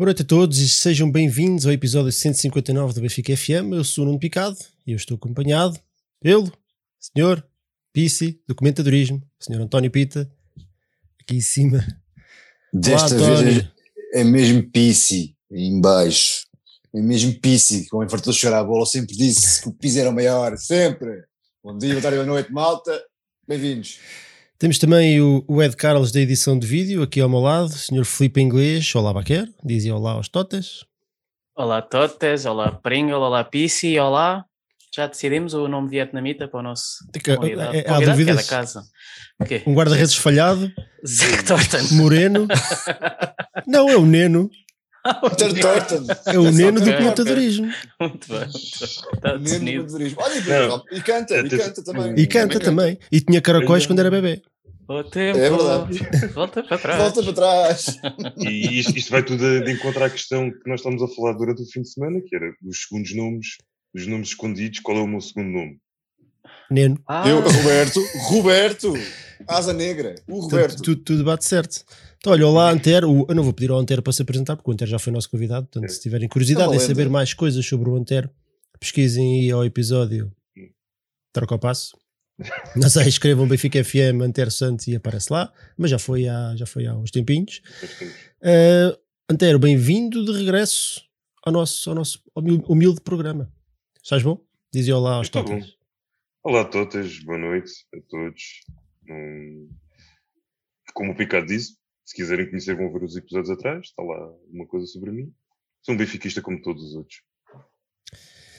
Boa noite a todos e sejam bem-vindos ao episódio 159 do Benfica FM. Eu sou o Nuno Picado e eu estou acompanhado pelo senhor Pissi, do comentadorismo, senhor António Pita, aqui em cima. Desta Olá, vez é, mesmo Pissi, em baixo. É mesmo Pissi, como fartou de chorar a bola, eu sempre disse que o Pissi era o maior, sempre. Bom dia, boa tarde, boa noite, malta. Bem-vindos. Temos também o, o Ed Carlos da edição de vídeo, aqui ao meu lado, o senhor Felipe Inglês, olá Baquer, dizia olá aos Totas. Olá Totes, olá Pringle, olá Pissi, olá. Já decidimos o nome vietnamita para o nosso Que- convidado. é- há é da dúvidas? casa. O quê? Um guarda-redes falhado, moreno. Não, é o Neno, é o Neno do ok. comentadorismo. Muito bem. Está definido. Olha, e canta, e canta também. E canta também. E tinha caracóis quando era bebê. O tempo. É verdade. Volta para trás. Volta para trás. E isto, isto vai tudo de encontro à questão que nós estamos a falar durante o fim de semana, que era os segundos nomes, os nomes escondidos, qual é o meu segundo nome? Neno. Ah, Eu, Roberto, Roberto, Asa Negra, o Roberto. tudo, tudo bate certo. Então, olha, olá, Antero. O- Eu não vou pedir ao Antero para se apresentar, porque o Antero já foi nosso convidado. Portanto, se tiverem curiosidade É em saber mais coisas sobre o Antero, pesquisem aí ao episódio Troca o Passo. Não sei, escrevam Benfica FM, Antero Santos e aparece lá. Mas já foi há, já foi há uns tempinhos. Uh, Antero, bem-vindo de regresso ao nosso, ao nosso humilde, programa. Estás bom? Dizia olá aos toques. Olá a todas, boa noite a todos. Hum, como o Picado disse, se quiserem conhecer vão ver os episódios atrás, está lá uma coisa sobre mim. Sou um benfiquista como todos os outros.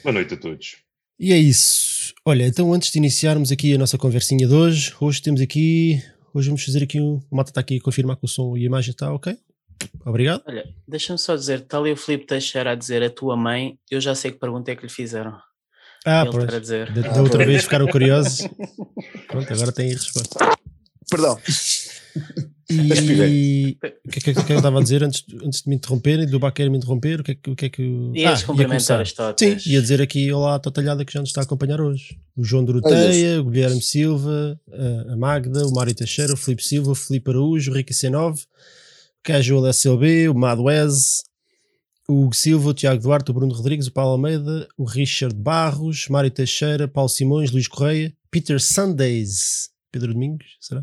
Boa noite a todos. E é isso. Olha, então antes de iniciarmos aqui a nossa conversinha de hoje, hoje temos aqui. Hoje vamos fazer aqui um. O Mata está aqui a confirmar que o som e a imagem está ok. Obrigado. Olha, deixa-me só dizer, está ali o Filipe Teixeira a dizer a tua mãe, eu já sei que pergunta é que lhe fizeram. Ah, Ele pronto. Da, Ah, outra pronto. vez ficaram curiosos. Pronto, agora têm a resposta. Perdão. E o que, é que, é que eu estava a dizer antes, antes de me interromperem, do Baquer me interromper? O que é que. O que, é que Ias Ah, cumprimentar Sim, ia dizer aqui olá à Totalhada que já nos está a acompanhar hoje. O João Doroteia, o Guilherme Silva, a- a Magda, o Mário Teixeira, o Filipe Silva, o Filipe Araújo, o Ricky C9, o Casual SLB, o Mad Wes, o Hugo Silva, o Tiago Duarte, o Bruno Rodrigues, o Paulo Almeida, o Richard Barros, Mário Teixeira, Paulo Simões, Luís Correia, Peter Sundays, Pedro Domingos, será?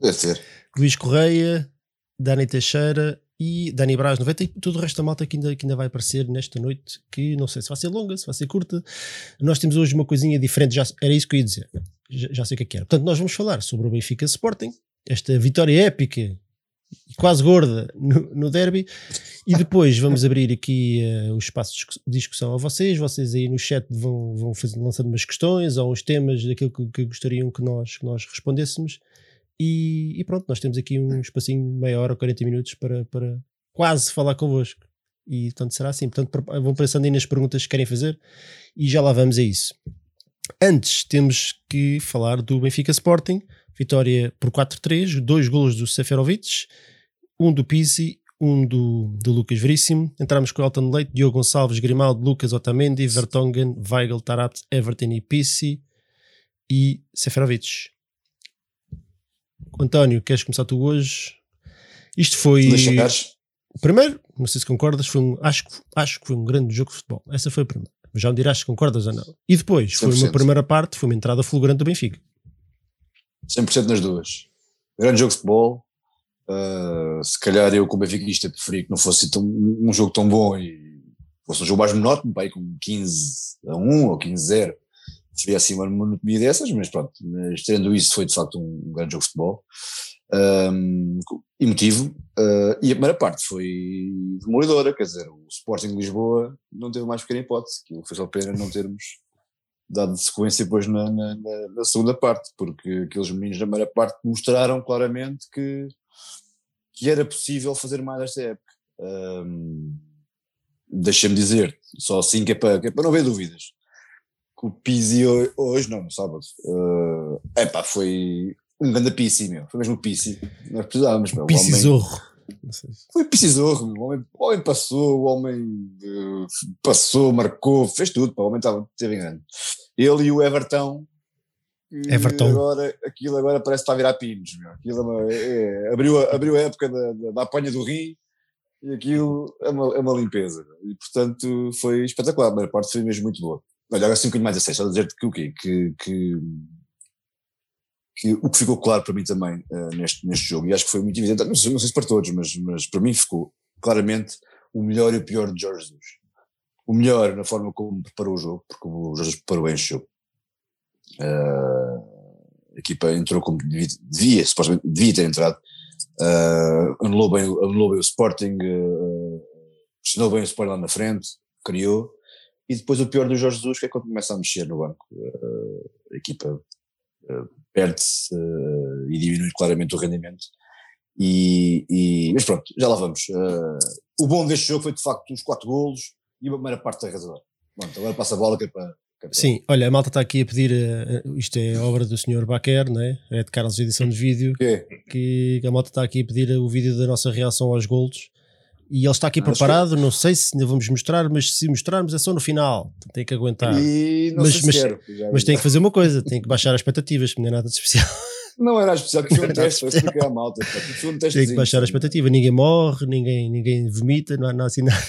Deve ser. Luís Correia, Dani Teixeira e Dani Braz 90 e todo o resto da malta que ainda, que ainda vai aparecer nesta noite, que não sei se vai ser longa, se vai ser curta. Nós temos hoje uma coisinha diferente, já, era isso que eu ia dizer, já, já sei o que é que era. Portanto, nós vamos falar sobre o Benfica Sporting, esta vitória épica quase gorda no, no derby, e depois vamos abrir aqui eh, o espaço de discu- discussão a vocês, vocês aí no chat vão, vão fazer, lançando umas questões ou uns temas daquilo que, que gostariam que nós, que nós respondêssemos. E, e pronto, nós temos aqui um espacinho meia hora, 40 minutos para, para quase falar convosco. E portanto será assim. Portanto, vão pensando aí nas perguntas que querem fazer e já lá vamos a isso. Antes temos que falar do Benfica Sporting, vitória por 4-3, dois golos do Seferovic, um do Pizzi, um do, do Lucas Veríssimo. Entramos com Elton Leite, Diogo Gonçalves, Grimaldo, Lucas Otamendi, Vertonghen, Weigl, Tarat, Everton e Pizzi e Seferovic. António, queres começar tu hoje? Isto foi. Primeiro, não sei se concordas, foi um, acho, que- acho que foi um grande jogo de futebol. Essa foi a primeira. Já me dirás se concordas ou não. E depois, foi uma 100%. primeira parte, foi uma entrada fulgurante do Benfica. 100% nas duas. Grande jogo de futebol. Uh, se calhar eu, como benfiquista, preferia que não fosse tão- um jogo tão bom e fosse um jogo mais monótono, pá, aí com 15 a 1 ou 15 a 0. Seria assim uma monotonia dessas, mas pronto. Mas tendo isso, foi de facto um grande jogo de futebol. Um, emotivo. Uh, e a primeira parte foi demolidora, quer dizer, o Sporting de Lisboa não teve mais pequena hipótese, que foi só pena não termos dado sequência depois na, na, na- segunda parte, porque aqueles meninos da primeira parte mostraram claramente que, que era possível fazer mais esta época. Ahm, Deixa-me dizer, só assim que é para, que é para não haver dúvidas, que o Pizzi ho- hoje, não, no sábado, é epá, foi um grande Pizzi, meu, foi mesmo o Pizzi, nós precisávamos, meu, o homem- Pisizorro. Não sei se- foi precisou, o homem, o homem passou, o homem eh, passou, marcou, fez tudo, pá, o homem estava, esteve em grande. Ele e o Everton, Everton. Agora, aquilo agora parece que está a virar pinos. Meu. Aquilo é uma- é- abriu, a, abriu a época da, da, da apanha do rim e aquilo é uma, é uma limpeza. meu. E portanto foi espetacular. A primeira parte foi mesmo muito boa. Olha, agora assim um bocadinho mais a sério, só a dizer-te que o quê? Que, que, que o que ficou claro para mim também eh, neste, neste jogo, e acho que foi muito evidente, não sei, não sei se para todos, mas, mas para mim ficou claramente o melhor e o pior de Jorge Jesus. O melhor na forma como preparou o jogo, porque o Jorge Jesus preparou bem o jogo. Eh, a equipa entrou como devia, devia supostamente devia ter entrado, uh, anulou, bem, anulou bem o Sporting, uh, pressionou bem o Sporting lá na frente, criou, e depois o pior do Jorge Jesus que é quando começa a mexer no banco. Uh, a equipa uh, perde-se uh, e diminui claramente o rendimento. E, e- mas pronto, já lá vamos. O bom deste jogo foi de facto os quatro golos e uma primeira parte arrasadora. Pronto, agora passa a bola que é para. que Sim, olha, a malta está aqui a pedir, eh, isto é obra do Sr. Baquer, não é? É de Carlos Edição de Vídeo, O quê? que a malta está aqui a pedir o vídeo da nossa reação aos golos. E ele está aqui acho preparado, não sei se ainda vamos mostrar, mas se mostrarmos é só no final. Tem que aguentar. E não Mas- sei se mas- quero, já- Mas tem que fazer uma coisa, tem que baixar as expectativas, que não é nada de especial. Não era especial, que foi um teste, foi expliquei à malta. Foi um teste. Tem que baixar a expectativa. Ninguém morre, ninguém, ninguém vomita, não há, não há assim nada.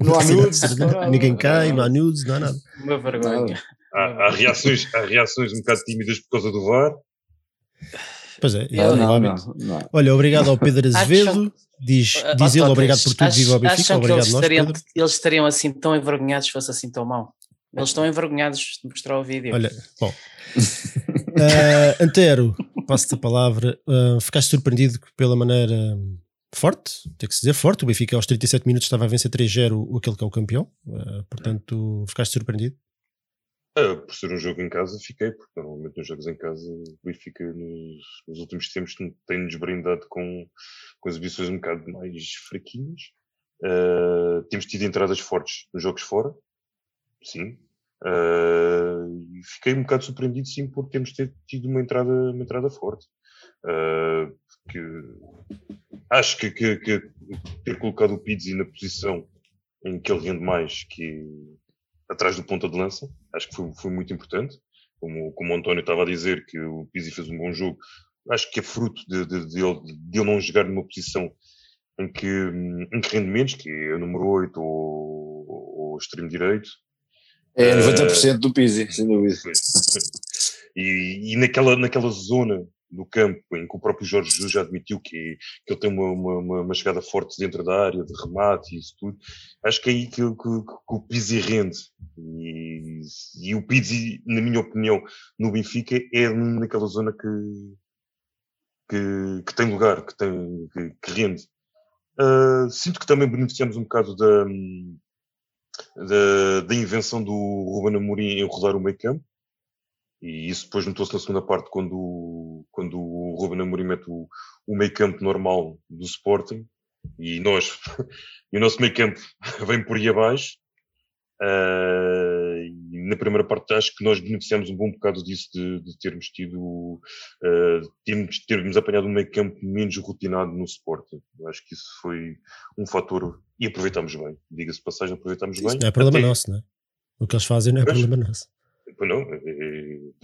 Não há assim nudes, ninguém cai, não há nudes, não há nada. Uma vergonha. Há, há reações, há reações um bocado tímidas por causa do VAR. Pois é, é Não, não, não, não. Olha, obrigado ao Pedro Azevedo. Diz, Ah, diz ele obrigado por tudo, ach- viva ao Benfica. Obrigado eles nós, estariam, Pedro. eles estariam assim tão envergonhados se fosse assim tão mau. Eles estão envergonhados de mostrar o vídeo. Olha, bom. Ah, Antero, passo-te a palavra. Ah, ficaste surpreendido pela maneira forte, tem que se dizer forte. O Benfica aos 37 minutos estava a vencer 3-0 aquele que é o campeão. Ah, portanto, ficaste surpreendido. Ah, por ser um jogo em casa, fiquei, porque normalmente nos jogos em casa o Benfica nos, nos últimos tempos tem- tem-nos brindado com, com exibições um bocado mais fraquinhas. Ah, temos tido entradas fortes nos jogos fora, sim. E fiquei um bocado surpreendido, sim, por termos ter- tido uma entrada, uma entrada forte. Ah, porque acho que, que- que ter colocado o Pizzi na posição em que ele rende mais, que atrás do ponta de lança, acho que foi, foi muito importante. Como, como o António estava a dizer, que o Pizzi fez um bom jogo, acho que é fruto de, de, de ele, de ele não jogar numa posição em que, em que rende menos, que é o número 8 ou, ou extremo direito. É Eh, 90% do Pizzi, sem dúvida. E, e naquela, naquela zona do campo em que o próprio Jorge Jesus já admitiu que, que ele tem uma, uma, uma- chegada forte dentro da área, de remate e isso tudo, acho que é aí que, que, que o Pizzi rende. E, e o Pizzi, na minha opinião, no Benfica, é naquela zona que, que, que tem lugar, que, tem, que, que rende. Ah, sinto que também beneficiamos um bocado da, da, da invenção do Ruben Amorim em rodar o meio campo. E isso depois notou-se na segunda parte quando, o- quando o Ruben Amorim mete o, o meio campo normal do Sporting. E nós, e o nosso meio campo vem por aí abaixo. E na primeira parte acho que nós beneficiamos um bom bocado disso de, de termos tido, ah, termos, termos apanhado um meio campo menos rotinado no Sporting. Acho que isso foi um fator e aproveitámos bem. Diga-se passagem, aproveitámos bem. Não é problema Até- nosso, não é? O que eles fazem não é Pois. problema nosso. Pois não, eh,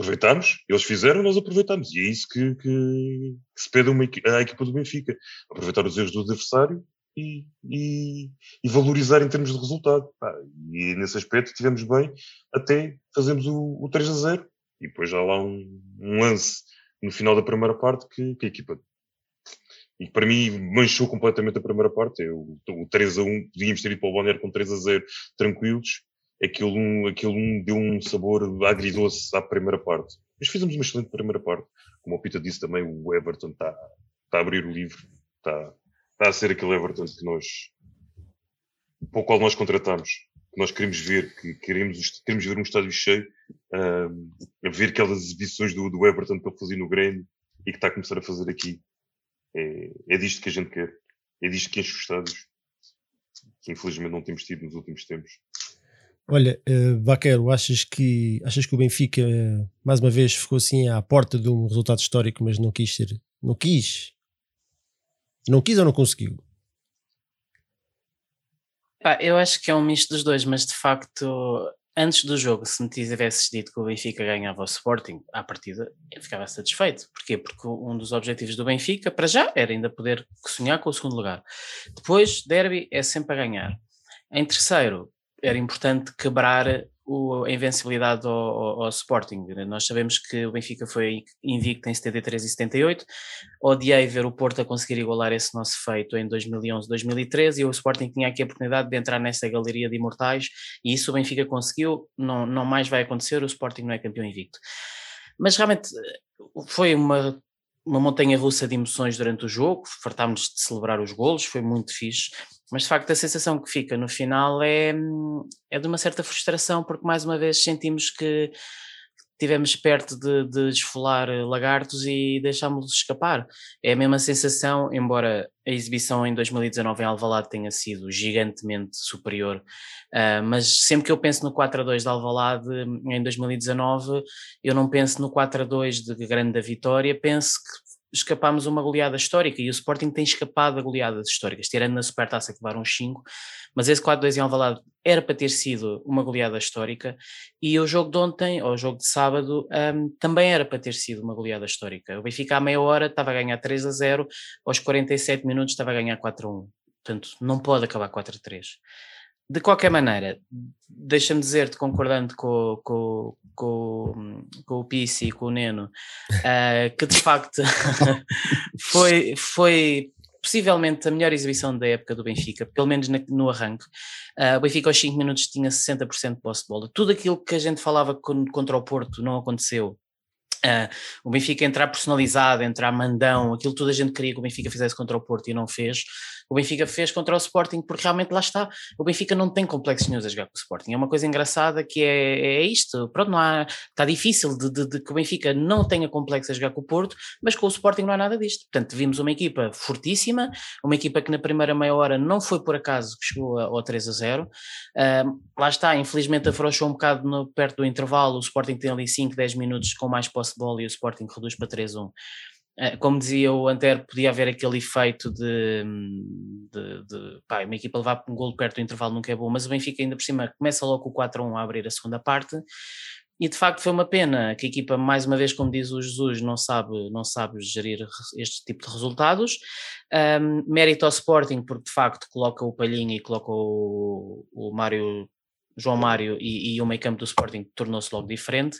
aproveitámos, eles fizeram, nós aproveitámos. E é isso que, que- que se pede uma à equipa do Benfica. Aproveitar os erros do adversário e, e- e valorizar em termos de resultado. E nesse aspecto tivemos bem até fazemos o, o 3 a 0. E depois já lá um, um lance no final da primeira parte que, que a equipa. E para mim manchou completamente a primeira parte. É o, o 3 a 1, podíamos ter ido para o Bonner com 3 a 0 tranquilos aquilo, aquilo deu um sabor agridoce à primeira parte. Mas fizemos uma excelente primeira parte. Como o Pita disse também, o Everton está tá a abrir o livro, está tá a ser aquele Everton que nós, para o qual nós contratamos, que nós queremos ver, que queremos, queremos ver um estádio cheio, a ver aquelas exibições do, do Everton que ele fazia no Grêmio e que está a começar a fazer aqui. É, é disto que a gente quer. É disto que enche os estádios. Que infelizmente não temos tido nos últimos tempos. Olha, uh, Baquero, achas que, achas que o Benfica, eh, mais uma vez, ficou assim à porta de um resultado histórico, mas não quis ser? Não quis? Não quis ou não conseguiu? Eu acho que é um misto dos dois, mas de facto, antes do jogo, se me tivesses dito que o Benfica ganhava o Sporting, à partida, eu ficava satisfeito. Porquê? Porque um dos objetivos do Benfica, para já, era ainda poder sonhar com o segundo lugar. Depois, derby é sempre a ganhar. Em terceiro, era importante quebrar o, a invencibilidade ao, ao, ao, Sporting. Nós sabemos que o Benfica foi invicto em 73 e 78. Odiei ver o Porto a conseguir igualar esse nosso feito em 2011, 2013 e o Sporting tinha aqui a oportunidade de entrar nessa galeria de imortais e isso o Benfica conseguiu. Não, não mais vai acontecer, o Sporting não é campeão invicto. Mas realmente foi uma uma montanha russa de emoções durante o jogo, fartámos de celebrar os golos, foi muito fixe. Mas de facto a sensação que fica no final é, é de uma certa frustração, porque mais uma vez sentimos que tivemos perto de, de esfolar lagartos e deixámos-los escapar. É a mesma sensação, embora a exibição em 2019 em Alvalade tenha sido gigantemente superior, uh, mas sempre que eu penso no 4 a 2 de Alvalade em 2019, eu não penso no 4 a 2 de Grande da Vitória, penso que escapámos uma goleada histórica e o Sporting tem escapado a goleadas históricas, tirando na Supertaça que levaram uns 5, mas esse 4-2 em Alvalade era para ter sido uma goleada histórica e o jogo de ontem, ou o jogo de sábado, um, também era para ter sido uma goleada histórica. O Benfica à meia hora estava a ganhar 3 a 0, aos 47 minutos estava a ganhar 4 a 1. Portanto, não pode acabar 4 a 3. De qualquer maneira, deixa-me dizer-te, concordando com, com, com, com o Pissi e com o Neno, uh, que de facto foi, foi possivelmente a melhor exibição da época do Benfica, pelo menos no arranque. Uh, o Benfica aos 5 minutos tinha 60% de posse de bola. Tudo aquilo que a gente falava contra o Porto não aconteceu. Uh, o Benfica entrar personalizado, entrar mandão, aquilo tudo a gente queria que o Benfica fizesse contra o Porto e não fez o Benfica fez contra o Sporting, porque realmente lá está, o Benfica não tem complexos nenhum a jogar com o Sporting. É uma coisa engraçada que é, é isto. Pronto, não há, está difícil de, de, de, que o Benfica não tenha complexos a jogar com o Porto, mas com o Sporting não há nada disto. Portanto, vimos uma equipa fortíssima, uma equipa que na primeira meia hora não foi por acaso que chegou ao 3 a 0. Uh, lá está, infelizmente afrouxou um bocado no, perto do intervalo, o Sporting tem ali 5, 10 minutos com mais posse de bola e o Sporting reduz para 3 a 1. Eh, como dizia o Antero, podia haver aquele efeito de, de, de pá, uma equipa levar um golo perto do intervalo nunca é bom, mas o Benfica ainda por cima começa logo o 4-1 a abrir a segunda parte e de facto foi uma pena que a equipa, mais uma vez, como diz o Jesus, não sabe, não sabe gerir este tipo de resultados. Um, mérito ao Sporting, porque de facto coloca o Palhinha e coloca o, o Mário João Mário e, e o meio campo do Sporting tornou-se logo diferente.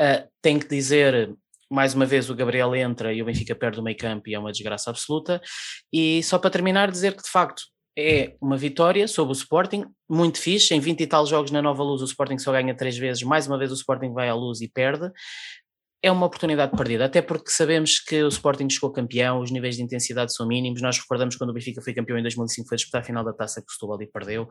Uh, tem que dizer mais uma vez o Gabriel entra e o Benfica perde o meio campo e é uma desgraça absoluta. E só para terminar, dizer que de facto é uma vitória sobre o Sporting, muito fixe. Em 20 e tal jogos na Nova Luz, o Sporting só ganha três vezes. Mais uma vez, o Sporting vai à luz e perde é uma oportunidade perdida, até porque sabemos que o Sporting chegou campeão, os níveis de intensidade são mínimos, nós recordamos quando o Benfica foi campeão em 2005, foi disputar a final da taça que o Setúbal e perdeu,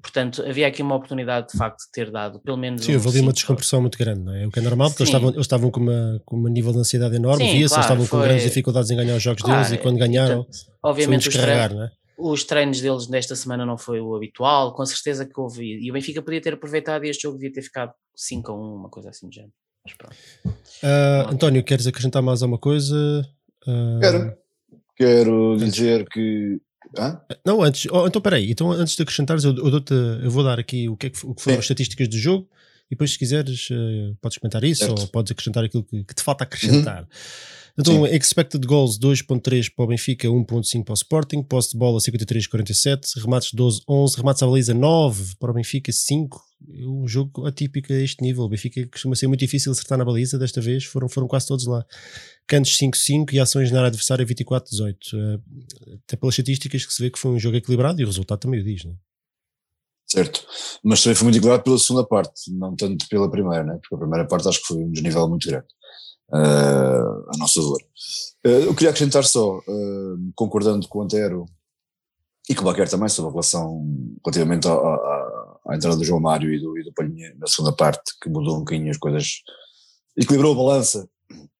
portanto havia aqui uma oportunidade de facto de ter dado pelo menos Sim, um houve ali uma descompressão muito grande, não é? o que é normal, porque eles estavam, eles estavam com, uma, com um nível de ansiedade enorme, via-se, claro, eles estavam com grandes dificuldades em ganhar os jogos claro, deles e quando ganharam, portanto, obviamente descarregar, não é? os treinos deles nesta semana não foi o habitual, com certeza que houve, e o Benfica podia ter aproveitado e este jogo devia ter ficado 5 a 1, uma coisa assim do género. Uh, António, queres acrescentar mais alguma coisa? Uh, quero. Quero dizer que. Hã? Não, antes. Oh, então, peraí. Então, antes de acrescentares, eu, eu, eu vou dar aqui o que, é que, o que foram Sim. as estatísticas do jogo e depois, se quiseres, uh, podes comentar isso certo. ou podes acrescentar aquilo que, que te falta acrescentar. Uhum. Então, Sim. expected goals 2.3 para o Benfica, 1.5 para o Sporting, posse de bola 53-47, remates 12-11, remates à baliza 9 para o Benfica, 5. É um jogo atípico a este nível. O Benfica costuma ser muito difícil acertar na baliza, desta vez foram, foram quase todos lá. Cantos 5-5 e ações na área adversária 24-18. Eh, até pelas estatísticas que se vê que foi um jogo equilibrado e o resultado também o diz, não é? Certo, mas também foi muito equilibrado pela segunda parte, não tanto pela primeira, né? porque a primeira parte acho que foi um desnível muito grande uh, a nosso favor. Uh, eu queria acrescentar só, uh, concordando com o Antero e com o Baquer também sobre a relação relativamente à, à, à, entrada do João Mário e do, e do Palhinha na segunda parte, que mudou um bocadinho as coisas, equilibrou a balança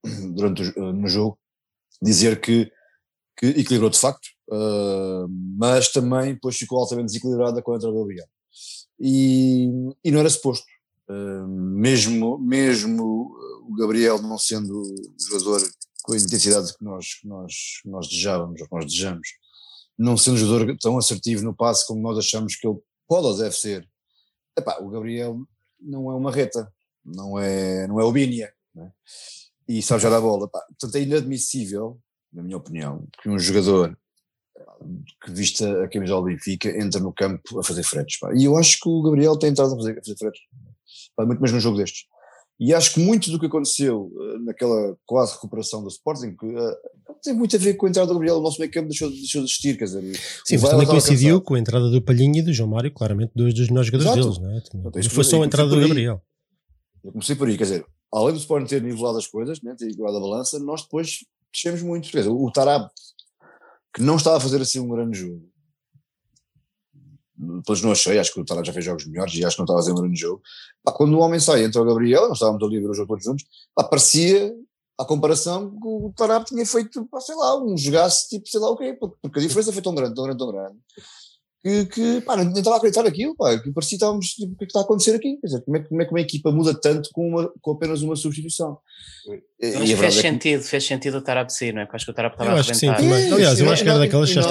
durante o, no jogo, dizer que, que equilibrou de facto, uh, mas também depois ficou altamente desequilibrada com a entrada do Gabriel. E, e não era suposto, mesmo, mesmo o Gabriel não sendo jogador com a intensidade que nós, que nós, nós desejávamos, ou que nós desejamos, não sendo jogador tão assertivo no passe como nós achamos que ele pode ou deve ser. Epá, o Gabriel não é uma reta, não é, não é o Bínia, né? e sabe jogar a bola. Pá, portanto, é inadmissível, na minha opinião, que um jogador que vista a camisola do Benfica entra no campo a fazer fretes. Pá. E eu acho que o Gabriel tem entrado a fazer, a fazer fretes, pá, muito mais num jogo destes. E acho que muito do que aconteceu uh, naquela quase recuperação do Sporting uh, tem muito a ver com a entrada do Gabriel. O nosso meio campo deixou, deixou de existir. Quer dizer, Sim, mas também coincidiu com a entrada do Palhinha e do João Mário, claramente dois dos melhores jogadores Exato. deles. Não, é? Então, não foi só a entrada do Gabriel. Eu comecei por aí, quer dizer, além do Sporting ter nivelado as coisas, né, ter igualado a balança, nós depois descemos muito. Quer dizer, o Tarab, que não estava a fazer assim um grande jogo, depois não achei, acho que o Tarab já fez jogos melhores e acho que não estava a fazer um grande jogo. Pá, quando o homem sai, entra o Gabriel, nós estávamos ali a ver o jogo todos juntos, pá, parecia, à comparação, que o Tarab tinha feito, pá, sei lá, um jogasse tipo, sei lá o quê, porque a diferença foi tão grande, tão grande, tão grande, que, que pá, não estava a acreditar naquilo, pá, que parecia que estávamos, tipo, o que é que está a acontecer aqui? Quer dizer, como é, como é que uma equipa muda tanto com, uma, com apenas uma substituição? Mas e a fez verdade é que- sentido, fez sentido o Tarab sair, não é? Porque acho que o Tarab estava Eu a acho que sim arrebentar. Sim, Aliás, eu acho que era daquelas que já.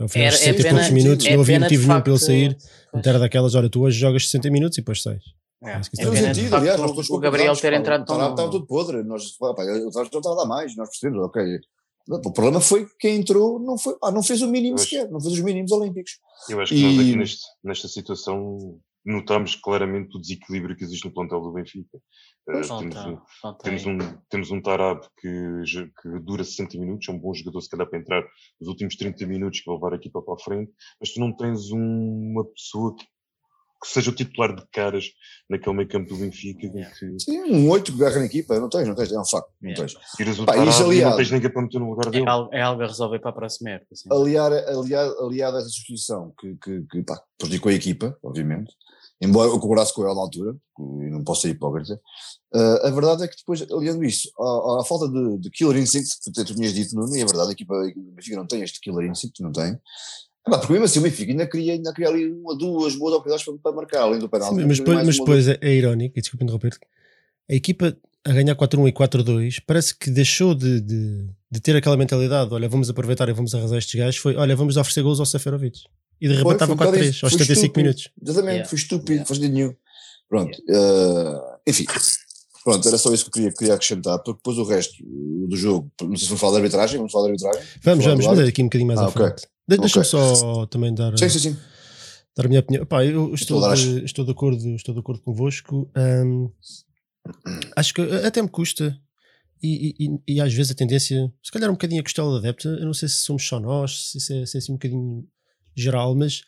Ao fim dos é 60 e poucos minutos, é não havia motivo nenhum para ele sair. Então era daquelas, olha, tu hoje jogas 60 minutos e depois sais. É, é Tem é um sentido, facto aliás, nós o- Gabriel ter entrado O Tarab estava tão. tudo podre, nós, pá, pá, o Tarab já estava a dar mais, nós percebemos, ok. O problema foi que quem entrou não, foi, pá, não fez o mínimo Pois. sequer, não fez os mínimos olímpicos. Eu acho que nós aqui E- neste, nesta situação notamos claramente o desequilíbrio que existe no plantel do Benfica. Pois. temos, um, temos, um, temos um Tarab que, que dura 60 minutos, é um bom jogador se calhar para entrar nos últimos 30 minutos que vai levar a equipa para a frente, mas tu não tens um- uma pessoa que, que seja o titular de caras naquele meio campo do Benfica Yeah. que Sim, um 8 que agarra na equipa, não tens, não tens, é um facto, não Yeah. tens. tiras o Pá, Tarab isso e não aliado- tens ninguém para meter no lugar É dele. algo, é algo a resolver para a próxima época. sim. Aliar, aliar, aliado a essa substituição que, que, que pá, prejudicou a equipa, obviamente, embora eu concordasse com ela na altura, e não posso ser hipócrita, ah, a verdade é que depois, aliando isso, à, à falta de, de killer instinct, que tu tinhas dito, Nuno, e é verdade, a equipa do Benfica não tem este killer instinct, não tem. Ah, pá, porque mesmo assim o Benfica ainda queria, ainda queria ali uma, duas boas oportunidades para, para marcar, além do penal. Sim, mas depois, mas depois é, é irónico, e desculpa interromper a equipa a ganhar 4-1 e 4-2 parece que deixou de, de, de ter aquela mentalidade, olha, vamos aproveitar e vamos arrasar estes gajos, foi, olha, vamos oferecer gols ao Seferovic. E de repente estava foi um bocado 4-3 isso. aos Foi 75 estúpido. minutos. Exatamente, Yeah. foi estúpido, Yeah. faz sentido nenhum. Pronto, ah, enfim, pronto, era só isso que eu queria, queria acrescentar, porque depois o resto uh, do jogo, não sei se vamos falar de arbitragem, vamos falar de arbitragem. Vamos, vamos, mas é aqui um bocadinho mais Ah, à ok. frente. De, Deixa-me Ok. só também dar, Sim, sim, sim. dar a minha opinião. Pá, eu estou, de, estou, de acordo, estou de acordo convosco. Hum, acho que até me custa. E, e- e- e às vezes a tendência, se calhar um bocadinho a costela da adepta, eu não sei se somos só nós, se, se é, se é assim um bocadinho geral, mas,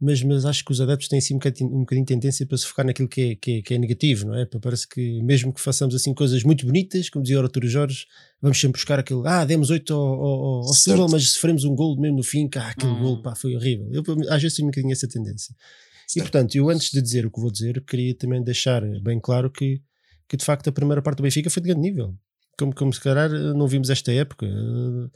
mas, mas acho que os adeptos têm assim um bocadinho, um bocadinho de tendência para se focar naquilo que é, que, é, que é negativo, não é? Pa- Parece que mesmo que façamos assim coisas muito bonitas, como dizia o Arturo Jorge, vamos sempre buscar aquilo, ah, demos 8 ao, ao, Certo. Setúbal, mas sofremos um gol mesmo no fim, que ah, aquele Hum. gol pá, foi horrível. Eu, às vezes tenho um bocadinho essa tendência. E Certo. portanto, eu antes de dizer o que vou dizer, queria também deixar bem claro que, que de facto a primeira parte do Benfica foi de grande nível. Como, como se calhar não vimos esta época. eh,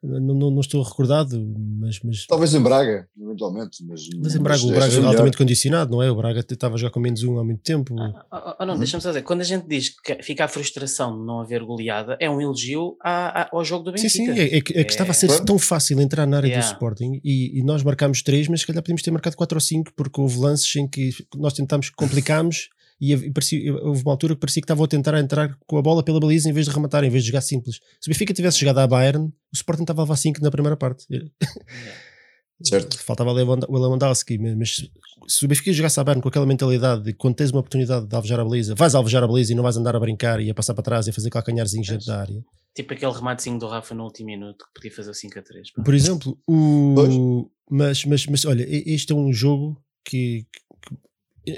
Não, não, não estou recordado, mas, mas, Talvez em Braga, eventualmente, mas. mas em Braga o esta Braga é altamente condicionado, não é? O Braga estava a jogar com menos um há muito tempo. Ah, ah, ah, não, Uhum. deixa-me só dizer, quando a gente diz que fica a frustração de não haver goleada, é um elogio à- à- ao jogo do Sim, Benfica. sim, é, é que, é que estava a ser Claro. tão fácil entrar na área Yeah. do Sporting e, e nós marcámos três, mas se calhar podíamos ter marcado quatro ou cinco, porque houve lances em que nós tentámos, complicámos e, e parecia, houve uma altura que parecia que estavam a tentar entrar com a bola pela baliza em vez de rematar, em vez de jogar simples. Se o Benfica tivesse jogado à Bayern, o Sporting estava a levar cinco na primeira parte. Certo. Faltava o Lewand- o Lewandowski, mas, se o Benfica jogasse à Bayern com aquela mentalidade de quando tens uma oportunidade de alvejar a baliza, vais alvejar a baliza e não vais andar a brincar e a passar para trás e a fazer calcanharzinhos dentro da área. Tipo aquele rematezinho do Rafa no último minuto que podia fazer o 5 a 3. pá. Por exemplo, o... Pois. mas, mas, mas olha, este é um jogo que-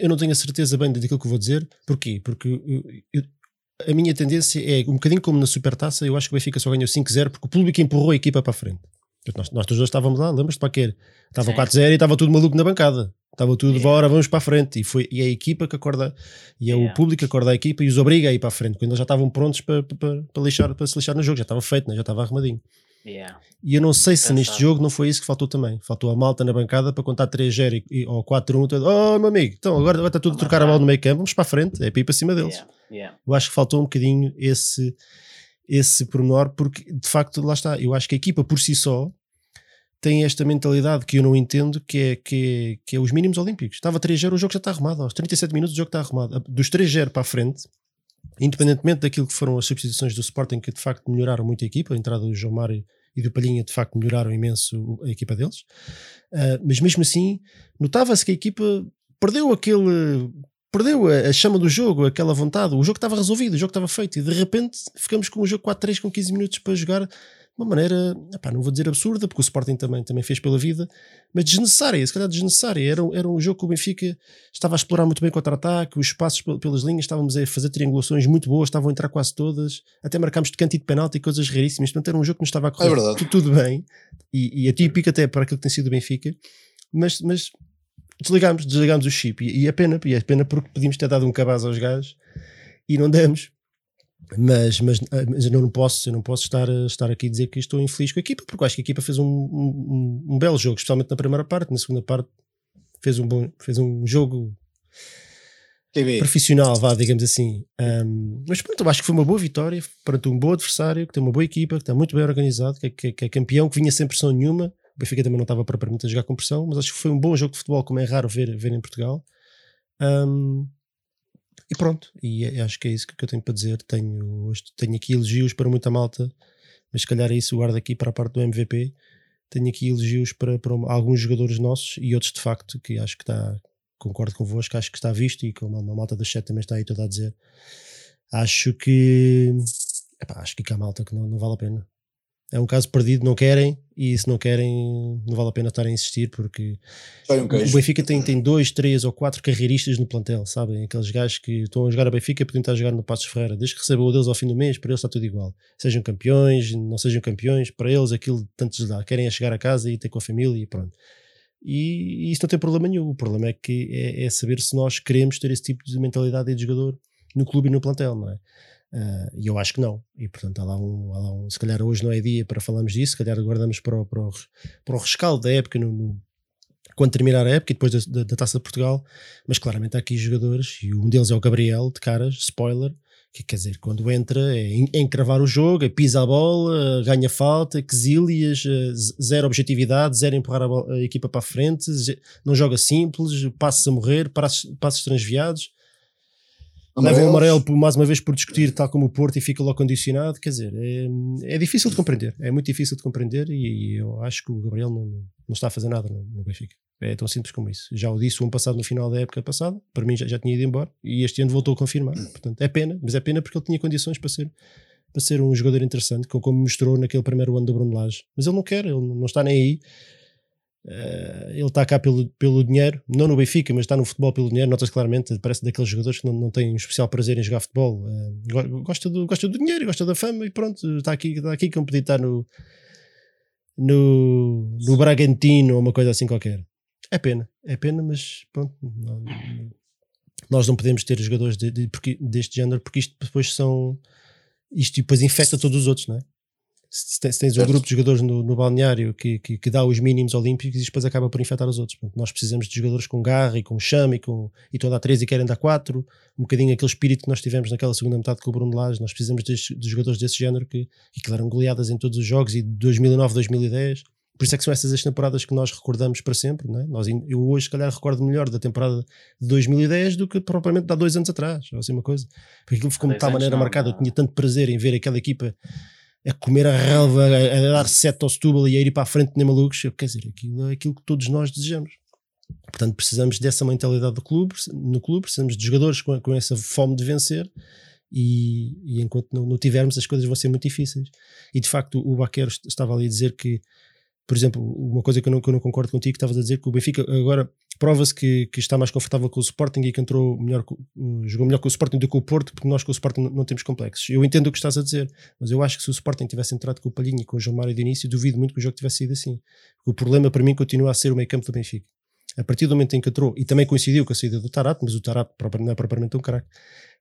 eu não tenho a certeza bem daquilo que vou dizer. Porquê? Porque eu- eu- a minha tendência é um bocadinho como na Supertaça. Eu acho que o Benfica só ganhou 5-0 porque o público empurrou a equipa para a frente. Nós, nós todos dois estávamos lá, lembras-te para quê? Estava Sim. 4-0 e estava tudo maluco na bancada. Estava tudo, Yeah. bora, vamos para a frente. E, foi, e é a equipa que acorda, e é o Yeah. público que acorda a equipa e os obriga a ir para a frente, quando eles já estavam prontos para, para, para, lixar, para se lixar no jogo, já estava feito, né? já estava arrumadinho. Yeah. E eu não sei se Pensar. neste jogo não foi isso que faltou também. Faltou a malta na bancada para contar 3-0 e- e- ou 4-1. todo, Oh, meu amigo, então agora vai estar tudo a trocar a bola no meio campo, vamos para a frente, é para ir para cima deles. Yeah. Yeah. Eu acho que faltou um bocadinho esse, esse pormenor, porque de facto, lá está, eu acho que a equipa por si só tem esta mentalidade que eu não entendo, que é, que é, que é os mínimos olímpicos. Estava 3-0, o jogo já está arrumado. Aos 37 minutos o jogo está arrumado. Dos 3-0 para a frente, independentemente daquilo que foram as substituições do Sporting, que de facto melhoraram muito a equipa, a entrada do João Mário e do Palhinha de facto melhoraram imenso a equipa deles. Uh, mas mesmo assim, notava-se que a equipa perdeu aquele. Perdeu a, chama do jogo, aquela vontade. O jogo estava resolvido, o jogo estava feito, e de repente ficamos com o jogo 4-3 com 15 minutos para jogar uma maneira, epá, não vou dizer absurda, porque o Sporting também, também fez pela vida, mas desnecessária, se calhar desnecessária. Era, era um jogo que o Benfica estava a explorar muito bem contra-ataque, os espaços pelas linhas, estávamos a fazer triangulações muito boas, estavam a entrar quase todas, até marcámos de canto e de penalti e coisas raríssimas. Portanto, era um jogo que nos estava a correr é tudo, tudo, bem e, e atípico até para aquilo que tem sido o Benfica, mas, mas desligámos, desligámos o chip e, e é pena, e é pena porque podíamos ter dado um cabaz aos gajos e não demos mas, mas, mas eu não posso, eu não posso estar, estar aqui a dizer que estou infeliz com a equipa, porque acho que a equipa fez um, um, um, belo jogo, especialmente na primeira parte, na segunda parte fez um bom, fez um jogo TV. profissional, vá, digamos assim. Um, mas pronto, eu acho que foi uma boa vitória perante um bom adversário, que tem uma boa equipa, que está muito bem organizado, que, é, que, que é campeão, que vinha sem pressão nenhuma. O Benfica também não estava propriamente a jogar com pressão, mas acho que foi um bom jogo de futebol, como é raro ver, ver em Portugal. Um, e pronto, e é, acho que é isso que eu tenho para dizer. Tenho, tenho aqui elogios para muita malta, mas se calhar é isso, guardo aqui para a parte do MVP. Tenho aqui elogios para, para alguns jogadores nossos e outros de facto que acho que está, concordo convosco, acho que está visto e como a malta da chat também está aí toda a dizer. Acho que epá, acho que há malta que não, não vale a pena é um caso perdido, não querem, e se não querem, não vale a pena estar a insistir, porque um o Benfica tem, tem dois, três ou quatro carreiristas no plantel, sabem? Aqueles gajos que estão a jogar a Benfica podiam estar a jogar no Passos Ferreira, desde que recebam o deles ao fim do mês, para eles está tudo igual. Sejam campeões, não sejam campeões, para eles aquilo tanto lhes dá. Querem é chegar a casa e ter com a família e pronto. E, e isso não tem problema nenhum. O problema é que é, é saber se nós queremos ter esse tipo de mentalidade de jogador no clube e no plantel, não é? Uh, e eu acho que não. E portanto há lá, um, há lá um. Se calhar hoje não é dia para falarmos disso, se calhar guardamos para o, para o, para o rescaldo da época, no, no, quando terminar a época e depois da, da, da, taça de Portugal. Mas claramente há aqui jogadores, e um deles é o Gabriel, de caras, spoiler. Que quer dizer, quando entra é encravar o jogo, é pisa a bola, ganha falta, quesílias, eh, zero objetividade, zero empurrar a, bola, a, equipa para a frente, não joga simples, passos a morrer, passos, passos transviados leva o amarelo por, mais uma vez por discutir, tal como o Porto, e fica logo condicionado. Quer dizer, é, é difícil de compreender, é muito difícil de compreender. E, e eu acho que o Gabriel não, não está a fazer nada no, no, Benfica. É tão simples como isso. Já o disse o ano passado, no final da época passada, para mim já, já tinha ido embora, e este ano voltou a confirmar. Portanto, é pena, mas é pena porque ele tinha condições para ser. Para ser um jogador interessante, como mostrou naquele primeiro ano do Bruno Lage. Mas ele não quer, ele não está nem aí. Uh, ele está cá pelo, pelo dinheiro, não no Benfica, mas está no futebol pelo dinheiro. Notas claramente, parece daqueles jogadores que não, não têm um especial prazer em jogar futebol. Uh, gosta, do, gosta do dinheiro, gosta da fama e pronto, está aqui, está aqui estar no, no, no Bragantino ou uma coisa assim qualquer. É pena, é pena, mas pronto, não, nós não podemos ter jogadores de, de, deste género porque isto depois são. Isto depois infecta todos os outros, não é? Se tens, um grupo de jogadores no, no balneário que, que, que, dá os mínimos olímpicos e depois acaba por infectar os outros. Portanto, nós precisamos de jogadores com garra e com chame e, com, e estão a dar 3 e querem dar 4. Um bocadinho aquele espírito que nós tivemos naquela segunda metade com o Bruno Lage. Nós precisamos de, de jogadores desse género que, que deram goleadas em todos os jogos e de 2009, 2010. Por isso é que são essas as temporadas que nós recordamos para sempre. Não é? nós, eu hoje, se calhar, recordo melhor da temporada de 2010 do que propriamente de há dois anos atrás, ou assim uma coisa. Porque aquilo ficou de tal maneira não, marcado. Não. Eu tinha tanto prazer em ver aquela equipa a comer a relva, a, a dar sete ao Setúbal e a ir para a frente nem malucos. Quer dizer, aquilo é aquilo que todos nós desejamos. Portanto, precisamos dessa mentalidade do clube, no clube, precisamos de jogadores com, com essa fome de vencer e, e enquanto não, não, tivermos as coisas vão ser muito difíceis. E de facto o Baquero estava ali a dizer que, por exemplo, uma coisa que eu não, que eu não concordo contigo, estavas a dizer que o Benfica agora prova-se que, que, está mais confortável com o Sporting e que entrou melhor, jogou melhor com o Sporting do que com o Porto, porque nós com o Sporting não, temos complexos. Eu entendo o que estás a dizer, mas eu acho que se o Sporting tivesse entrado com o Palhinha e com o João Mário de início, duvido muito que o jogo tivesse sido assim. O problema para mim continua a ser o meio campo do Benfica. A partir do momento em que entrou, e também coincidiu com a saída do Tarato, mas o Tarato não é propriamente um craque.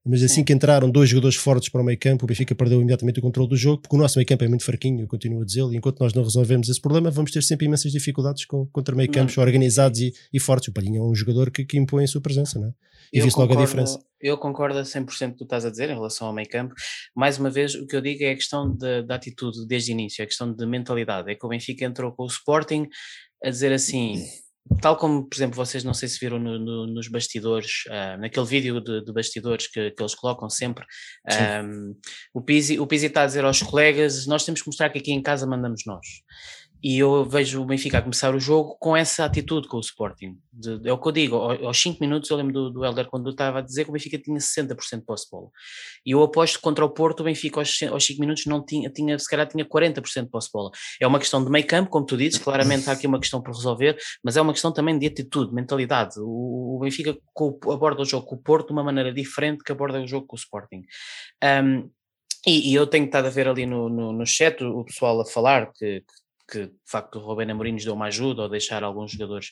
Mas assim Sim. que entraram dois jogadores fortes para o meio campo, o Benfica perdeu imediatamente o controle do jogo, porque o nosso meio campo é muito fraquinho, eu continuo a dizer, e enquanto nós não resolvemos esse problema, vamos ter sempre imensas dificuldades com, contra meio campos organizados e, e, fortes. O Palhinha é um jogador que, que impõe a sua presença, não é? E viu logo a diferença. Eu concordo a 100% com o que tu estás a dizer em relação ao meio campo. Mais uma vez, o que eu digo é a questão da atitude desde o início, é a questão de mentalidade. É que o Benfica entrou com o Sporting a dizer assim tal como, por exemplo, vocês não sei se viram no, no, nos bastidores, uh, naquele vídeo de, de bastidores que, que, eles colocam sempre, um, o Pizzi, o Pizzi está a dizer aos colegas, nós temos que mostrar que aqui em casa mandamos nós e eu vejo o Benfica a começar o jogo com essa atitude com o Sporting. De, é o que eu digo, aos 5 minutos eu lembro do, do Helder quando estava a dizer que o Benfica tinha 60% de posse de bola. E eu aposto contra o Porto o Benfica aos, aos 5 minutos não tinha, tinha, se calhar tinha 40% de posse de bola. É uma questão de meio campo, como tu dizes, claramente há aqui uma questão por resolver, mas é uma questão também de atitude, mentalidade. O, o Benfica aborda o jogo com o Porto de uma maneira diferente que aborda o jogo com o Sporting. Um, e, e, eu tenho estado a ver ali no, no, no chat o pessoal a falar que, que que de facto o Rubén Amorim nos deu uma ajuda ou deixar alguns jogadores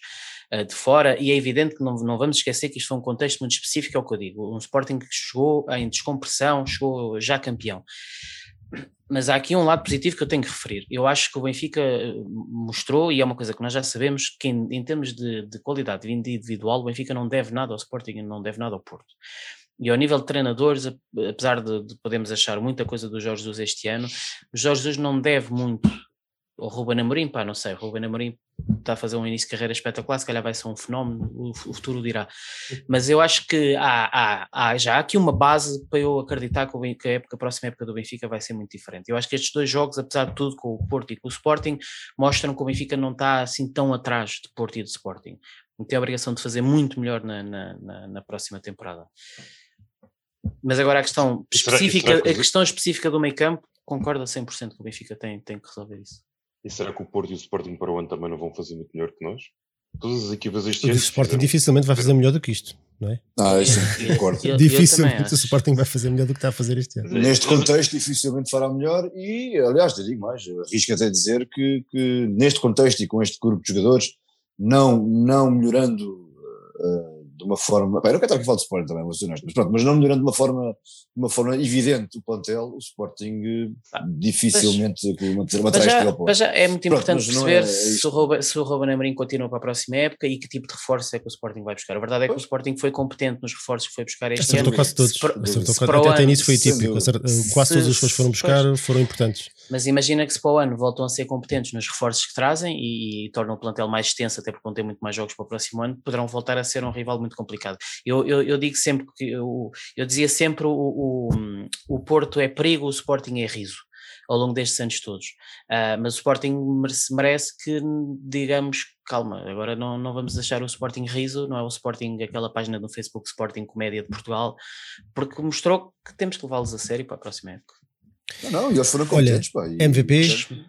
uh, de fora, e é evidente que não, não vamos esquecer que isto foi um contexto muito específico, é o que eu digo, um Sporting que chegou em descompressão, chegou já campeão. Mas há aqui um lado positivo que eu tenho que referir. Eu acho que o Benfica eh, mostrou, e é uma coisa que nós já sabemos, que em, em termos de, de qualidade individual, o Benfica não deve nada ao Sporting não deve nada ao Porto. E ao nível de treinadores, apesar de, de podemos achar muita coisa do Jorge Jesus este ano, o Jorge Jesus não deve muito o Ruben Amorim, pá, não sei, o Ruben Amorim está a fazer um início de carreira espetacular, se calhar vai ser um fenómeno, o, futuro dirá. Mas eu acho que há, há, há já há aqui uma base para eu acreditar que, a, época, a próxima época do Benfica vai ser muito diferente. Eu acho que estes dois jogos, apesar de tudo, com o Porto e com o Sporting, mostram que o Benfica não está assim tão atrás de Porto e de Sporting. Tem a obrigação de fazer muito melhor na, na, na, na próxima temporada. Mas agora a questão específica, a questão específica do meio campo, concordo a 100% que o Benfica tem, tem que resolver isso. E será que o Porto e o Sporting para o ano também não vão fazer muito melhor que nós? Todas as equipas este ano. O Sporting fizeram... dificilmente vai fazer melhor do que isto, não é? Ah, isso concordo. dificilmente o Sporting vai fazer melhor do que está a fazer este ano. Neste contexto, dificilmente fará melhor e, aliás, te digo mais, arrisco até dizer que, que neste contexto e com este grupo de jogadores, não, não melhorando. Uh, de uma forma. Bem, eu não quero estar aqui a falar de Sporting também, vou ser honesto, mas pronto, mas não melhorando de uma forma, de uma forma evidente o plantel, o Sporting ah, dificilmente manter uma trás Mas já é muito pronto, importante perceber é, é se, o Ruben, se o Ruben Amorim continua para a próxima época e que tipo de reforço é que o Sporting vai buscar. A verdade é que pois. o Sporting foi competente nos reforços que foi buscar este Acertou ano. quase todos. Se, Acertou se quase, até início foi típico. Quase todos os reforços foram buscar pois. foram importantes. Mas imagina que se para o ano voltam a ser competentes nos reforços que trazem e, e tornam o plantel mais extenso, até porque vão ter muito mais jogos para o próximo ano, poderão voltar a ser um rival muito complicado. Eu, eu, eu digo sempre que eu, eu dizia sempre o, o, o Porto é perigo, o Sporting é riso ao longo destes anos todos. Uh, mas o Sporting merece, merece, que, digamos, calma, agora não, não vamos deixar o Sporting riso, não é o Sporting, aquela página do Facebook Sporting Comédia de Portugal, porque mostrou que temos que levá-los a sério para a próxima época. Não, não, e eles foram competentes, Olha, pá, MVP.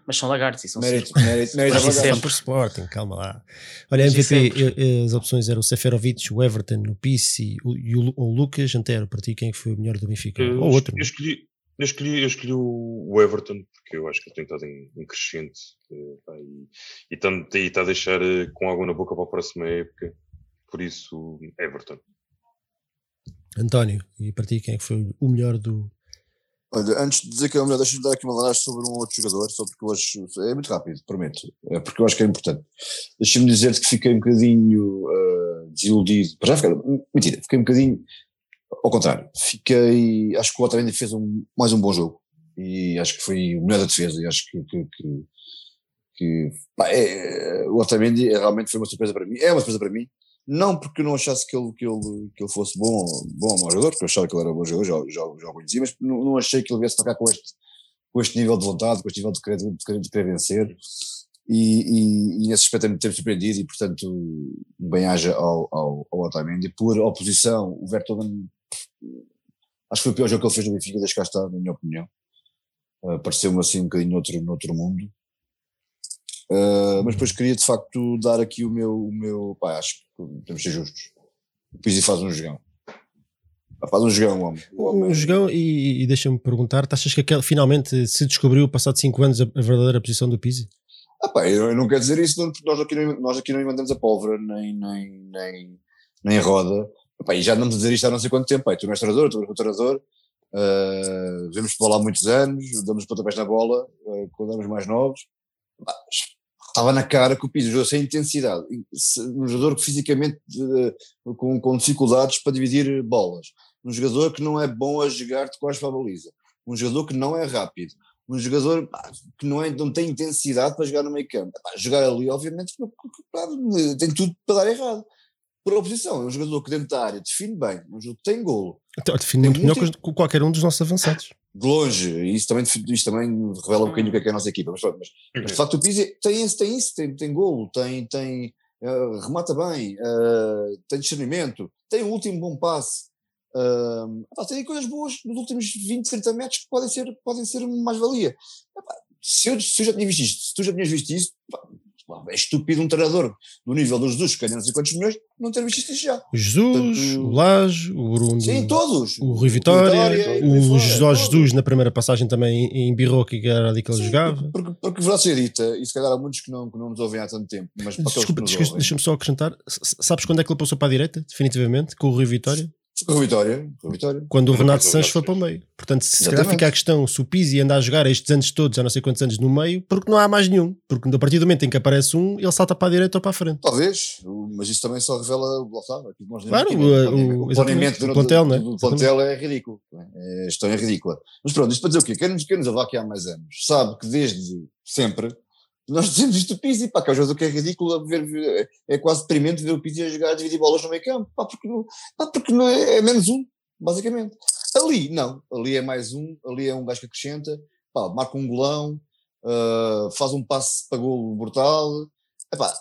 Mas são lagartos e são mérito, mérito, mérito mas sempre Sporting, calma lá. Olha, mas MVP, as opções eram o Seferovic, o Everton, o Pissi o, e o, o Lucas Antero. Para ti, quem foi o melhor do Benfica? Eu, Ou outro? Eu escolhi, eu escolhi, eu escolhi o Everton, porque eu acho que ele tem estado em, em crescente eh, e, e está a deixar eh, com água na boca para a próxima época. Por isso, Everton. António, e para ti, quem é foi o melhor do, Olha, antes de dizer que é o melhor, deixa-me dar aqui uma ladagem sobre um outro jogador, só porque acho. É muito rápido, prometo. É porque eu acho que é importante. Deixa-me dizer-te que fiquei um bocadinho uh, desiludido. Para já ficar. Mentira, fiquei um bocadinho. Ao contrário, fiquei. Acho que o Otamendi fez um, mais um bom jogo. E acho que foi o melhor da defesa. E acho que. que, que, que pá, é, o Otamendi realmente foi uma surpresa para mim. É uma surpresa para mim não porque não achasse que ele, que ele, que ele fosse bom, bom jogador, porque eu achava que ele era bom jogador, já, já, já o conhecia, mas não, não achei que ele viesse tocar com este, com este nível de vontade, com este nível de querer, de querer, de querer vencer. E, e, e nesse aspecto é me surpreendido e, portanto, bem-haja ao, ao, ao Otamendi. Por oposição, o Vertonghen, acho que foi o pior jogo que ele fez no Benfica, desde cá está, na minha opinião. Uh, Pareceu-me assim um bocadinho noutro, noutro mundo. Uh, mas depois queria de facto dar aqui o meu, o meu pá, acho que temos de ser justos. O Pizzi faz um jogão. Faz um jogão, homem. Um jogão, e, e deixa-me perguntar: achas que aquele, finalmente se descobriu, passado 5 anos, a, a, verdadeira posição do Pizzi? Ah, pá, eu, eu não quero dizer isso, porque nós aqui não, nós aqui não inventamos a pólvora, nem, nem, nem, nem roda. Epá, e já andamos a dizer isto há não sei quanto tempo. Pai, tu és treinador, tu és treinador. Uh, vemos futebol há muitos anos, damos pontapés na bola uh, quando éramos mais novos. Epá, estava na cara que o Pizzi jogou sem intensidade. Um jogador que fisicamente uh, com, com dificuldades para dividir bolas. Um jogador que não é bom a jogar de quase para a baliza. Um jogador que não é rápido um jogador pá, que não, é, não tem intensidade para jogar no meio campo. Pá, jogar ali, obviamente, pá, tem tudo para dar errado. Por oposição, é um jogador que dentro da área define bem, um jogador que tem golo. Então, define muito melhor que qualquer um dos nossos avançados. De longe, e isso também, isso também revela um bocadinho o que é, que é a nossa equipa. Mas, mas, mas de facto o Pizzi tem isso, tem isso, tem, tem golo, tem, tem, uh, remata bem, uh, tem discernimento, tem o último bom passe. Uh, tem coisas boas nos últimos 20, 30 metros que podem ser, podem ser mais-valia. Se eu, se eu já tinha visto isto, se tu já tinhas visto isso, é estúpido um treinador do nível dos Jesus, que ganha não sei quantos milhões, não ter visto isto já. Jesus, Portanto, o Laje, o Bruno. Sim, todos. O Rui Vitória, Vitória o Jorge Jesus na primeira passagem também embirrou que era ali que ele sim, jogava. Porque, porque verdade seja dita, e se calhar há muitos que não, que não nos ouvem há tanto tempo, mas Desculpa, deixa-me só acrescentar, sabes quando é que ele passou para a direita, definitivamente, com o Rui Vitória? Com Vitória, com Vitória. Quando o Renato Sanches foi para o meio. Portanto, se calhar fica a questão, se o Pizzi anda a jogar estes anos todos, já não sei quantos anos no meio, porque não há mais nenhum. Porque a partir do momento em que aparece um, ele salta para a direita ou para a frente. Talvez, mas isso também só revela o Claro, o, o, planeamento do, plantel, do, né? do plantel é ridículo. É, a gestão é ridícula. Mas pronto, isto para dizer o quê? Quem nos, quem nos aqui há mais anos sabe que desde sempre nós dizemos isto do Pizzi, pá, que é um jogador que é ridículo, ver, ver, é quase deprimente ver o Pizzi a jogar a dividir bolas no meio campo, pá, porque, não, pá, porque não é, é menos um, basicamente. Ali, não, ali é mais um, ali é um gajo que acrescenta, pá, marca um golão, uh, faz um passe para golo brutal, epá,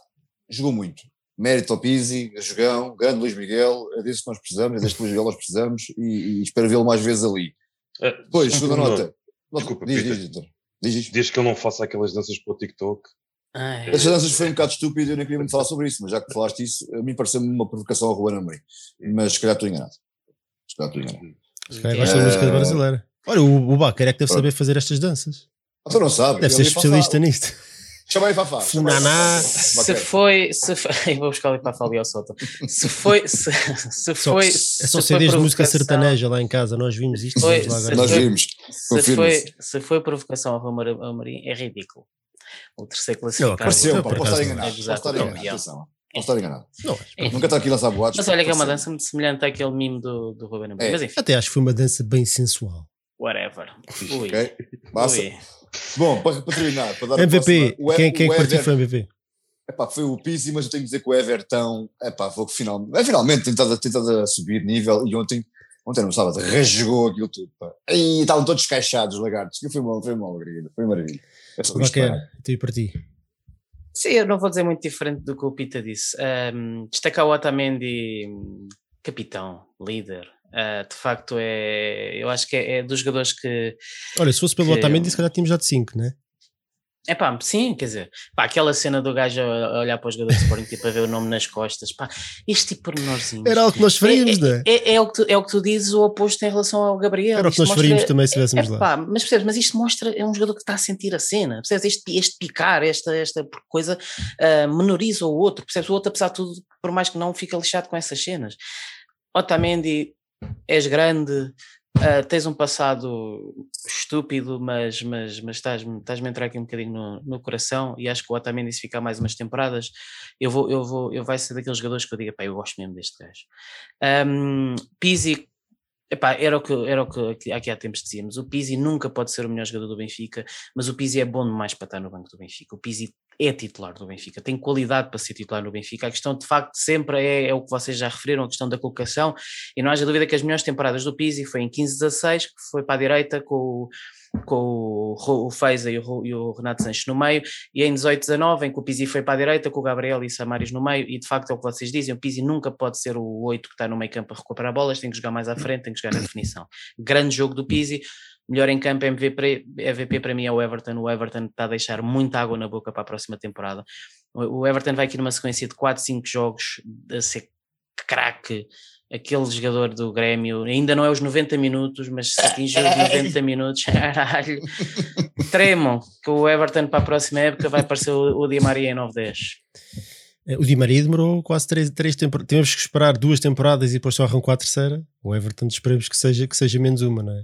jogou muito. Mérito ao Pizzi, jogão, grande Luís Miguel, é desse que nós precisamos, é deste Luís Miguel nós precisamos e, e espero vê-lo mais vezes ali. É, Depois, segunda nota. Desculpa, diz, diz, diz, diz, diz. que ele não faça aquelas danças para o TikTok. Ah, é. As danças foi um bocado estúpido, eu nem queria muito falar sobre isso, mas já que falaste isso, a mim pareceu-me uma provocação ao Ruben Amorim. Mas se calhar estou enganado. Se calhar estou enganado. Se calhar gosta da música brasileira. Olha, o, o Baker é que deve saber fazer estas danças. Ah, tu não sabe. Deve ser especialista nisto. Chama aí Fafá. Funaná. Se foi. Se foi eu vou buscar ali para a Fábio Sota. Se foi. Se, se foi. Só, é só CDs de música sertaneja lá em casa. Nós vimos isto. Foi, nós vimos. Se foi, se foi provocação ao Romarim, é ridículo. O terceiro classificado. Pareceu, posso estar enganado. Posso estar enganado. Posso estar enganado. Não, é. Nunca está aqui a lançar boatos. Mas olha que é uma dança muito semelhante àquele mimo do, do Ruben Amorim. É. Mas enfim. Até acho que foi uma dança bem sensual. Whatever. Ui. Ok. Basta. Ui. Bom, para, para terminar, para dar MVP, próxima, quem, quem é que foi MVP? Epá, foi o Pizzi, mas eu tenho que dizer que o Everton, epá, foi que final, é, finalmente tentado, tentado a subir nível e ontem, ontem no sábado, rasgou aquilo tudo. Pá. E estavam todos caixados, lagartos. Foi uma, foi uma alegria, foi maravilha. Qualquer, tu e para ti. Sim, eu não vou dizer muito diferente do que o Pita disse. Um, destacar o Otamendi, capitão, líder, Uh, de facto, é, eu acho que é, é, dos jogadores que. Olha, se fosse pelo que, Otamendi, se calhar tínhamos já de 5, né? É pá, sim, quer dizer, pá, aquela cena do gajo a olhar para os jogadores de Sporting tipo a ver o nome nas costas, pá, este tipo de pormenorzinho. Era algo que nós faríamos, é, não é? É, é, o que tu, é o que tu dizes, o oposto em relação ao Gabriel. Era o que nós faríamos também se estivéssemos lá. Pá, mas percebes, mas isto mostra, é um jogador que está a sentir a cena, percebes? Este, este picar, esta, esta coisa uh, menoriza o outro, percebes? O outro, apesar de tudo, por mais que não, fica lixado com essas cenas. Otamendi és grande, uh, tens um passado estúpido, mas, mas, mas estás-me estás a entrar aqui um bocadinho no, no coração e acho que o Otamendi se ficar mais umas temporadas, eu vou, eu vou, eu vai ser daqueles jogadores que eu digo, pá, eu gosto mesmo deste gajo. Um, Pizzi Epá, era o que, era o que aqui há tempos dizíamos. O Pizzi nunca pode ser o melhor jogador do Benfica, mas o Pizzi é bom demais para estar no banco do Benfica. O Pizzi é titular do Benfica, tem qualidade para ser titular no Benfica. A questão de facto sempre é, é o que vocês já referiram, a questão da colocação, e não haja dúvida que as melhores temporadas do Pizzi foi em 15-16, que foi para a direita com o com o, o Feiza e o, e o, Renato Sanches no meio, e em 18-19, em que o Pizzi foi para a direita, com o Gabriel e Samaris no meio, e de facto é o que vocês dizem, o Pizzi nunca pode ser o 8 que está no meio campo a recuperar bolas, tem que jogar mais à frente, tem que jogar na definição. Grande jogo do Pizzi, melhor em campo MVP, MVP para mim é o Everton, o Everton está a deixar muita água na boca para a próxima temporada. O Everton vai aqui numa sequência de 4, 5 jogos a ser craque, aquele jogador do Grêmio, ainda não é os 90 minutos, mas se atingir os 90 minutos, caralho, tremam que o Everton para a próxima época vai aparecer o, o Di Maria em 9-10. É, O Di Maria demorou quase três, três temporadas. Temos que esperar duas temporadas e depois só arrancou a terceira. O Everton esperemos que seja, que seja menos uma, não é?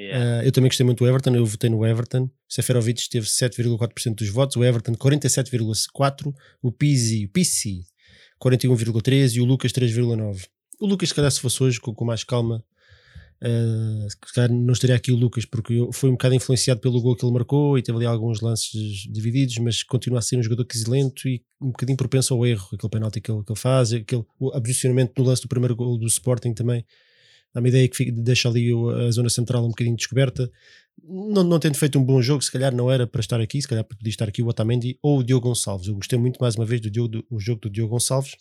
Yeah. Ah, eu também gostei muito do Everton, eu votei no Everton. Seferovic teve 7,4% dos votos, o Everton 47,4%, o Pizzi, o Pizzi 41,3% e o Lucas 3,9%. O Lucas, se calhar, se fosse hoje, com, com mais calma, ah, se calhar não estaria aqui o Lucas, porque foi um bocado influenciado pelo gol que ele marcou e teve ali alguns lances divididos, mas continua a ser um jogador excelente e um bocadinho propenso ao erro, aquele penalti que ele, que ele faz, aquele, o posicionamento no lance do primeiro gol do Sporting também dá-me ideia que fica- deixa ali a zona central um bocadinho descoberta. Não, não tendo feito um bom jogo, se calhar não era para estar aqui, se calhar podia estar aqui o Otamendi ou o Diogo Gonçalves. Eu gostei muito mais uma vez do, Diogo, do jogo do Diogo Gonçalves.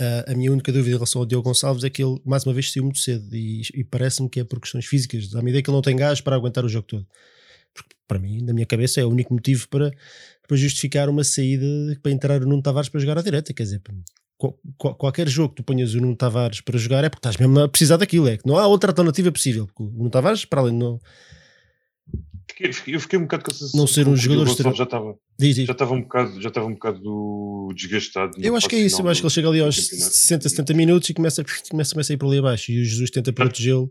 Ah, a minha única dúvida em relação ao Diogo Gonçalves é que ele mais uma vez saiu muito cedo e, e parece-me que é por questões físicas. Dá-me ideia que ele não tem gás para aguentar o jogo todo. Porque, para mim, na minha cabeça, é o único motivo para, para justificar uma saída para entrar o Nuno Tavares para jogar à direita. Quer dizer, qualquer jogo que tu ponhas o Nuno Tavares para jogar é porque estás mesmo a precisar daquilo. É que não há outra alternativa possível. Porque o Nuno Tavares, para além de não. Eu fiquei um bocado com a sensação Não ser um jogador já estava Diz, diz. já estava um bocado já estava um bocado desgastado Eu acho que é isso. Eu acho que ele chega ali aos campeonato. 60, 70 minutos e começa, começa, começa a ir para ali abaixo. E o Jesus tenta protegê-lo.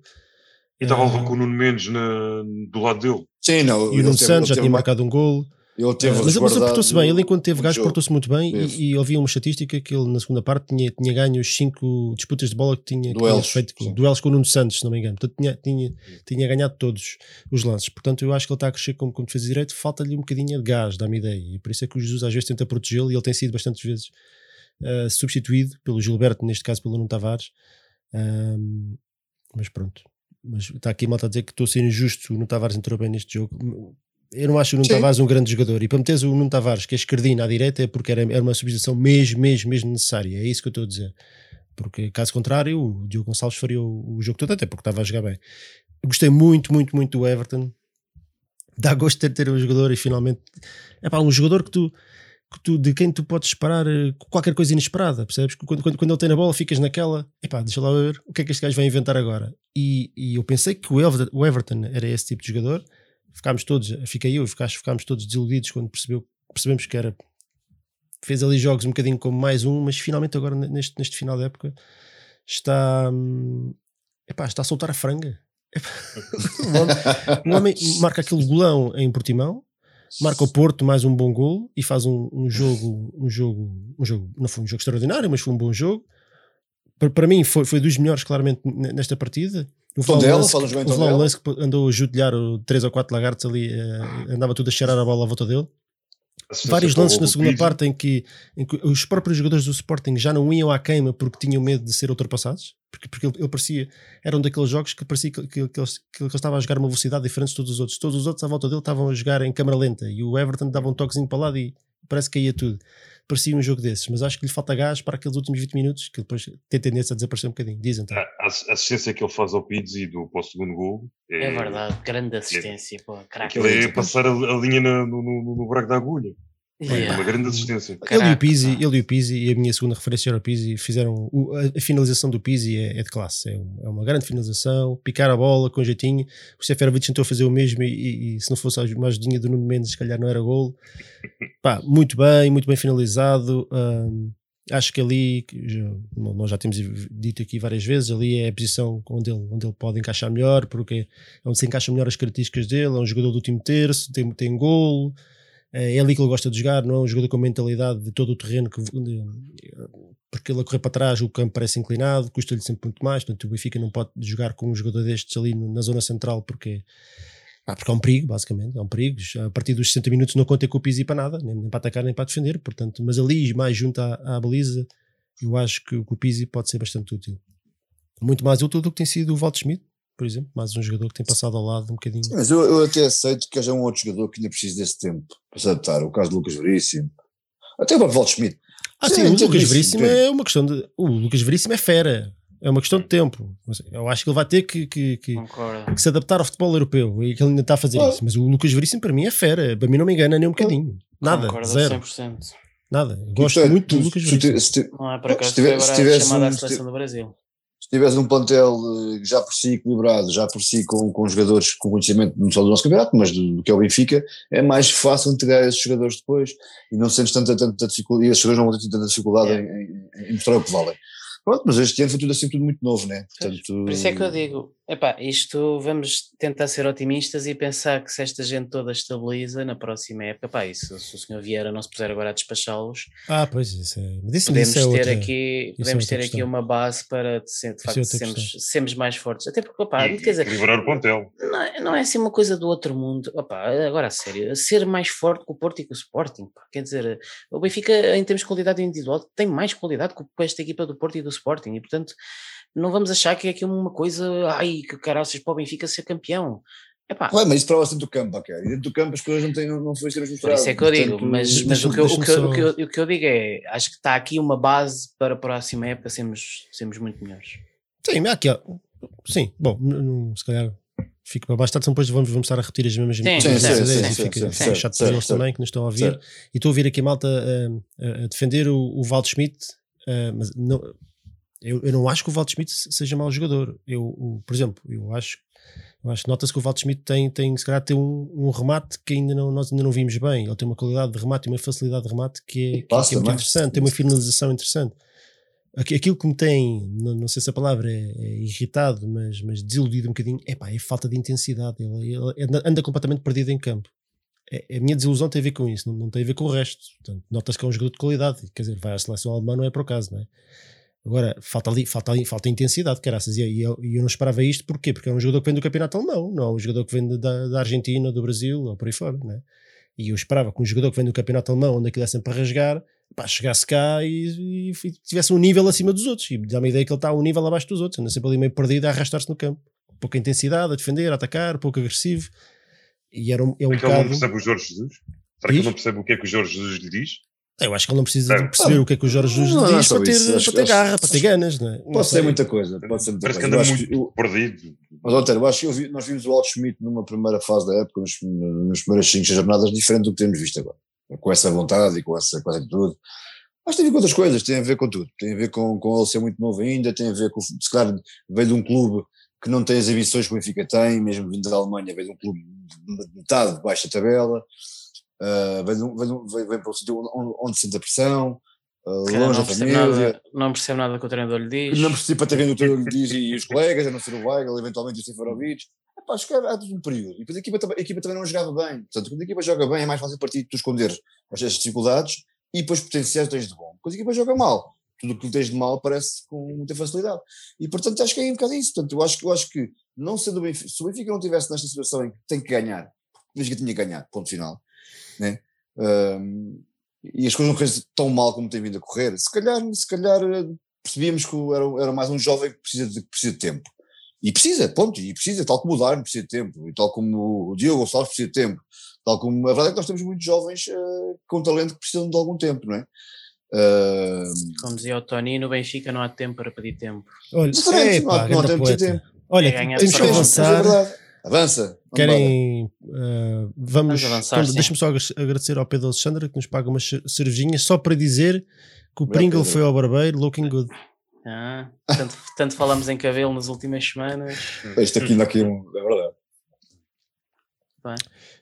e estava Ah, com o Nuno Mendes na- do lado dele Sim, não. E o Nuno Santos já tinha marcado um golo. Ele teve mas mas ele portou-se bem. Ele, enquanto teve gás, portou-se muito bem. E, e eu vi uma estatística que ele, na segunda parte, tinha, tinha ganho os 5 disputas de bola que tinha, que Duelos, feito. sim. Duelos com o Nuno Santos, se não me engano. Portanto, tinha, tinha, tinha ganhado todos os lances. Portanto, eu acho que ele está a crescer como, como defesa de direito. Falta-lhe um bocadinho de gás, dá-me ideia. E por isso é que o Jesus às vezes tenta protegê-lo e ele tem sido bastantes vezes ah, substituído pelo Gilberto, neste caso pelo Nuno Tavares. Ahm, mas pronto. Mas está aqui malta a dizer que estou a ser injusto. O Nuno Tavares entrou bem neste jogo. Eu não acho o Nuno Sim. Tavares um grande jogador. E para meteres o Nuno Tavares, que é esquerdino à direita, é porque era, era uma substituição mesmo, mesmo, mesmo necessária. É isso que eu estou a dizer. Porque caso contrário, o Diogo Gonçalves faria o, o jogo todo, até porque estava a jogar bem. Eu gostei muito, muito, muito do Everton. Dá gosto de ter, ter um jogador e finalmente. É pá, um jogador que tu, que tu, de quem tu podes esperar eh, qualquer coisa inesperada, percebes? Quando, quando, quando ele tem a bola, ficas naquela, epá, deixa lá ver o que é que este gajo vai inventar agora. E, e eu pensei que o Everton, o Everton era esse tipo de jogador. Ficámos todos, fiquei eu, ficámos, ficámos todos desiludidos quando percebeu, percebemos que era. Fez ali jogos um bocadinho como mais um, mas finalmente agora neste, neste final da época está. hum, Epá, está a soltar a franga. Um homem- um homem marca aquele golão em Portimão, marca o Porto mais um bom gol e faz um, um jogo, um jogo, um jogo, não foi um jogo extraordinário, mas foi um bom jogo. Para, mim foi, foi dos melhores claramente nesta partida. Um Tondela, lance fala que- João houve lá um Tondela. lance que andou a o 3 ou 4 lagartos ali, eh, andava tudo a cheirar a bola à volta dele vários o lances na segunda parte em que, em que os próprios jogadores do Sporting já não iam à queima porque tinham medo de ser ultrapassados, porque, porque ele, ele parecia, era um daqueles jogos que parecia que, que, que, ele, que ele estava a jogar uma velocidade diferente de todos os outros. Todos os outros à volta dele estavam a jogar em câmara lenta e o Everton dava um toquezinho para lá e parece que caía tudo. Parecia um jogo desses, mas acho que lhe falta gás para aqueles últimos 20 minutos que depois tem tendência a desaparecer um bocadinho. Dizem então. A assistência que ele faz ao Pizzi do para o segundo gol É verdade, grande assistência, pô, craque. Aquilo é passar a, a linha na- no, no, no buraco da agulha. É Yeah. uma grande assistência. Ele e o Pizzi, ele e o Pizzi, e a minha segunda referência era o Pizzi, fizeram o- a, a finalização do Pizzi é, é de classe, é, um- é uma grande finalização, picar a bola com jeitinho. O Seferovic tentou fazer o mesmo e, e- e se não fosse a uma ajudinha do Nuno Mendes, se calhar não era gol. Pá, muito bem, muito bem finalizado. hum, acho que ali, nós já temos dito aqui várias vezes, ali é a posição onde ele, onde ele pode encaixar melhor, porque é onde se encaixam melhor as características dele. É um jogador do último terço, tem, tem golo, é ali que ele gosta de jogar, não é um jogador com mentalidade de todo o terreno, que, porque ele a correr para trás o campo parece inclinado, custa-lhe sempre muito mais, portanto o Benfica não pode jogar com um jogador destes ali na zona central porque, ah, porque é um perigo, basicamente, é um perigo, a partir dos 60 minutos não conta com o Pizzi para nada, nem, para atacar nem para defender, portanto, mas ali mais junto à, à baliza, eu acho que, o Pizzi pode ser bastante útil. Muito mais útil do que tem sido o Walter Schmidt, por exemplo, mais um jogador que tem passado ao lado um bocadinho. Mas eu, eu até aceito que haja um outro jogador que ainda precisa desse tempo para se adaptar. O caso do Lucas Veríssimo. Até o próprio Walter Schmidt. Ah, Sim, sim, o entendo Lucas Veríssimo é uma questão de. O Lucas Veríssimo é fera. É uma questão de tempo. Eu acho que ele vai ter que, que, que- Concordo. que se adaptar ao futebol europeu e que ele ainda está a fazer Ah. isso. Mas o Lucas Veríssimo para mim é fera. Para mim não me engana nem um bocadinho. Nada. Concordo zero. 100%. Nada. Gosto Portanto, muito do Lucas se Veríssimo. se Não é por acaso Se se agora tivesse chamada um- à se seleção do Brasil. Se tivesse um plantel eh, já por si equilibrado, já por si com, com jogadores com conhecimento não só do nosso campeonato, mas do, do que é o Benfica, é mais fácil integrar esses jogadores depois e não sentes tanta, tanta dificuldade, e esses jogadores não vão ter tanta dificuldade É. em, em- em mostrar o que valem. Pronto, mas este ano foi tudo assim, tudo muito novo, né? Portanto, Por isso é que eu digo, epá, isto vamos tentar ser otimistas e pensar que se esta gente toda estabiliza na próxima época, pá, isso, se o senhor Vieira não se puser agora a despachá-los, Ah, pois, isso é. Isso, podemos isso é ter outra. aqui, é podemos outra ter aqui uma base para de, de é facto outra sermos, sermos mais fortes. Até porque, opá, E, quer dizer, equilibrar o plantel. não, é- não é assim uma coisa do outro mundo. Opá, agora a sério, ser mais forte que o Porto e que o Sporting. pá. Quer dizer, o Benfica, em termos de qualidade individual, tem mais qualidade que com esta equipa do Porto e do Sporting. E portanto, não vamos achar que é aqui uma coisa, ai, que caraças para o Benfica ser campeão. Epá, Ué, mas isso para dentro do campo, ok. E dentro do campo as coisas não, têm, não, não foi ser por mostrado. isso é que eu digo, Portanto, mas, mas deixa- o, que eu, o, que eu, o, que eu, o que eu digo é, acho que está aqui uma base para a próxima época sermos, sermos muito melhores. Sim, aqui, ó. Sim, bom, se calhar fica para mais tarde, depois vamos, vamos estar a repetir as mesmas Sim, as sim, mesmas sim, ideias sim, e fica, sim, fica sim, chato sim, para eles sim. também que nos estão a ouvir. E estou a ouvir aqui a malta ah, a, a defender o, o Walt Schmidt, ah, mas não, eu, eu não acho que o Walt Schmidt seja mau jogador. Eu, por exemplo, eu acho, eu acho que nota-se que o Walt Schmidt tem, tem se calhar, tem um, um remate que ainda não, nós ainda não vimos bem. Ele tem uma qualidade de remate e uma facilidade de remate que é, que, que passa é muito também. interessante, tem uma finalização interessante. Aqui- Aquilo que me tem, não, não sei se a palavra é, é irritado, mas, mas desiludido um bocadinho, é pá, é falta de intensidade. Ele, ele anda, completamente perdido em campo. É, a minha desilusão tem a ver com isso, não, não tem a ver com o resto. Portanto, Nota-se que é um jogador de qualidade, quer dizer, vai à seleção alemã, não é por acaso, não é? Agora, falta ali, falta ali, falta intensidade, caraças. E, eu, e eu não esperava isto, porquê? Porque é um jogador que vem do campeonato alemão, não é um jogador que vem da, da Argentina, do Brasil, ou por aí fora, não é? E eu esperava que um jogador que vem do campeonato alemão, onde aquilo é sempre a rasgar, pá, chegasse cá e, e- e tivesse um nível acima dos outros. E dá-me a ideia que ele está um nível abaixo dos outros, anda sempre ali meio perdido a arrastar-se no campo. Pouca intensidade, a defender, a atacar, pouco agressivo. E era um, é um Será que ele não bocado. percebe o Jorge Jesus? Será que ele não percebe o que é que o Jorge Jesus lhe diz? Eu acho que ele não precisa de Certo. perceber o que é que o Jorge Jesus Não, é diz para ter, isso. Acho- para ter acho- garra, para ter acho- ganas. Não é? Não Pode ser sei. muita coisa. Pode ser muita Parece que coisa. anda Eu acho muito que- eu- perdido. Mas, Otero, eu acho que eu vi- nós vimos o Walt Schmidt numa primeira fase da época, nos, nas primeiras 5 jornadas, diferente do que temos visto agora. Com essa vontade e com essa, com essa atitude. Mas tem a ver com outras coisas, tem a ver com tudo. Tem a ver com, com ele ser muito novo ainda, tem a ver com, se calhar, veio de um clube que não tem as ambições que o Benfica tem, mesmo vindo da Alemanha, veio de um clube de metade de baixa tabela, uh, veio para um sítio onde, onde sente a pressão, uh, longe não da percebe, família. nada, não percebe nada que o treinador lhe diz. Não participa até vendo o treinador lhe diz e, os colegas, a não ser o Weigl, eventualmente o Seferovic. Epá, acho que há tudo um período. E depois a equipa, também- a equipa também não jogava bem. Portanto, quando a equipa joga bem é mais fácil partir de tu esconder as dificuldades e depois potenciais tens de bom. Quando a equipa joga mal, tudo o que tens de mal parece com muita facilidade. E portanto acho que é um bocado isso. Portanto, eu acho, que- eu acho que não sendo o Benfica, se o Benfica não estivesse nesta situação em que tem que ganhar, o Benfica tinha que ganhar, ponto final. Né? Ahm, e as coisas não correm tão mal como têm vindo a correr, se calhar, se calhar eh, percebíamos que era, era mais um jovem que precisa de, que precisa de tempo. E precisa, ponto, e precisa, tal como o Darwin precisa de tempo, e tal como o Diogo Gonçalves precisa de tempo, tal como, a verdade é que nós temos muitos jovens eh, com talento que precisam de algum tempo, não é? Ah, Como dizia o Tony, no Benfica não há tempo para pedir tempo. Olha, é, não há- pá, não há tempo de poeta. tempo. Olha, É ganhar temos que para é avançar. Avança. Querem. uh, vamos. Vamos avançar, quando- sim. Deixa-me só agra- agradecer ao Pedro Alexandre que nos paga umas ce- cervejinhas só para dizer que o Obrigado, Pringle Pedro. foi ao barbeiro looking good. Ah, tanto, tanto falamos em cabelo nas últimas semanas. Isto aqui aqui é um- é verdade.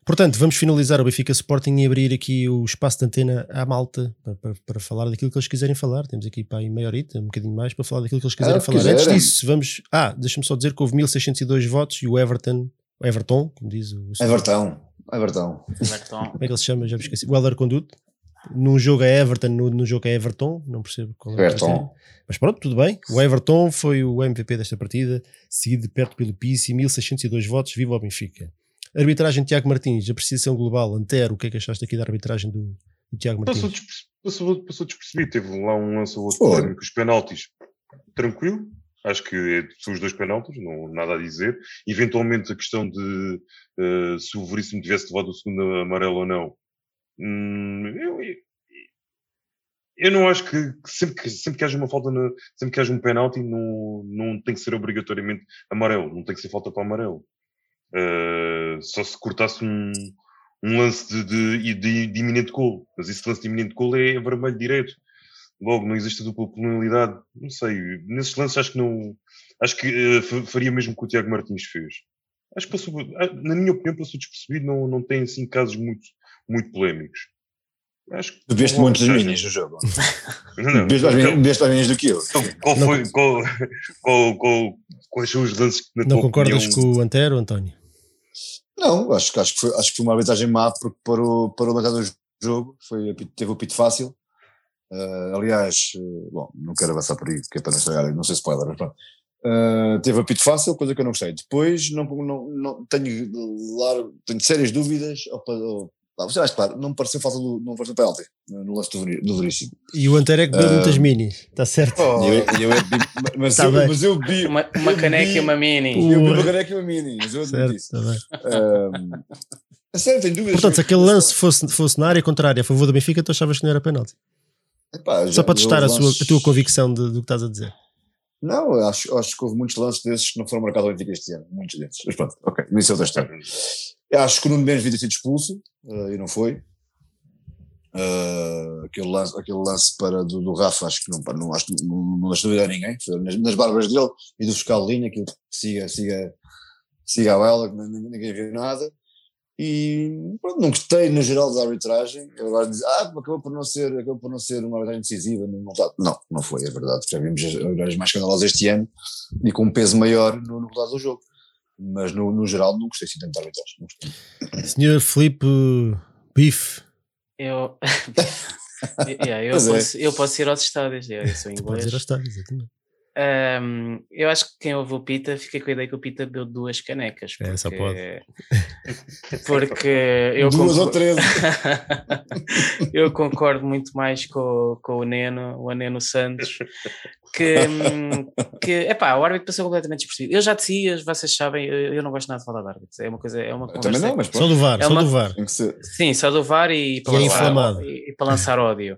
Portanto, vamos finalizar o Benfica Sporting e abrir aqui o espaço de antena à malta para, para, para falar daquilo que eles quiserem falar. Temos aqui para aí meia horita, um bocadinho mais, para falar daquilo que eles quiserem Ah, falar. Antes quiserem. disso, vamos. Ah, deixa-me só dizer que houve 1602 votos e o Everton, o Everton, como diz o. Everton. Everton. Everton. Como é que ele se chama? Já me esqueci. O Elder Conduto. Num jogo é Everton, no, no jogo é Everton. Não percebo qual é o Everton. Mas pronto, tudo bem. O Everton foi o MVP desta partida, seguido de perto pelo Pizzi, 1602 votos. Viva o Benfica. Arbitragem Tiago Martins, apreciação global. Antero, o que é que achaste aqui da arbitragem do, do Tiago Martins? passou, passou despercebido. Teve lá um lance ou outro os penaltis. Tranquilo. Acho que é- são os dois penaltis, não nada a dizer. Eventualmente a questão de eh, se o Veríssimo tivesse levado o segundo amarelo ou não. Hum, eu, eu- eu não acho que que sempre, que sempre que haja uma falta, na- sempre que haja um penalti, não, não tem que ser obrigatoriamente amarelo, não tem que ser falta para amarelo. Eh, só se cortasse um, um lance de, de, de, de iminente gol. Mas esse lance de iminente gol é vermelho direito. Logo, não existe a dupla penalidade. Não sei. Nesses lances acho que não. Acho que uh, faria mesmo o que o Tiago Martins fez. Acho que passou, na minha opinião, passou despercebido. Não, não tem assim casos muito, muito polémicos. Acho que tu viste muitos minis no jogo. Não, mais minis do que eu. Então, qual foi, qual, qual, qual, quais são os lances que na Não concordas opinião... com o Antero, António? Não, acho, acho, que foi, acho que foi uma arbitragem má porque parou, parou a do jogo, foi, teve o pito fácil. Uh, aliás, uh, bom, não quero avançar por aí, porque é para não estragar, não sei se pode, mas pronto. Uh, teve apito fácil, coisa que eu não gostei. Depois não, não, não tenho, tenho sérias dúvidas ao, Você mais claro, não me pareceu falta do, não pareceu penalti no lance do, do Veríssimo. E o Antero é que bebeu uh, muitas minis, está certo? Oh, eu, eu, eu, mas, tá eu, mas eu vi. Uma, uma caneca e uma mini. Eu vi uma caneca e uma mini, mas eu certo, disse. Tá um, a sério, tenho dúvidas. Portanto, se aquele lance fosse, fosse na área contrária a favor do Benfica, tu achavas que não era penalti? Epá, Só para testar a, sua, a tua convicção de, do que estás a dizer. Não, acho, acho que houve muitos lances desses que não foram marcados ao Benfica este ano. Muitos desses. Mas pronto, ok, isso é outra história. Acho que o Nuno Mendes devia ter sido expulso uh, e não foi. Uh, aquele, lance, aquele lance para do, do Rafa, acho que não, não, acho, não, não deixou dúvida a ninguém. Foi nas, nas barbas dele e do fiscal de linha, aquilo siga, siga, siga a ela, que ninguém viu nada. E pronto, não gostei no geral da arbitragem. Agora diz, ah, acabou por não ser, acabou por não ser uma arbitragem decisiva. Não, não, não foi, é verdade. Já vimos arbitragens mais escandalosas este ano e com um peso maior no, no resultado do jogo mas no, no geral não gostei assim tanto de arbitragem. Senhor Felipe Bife. Eu, yeah, eu, posso, é. eu posso ir aos estádios, eu sou inglês. Podes ir aos estádios, exatamente. Um, eu acho que quem ouve o Pita fica com a ideia que o Pita bebeu duas canecas. Porque, é, só pode. Porque eu Duas concordo, ou três. eu concordo muito mais com, com o Neno, o Aneno Santos, que, que epá, o árbitro passou completamente despercebido. Eu já disse, vocês sabem, eu, eu não gosto nada de falar de árbitros. É uma coisa, é uma conversa. Também não, mas só do VAR, é uma, só do VAR. Sim, só do VAR e para, e é lançar, e, e para lançar ódio.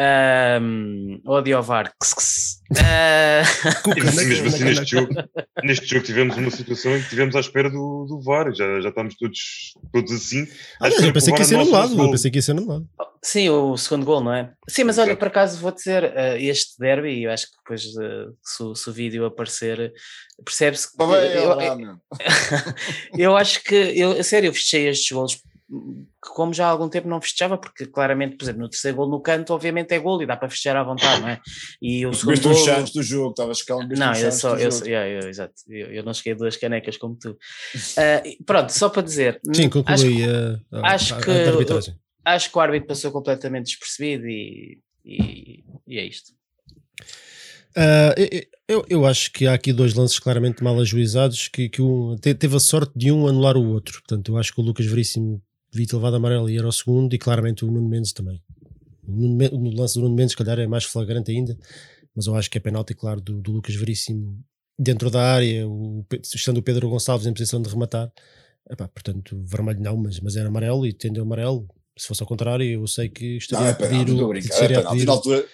Um. Uh... mesmo assim, neste jogo, neste jogo tivemos uma situação em que tivemos à espera do, do VAR, já, já estamos todos, todos assim. Ah, eu pensei que ia ser anulado, eu pensei que ia ser anulado. Sim, o segundo gol, não é? Sim, mas olha, por acaso vou dizer, uh, este derby, eu acho que depois uh, se, se, o vídeo aparecer, percebe-se que. Eu, eu, eu, acho que, eu, a sério, eu fechei estes golos que como já há algum tempo não festejava, porque claramente, por exemplo, no terceiro gol no canto, obviamente é gol e dá para festejar à vontade, não é? E o segundo gol... os do jogo, estavas calmo. Não, eu só, eu, eu, eu, exato, eu, eu, não cheguei a duas canecas como tu. Uh, pronto, só para dizer... Sim, concluí acho, a, a, que, a Acho que o árbitro passou completamente despercebido e, e, e é isto. Uh, eu, eu acho que há aqui dois lances claramente mal ajuizados que, que um, teve a sorte de um anular o outro. Portanto, eu acho que o Lucas Veríssimo devia ter levado amarelo e era o segundo, e claramente o Nuno Mendes também. O, Nuno, o lance do Nuno Mendes, se calhar, é mais flagrante ainda, mas eu acho que é penalti, claro, do, do Lucas Veríssimo dentro da área, o, estando o Pedro Gonçalves em posição de rematar. Epá, portanto, vermelho não, mas, mas era amarelo e tendo amarelo. Se fosse ao contrário, eu sei que estaria não, é a pedir o. Estaria é a pedir, altura,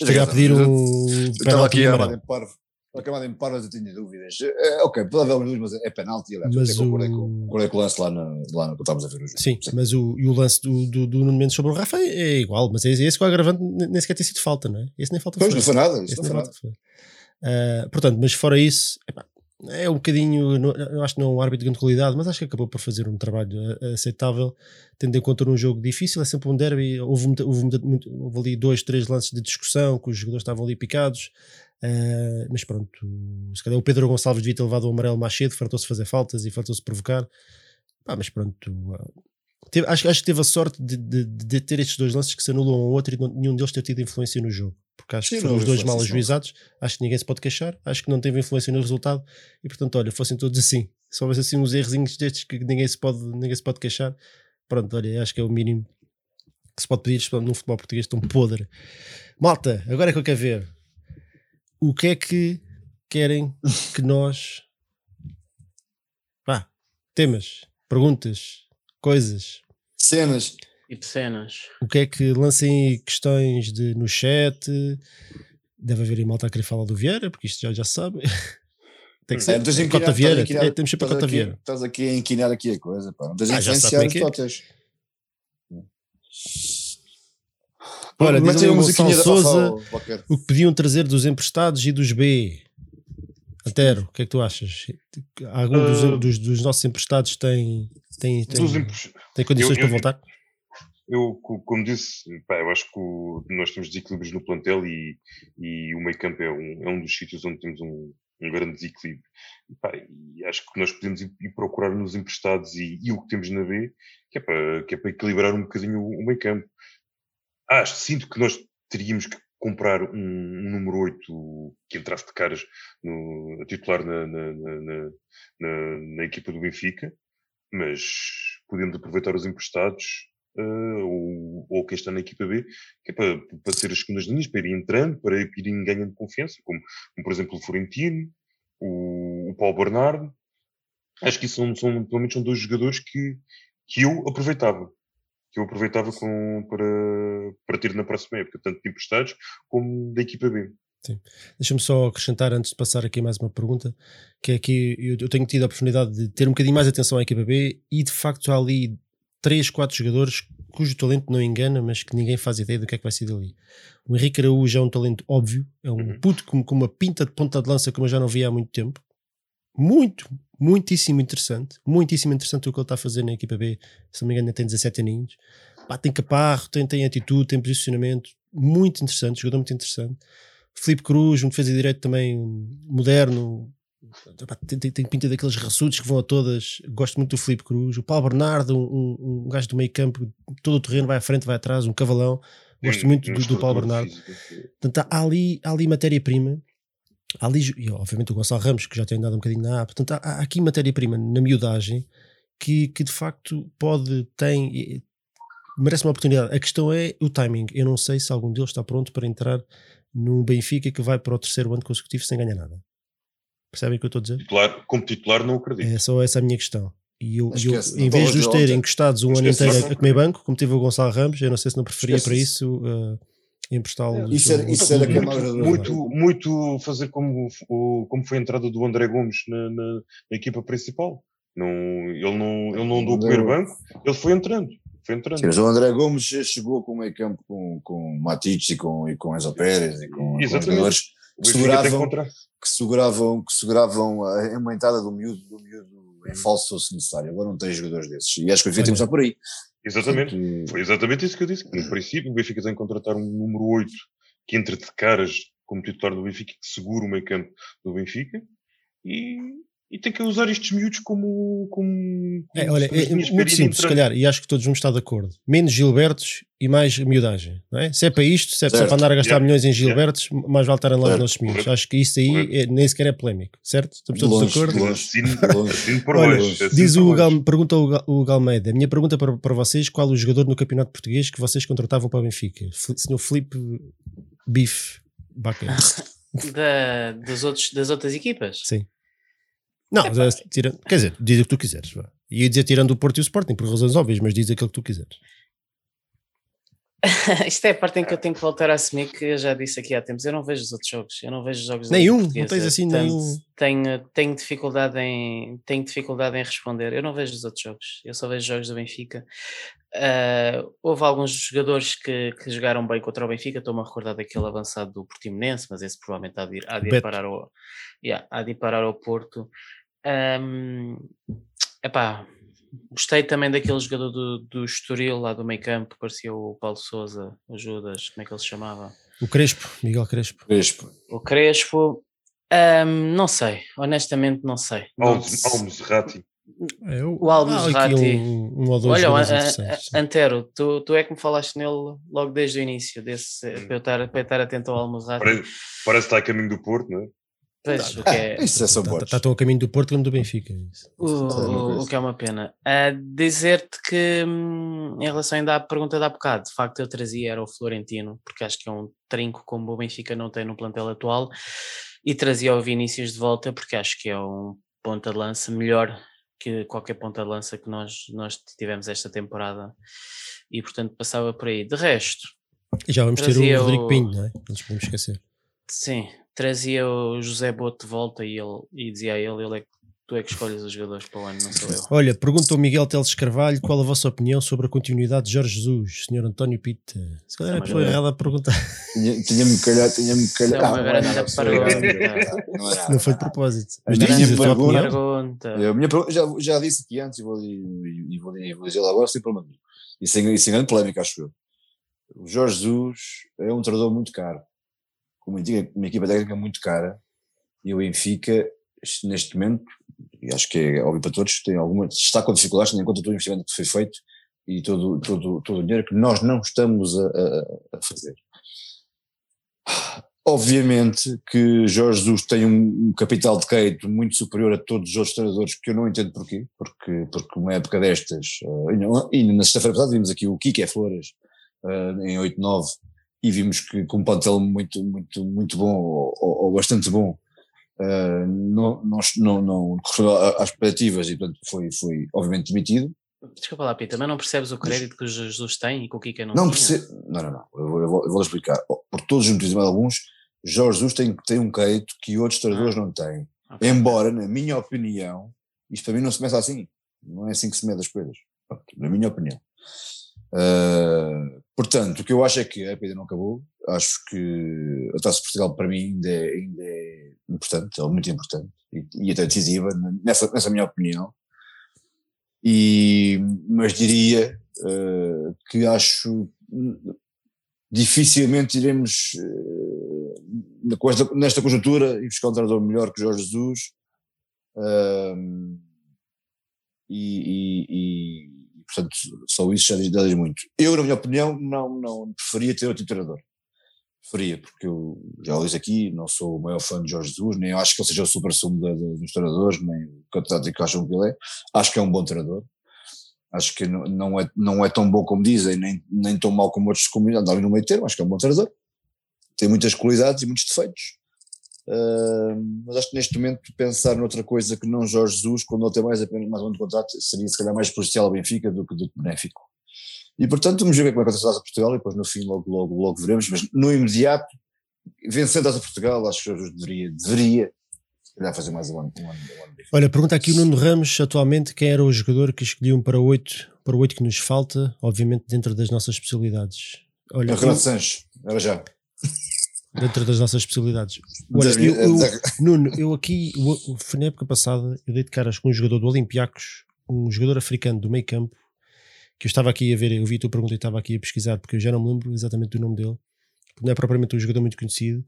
estaria a pedir o. Estava aqui a a camada em paras eu tinha dúvidas. É, ok, pode haver dúvidas, mas é penalti. Aliás, mas o... concordei, com, concordei com o lance lá, na, lá no que estávamos a ver o jogo. Sim, Sim, mas o, e o lance do, do, do Nuno Mendes sobre o Rafa é, igual, mas é, esse que o agravante nem sequer tem sido falta, não é? Esse nem falta Pois, não foi nada. Esse não foi nada. Uh, portanto, mas fora isso, epá, é um bocadinho, não, eu acho que não é um árbitro de grande qualidade, mas acho que acabou por fazer um trabalho aceitável, tendo em conta um jogo difícil, é sempre um derby, houve, houve, houve, houve ali dois, três lances de discussão, que os jogadores estavam ali picados, Uh, mas pronto, se calhar o Pedro Gonçalves devia ter levado o amarelo mais cedo, fartou-se fazer faltas e fartou-se provocar. Pá, mas pronto, uh, teve, acho, acho que teve a sorte de, de, de, ter estes dois lances que se anulam um ao outro e não, nenhum deles ter tido influência no jogo. Porque acho Sim, que foram os dois mal ajuizados, acho que ninguém se pode queixar, acho que não teve influência no resultado e portanto, olha, fossem todos assim. Se houvesse assim uns erros destes que ninguém se pode, ninguém se pode queixar, pronto, olha, acho que é o mínimo que se pode pedir num futebol português tão podre. Malta, agora é que eu quero ver o que é que querem que nós. Pá, temas, perguntas, coisas. Cenas. Tipo cenas. O que é que lancem questões de, no chat? Deve haver aí malta a querer falar do Vieira, porque isto já, já sabe. Tem que ser. É, Cota Vieira. É, temos sempre a Cota Vieira. Estás aqui a inquinar aqui a coisa. Pá. Não tens ah, influenciar é os é. Olha, diz uma musiquinha Souza, qualquer. o que podiam trazer dos emprestados e dos B. Antero, o que é que tu achas? Algum dos, Ah. dos, dos nossos emprestados tem, tem, tem, tem condições eu- para voltar? Eu, co- como disse, pá, eu acho que o- nós temos desequilíbrios no plantel e, e o meio campo é um, é um dos sítios onde temos um, um grande desequilíbrio. E, pá, e acho que nós podemos ir, ir procurar nos emprestados e, e o que temos na B, que é para, que é para equilibrar um bocadinho o, o meio campo. Acho, sinto que nós teríamos que comprar um, um número 8 que entrasse de caras no, a titular na, na, na, na, equipa do Benfica, mas podemos aproveitar os emprestados eh, ou, ou quem está na equipa B, que é para, para ser as segundas linhas, para ir entrando, para ir ganhando confiança, como, como, por exemplo o Florentino, o, o Paulo Bernardo. Acho que isso são, são, pelo menos são dois jogadores que, que eu aproveitava. Que eu aproveitava com, para, para ter na próxima época, tanto de emprestados como da equipa B. Deixa-me só acrescentar antes de passar aqui mais uma pergunta, que é que eu, eu tenho tido a oportunidade de ter um bocadinho mais atenção à equipa B e de facto há ali 3, 4 jogadores cujo talento não engana, mas que ninguém faz ideia do que é que vai ser dali. O Henrique Araújo é um talento óbvio, é um Uhum. puto com, com uma pinta de ponta de lança como eu já não via há muito tempo. Muito, muitíssimo interessante. Muitíssimo interessante o que ele está a fazer na equipa B. Se não me engano, ainda tem 17 aninhos. Pá, tem caparro, tem, tem atitude, tem posicionamento. Muito interessante, jogador muito interessante. Felipe Cruz, um defesa de direito também moderno. Pá, Tem, tem, tem pinta daqueles raçudos que vão a todas. Gosto muito do Felipe Cruz. O Paulo Bernardo, um, um, um gajo do meio campo, todo o terreno, vai à frente, vai atrás, um cavalão. Gosto Tem- muito do, do Paulo Bernardo. Portanto, há ali, há ali matéria-prima. Há ali, e obviamente o Gonçalo Ramos, que já tem andado um bocadinho na A. Portanto, há, há aqui matéria-prima na miudagem que, que de facto pode, tem, merece uma oportunidade. A questão é o timing. Eu não sei se algum deles está pronto para entrar no Benfica que vai para o terceiro ano consecutivo sem ganhar nada. Percebem o que eu estou a dizer? Titular, como titular, não acredito. É só essa a minha questão. E eu, eu, em vez de os a ter dizer ontem. encostados um ano inteiro a comer banco, como teve o Gonçalo Ramos, eu não sei se não preferia Esquece para isso. isso uh, emprestá-los. Isso era- isso era é muito, muito, muito fazer como, o- como foi a entrada do André Gomes na, na- na equipa principal. Não, ele, não, ele não andou a comer banco, ele foi entrando. Foi entrando. Sim, mas o André Gomes chegou com o meio campo com, com Matic e com, e com Enzo Pérez e com, com jogadores que seguravam, que seguravam, que seguravam a emaitada do miúdo, do miúdo em falso se necessário. Agora não tem jogadores desses. E acho que o Benfica tem que por aí. Exatamente. Foi exatamente isso que eu disse. que No princípio, o Benfica tem que contratar um número 8 que entre de caras como titular do Benfica, que segura o meio campo do Benfica e, e tem que usar estes miúdos como. como, É, olha, é, para muito simples, se calhar, e acho que todos vamos estar de acordo. Menos Gilbertos e mais miudagem. Não é? Se é para isto, se é, é para andar a gastar Yeah. milhões em Gilbertos, mais vale estarem lá os Certo. nossos miúdos. Acho que isso aí é- nem sequer é polémico, certo? Estamos todos longe, de acordo? longe. por Olha, Diz o. Gal, pergunta o, Ga- o Galmeida. A minha pergunta para, para vocês: qual o jogador no campeonato português que vocês contratavam para o Benfica? F- Senhor Felipe Bife Baca. Da, dos outros, das outras equipas. Sim. Não, Epá. é, tira, quer dizer, diz o que tu quiseres. vá. Ia dizer tirando o Porto e o Sporting, por razões óbvias, mas diz aquilo que tu quiseres. Isto é a parte em que eu tenho que voltar a assumir que eu já disse aqui há tempos. Eu não vejo os outros jogos. Eu não vejo os jogos Nenhum? Não tens assim portanto, nenhum? Tenho, tenho, dificuldade em, tenho dificuldade em responder. Eu não vejo os outros jogos. Eu só vejo jogos do Benfica. Ah, houve alguns jogadores que, que jogaram bem contra o Benfica. Estou-me a recordar daquele avançado do Portimonense, mas esse provavelmente há de ir, há de ir parar ao, yeah, há de ir parar ao Porto. Ahm, epá, Gostei também daquele jogador do, do Estoril, lá do meio campo, parecia o Paulo Souza, o Judas, como é que ele se chamava? O Crespo, Miguel Crespo. Crespo. O Crespo. Ahm, não sei, honestamente não sei. Não Almo se- Almozerati. É, o, aqui Ratti. um, um ou dois Olha, interessantes. An- Antero, tu, tu é que me falaste nele logo desde o início, desse, Hum. para, eu estar, para eu estar atento ao Almozrati. Parece, parece que está a caminho do Porto, não é? Pois, é, Isso é só Está tá, tão a caminho do Porto como do Benfica. isso. O, é o- que é uma pena. Dizer-te que, hum, em relação ainda à pergunta de há bocado, de facto eu trazia era o Florentino, porque acho que é um trinco como o Benfica não tem no plantel atual, e trazia o Vinícius de volta, porque acho que é um ponta de lança melhor que qualquer ponta de lança que nós, nós tivemos esta temporada, e portanto passava por aí. De resto, E já vamos ter o Rodrigo o- Pinho, não é? Não nos podemos esquecer. sim, trazia o José Boto de volta e, ele, e dizia a ele, ele é tu é que escolhes os jogadores para o ano, não sou eu. Olha, pergunta o Miguel Teles Carvalho qual a vossa opinião sobre a continuidade de Jorge Jesus, Sr. António Pita. Se calhar é a pessoa é. errada a perguntar. Tinha- Tinha-me calhar, tinha-me é Ah, grande não, não, não é Não foi de propósito. A Mas minha dizes a tua pergunta- opinião. Pergunta. Eu, a minha pergunta- já, já disse aqui antes e vou, e, vou, e vou dizer agora sem problema nenhum. E sem, e sem grande polémica, acho eu. O Jorge Jesus é um treinador muito caro. Com uma, equipa- uma equipa técnica muito cara. E o Benfica, neste momento, e acho que é óbvio para todos, tem alguma, está com dificuldades, tendo em conta todo o investimento que foi feito e todo, todo, todo o dinheiro que nós não estamos a, a- a fazer. Obviamente que Jorge Jesus tem um, capital de crédito muito superior a todos os outros treinadores, que eu não entendo porquê, porque, porque uma época destas, eh, e e na sexta-feira passada vimos aqui o Kike Flores eh, em 8-9 e vimos que com um plantel muito, muito, muito bom ou, ou- ou bastante bom, eh, não, não, não, a- às expectativas e portanto foi, foi obviamente demitido. Desculpa lá, Pita, mas não percebes o crédito que o Jesus tem e que o Kika não Não tinha? percebo. Não, não, não. Eu vou, eu vou, eu vou explicar. Por todos os motivos, mas alguns, Jorge Jesus tem, tem um crédito que outros treinadores não têm. Ok. Embora, na minha opinião, isto para mim não se começa assim. Não é assim que se mede as coisas. Pronto, Na minha opinião. Ah, portanto, o que eu acho é que a vida não acabou. Acho que a Taça de Portugal para mim ainda é, ainda é importante, é muito importante e, e até decisiva, nessa, nessa minha opinião. E, mas diria ah, que acho hum, dificilmente iremos esta- nesta conjuntura e buscar um treinador melhor que Jorge Jesus e, e- e, portanto só isso já diz, já diz muito. Eu na minha opinião não, não preferia ter outro treinador. Preferia porque eu já o disse aqui não sou o maior fã de Jorge Jesus nem acho que ele seja o super sumo dos treinadores nem o candidato que acham que ele é. Acho que é um bom treinador. Acho que não, não, é, não é tão bom como dizem, nem, nem tão mau como outros como andam no meio termo, acho que é um bom treinador. Tem muitas qualidades e muitos defeitos. Ah, mas acho que neste momento pensar noutra coisa que não Jorge Jesus, quando ele tem mais apenas mais um contrato, seria se calhar mais prejudicial ao Benfica do que, do que benéfico. E portanto vamos ver como é que acontece a Portugal e depois no fim logo, logo, logo veremos, mas no imediato, vencendo a Portugal, acho que Jorge Jesus deveria, deveria calhar fazer mais um ano, um ano, um ano. Olha, pergunta aqui o Nuno Ramos, atualmente, quem era o jogador que escolhiam para o 8, para o 8 que nos falta, obviamente dentro das nossas especialidades. Olha, Renato Sanches, era já. Dentro das nossas especialidades. Olha, eu, eu- Nuno, eu aqui, foi na época passada, eu dei de caras com um jogador do Olympiacos, um jogador africano do meio campo, que eu estava aqui a ver, eu vi a tua pergunta e estava aqui a pesquisar, porque eu já não me lembro exatamente do nome dele, não é propriamente um jogador muito conhecido,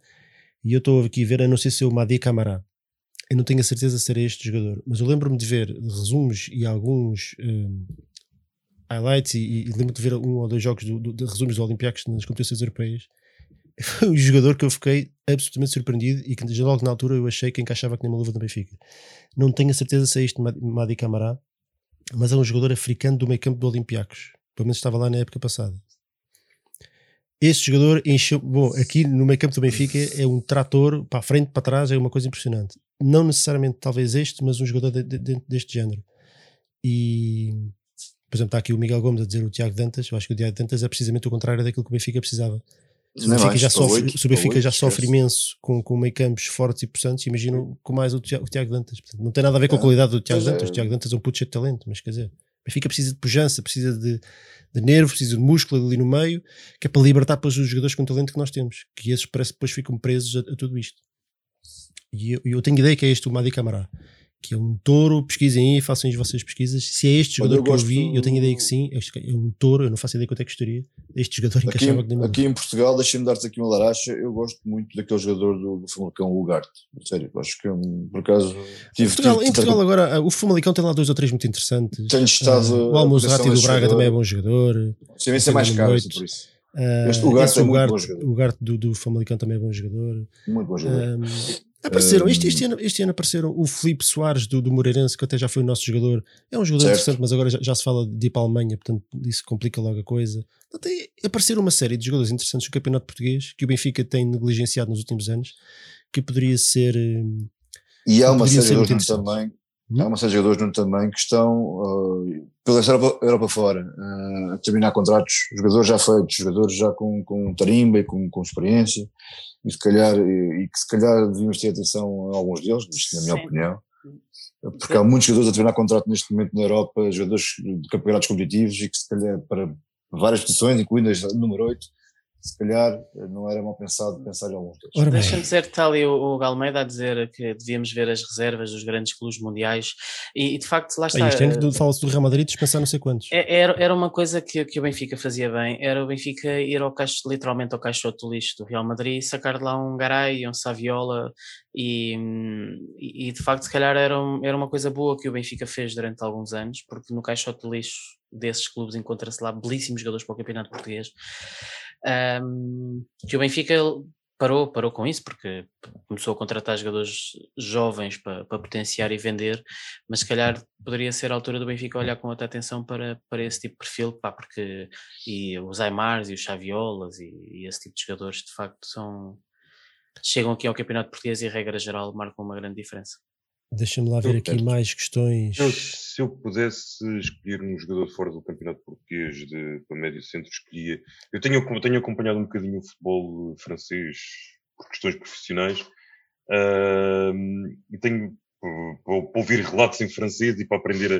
e eu estou aqui a ver, eu não sei se é o Madi Camará, eu não tenho a certeza se era este jogador, mas eu lembro-me de ver resumos e alguns hum, highlights e, e lembro-me de ver um ou dois jogos do, do- de resumos do Olympiacos nas competições europeias. Foi um jogador que eu fiquei absolutamente surpreendido e que logo na altura eu achei que encaixava que nem uma luva da Benfica. Não tenho a certeza se é este Madi- Camará, mas é um jogador africano do meio campo do Olympiacos. Pelo menos estava lá na época passada. Este jogador encheu. Bom, aqui no meio campo do Benfica é um trator para a frente, para trás, é uma coisa impressionante. Não necessariamente talvez este, mas um jogador de- de- deste género. E, por exemplo, está aqui o Miguel Gomes a dizer o Tiago Dantas. Eu acho que o Tiago Dantas é precisamente o contrário daquilo que o Benfica precisava. Benfica, já sofre, o Benfica já sofre imenso com, com meio campos fortes e possantes, imagino com mais o Tiago, o Tiago Dantas. Portanto, não tem nada a ver com a Ah, qualidade do Tiago é. Dantas. O Tiago Dantas é um puto cheio de talento, mas quer dizer, o Benfica precisa de pujança, precisa de, de nervo, precisa de músculo ali no meio, que é para libertar depois os jogadores com talento que nós temos, que esses parece que depois ficam presos a, a tudo isto. E eu, eu tenho ideia que é este o Madi Camará, que é um touro, pesquisem aí, façam as vossas pesquisas. Se é este Olha, jogador eu que eu vi, eu tenho ideia que sim, é um touro, eu não faço ideia quanto é que custaria. Este jogador Aqui, encaixava que uma aqui em Portugal, deixa-me dar-te aqui uma laracha. Eu gosto muito daquele jogador do, do Famalicão, o Ugarte. Sério, acho que é um, por acaso. Tive, Portugal, tive- em Portugal agora, ah, o Famalicão tem lá dois ou três muito interessantes. tenho estado. Ah, o Almozrati do Braga também é bom jogador. Sim, esse é mais caro, por isso. Ah, Este Ugarte esse é muito Ugarte- bom jogador. O Ugarte do, do Famalicão também é bom jogador. Muito bom jogador. Ah, apareceram, este, Um, este, ano, este ano apareceram o Filipe Soares do, do Moreirense, que até já foi o nosso jogador. É um jogador Certo. interessante, mas agora já, já se fala de ir para a Alemanha, portanto isso complica logo a coisa. Portanto, é- apareceram uma série de jogadores interessantes do Campeonato Português que o Benfica tem negligenciado nos últimos anos, que poderia ser. hum, e há uma poderia série de também. Hum? Há uma série de jogadores no também que estão ah, pela Europa, Europa fora ah, a terminar contratos. Jogadores já feitos, jogadores já com, com tarimba e com, com experiência. E, se calhar, e, e que se calhar devíamos ter atenção a alguns deles, isto na minha Sim. opinião. porque há muitos jogadores a treinar contrato neste momento na Europa, jogadores de campeonatos competitivos e que se calhar para várias posições, incluindo a número 8, se calhar não era mal pensado pensar em alguns deles. Deixa-me dizer que está ali o, o Galmeida a dizer que devíamos ver as reservas dos grandes clubes mundiais e, e de facto lá está. Isto é fala-se do Real Madrid dispensar não sei quantos. É, era, era uma coisa que, que o Benfica fazia bem, era o Benfica ir ao caixo, literalmente ao caixote do lixo do Real Madrid, sacar de lá um Garay, um Saviola e, e, de facto se calhar era, um, era uma coisa boa que o Benfica fez durante alguns anos, porque no caixote do lixo desses clubes encontra-se lá belíssimos jogadores para o campeonato português um, que o Benfica parou, parou com isso, porque começou a contratar jogadores jovens para, para potenciar e vender, mas se calhar poderia ser a altura do Benfica olhar com outra atenção para, para esse tipo de perfil, pá, porque e os Aymars e os Xaviolas e, e esse tipo de jogadores de facto são chegam aqui ao Campeonato Português e regra geral marcam uma grande diferença. Deixa-me lá ver aqui mais questões. Eu, se eu pudesse escolher um jogador fora do campeonato português de, para médio centro, escolhia. Eu tenho, tenho acompanhado um bocadinho o futebol francês por questões profissionais uh, e tenho para ouvir relatos em francês e para aprender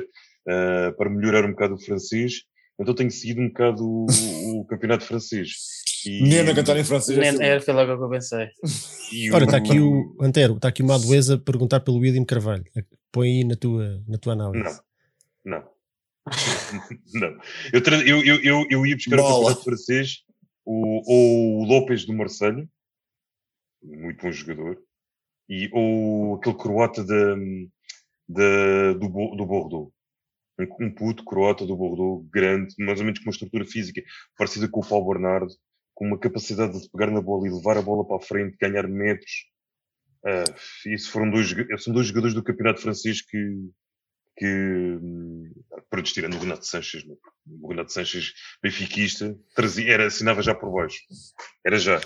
a, uh, para melhorar um bocado o francês. Então tenho seguido um bocado o, o campeonato francês. Menino a cantar em francês. Nem, é, foi logo que eu pensei. Ora, está aqui o Antero, está aqui uma adueza a perguntar pelo William Carvalho. Põe aí na tua, na tua análise. Não, não. não. Eu, eu, eu, eu, eu ia buscar Bola. o campeonato francês, o, o Lopes do Marselho, muito bom jogador, e ou aquele croata de, de, do, do Bordeaux. Um, um puto croata do Bordeaux, grande, mais ou menos com uma estrutura física parecida com o Paulo Bernardo, com uma capacidade de pegar na bola e levar a bola para a frente, ganhar metros. Uh, isso foram dois, são dois jogadores do campeonato francês que, que hum, para tirando o Renato Sanches, né? o Renato Sanches benfiquista, trazia, era, assinava já por baixo. Era já.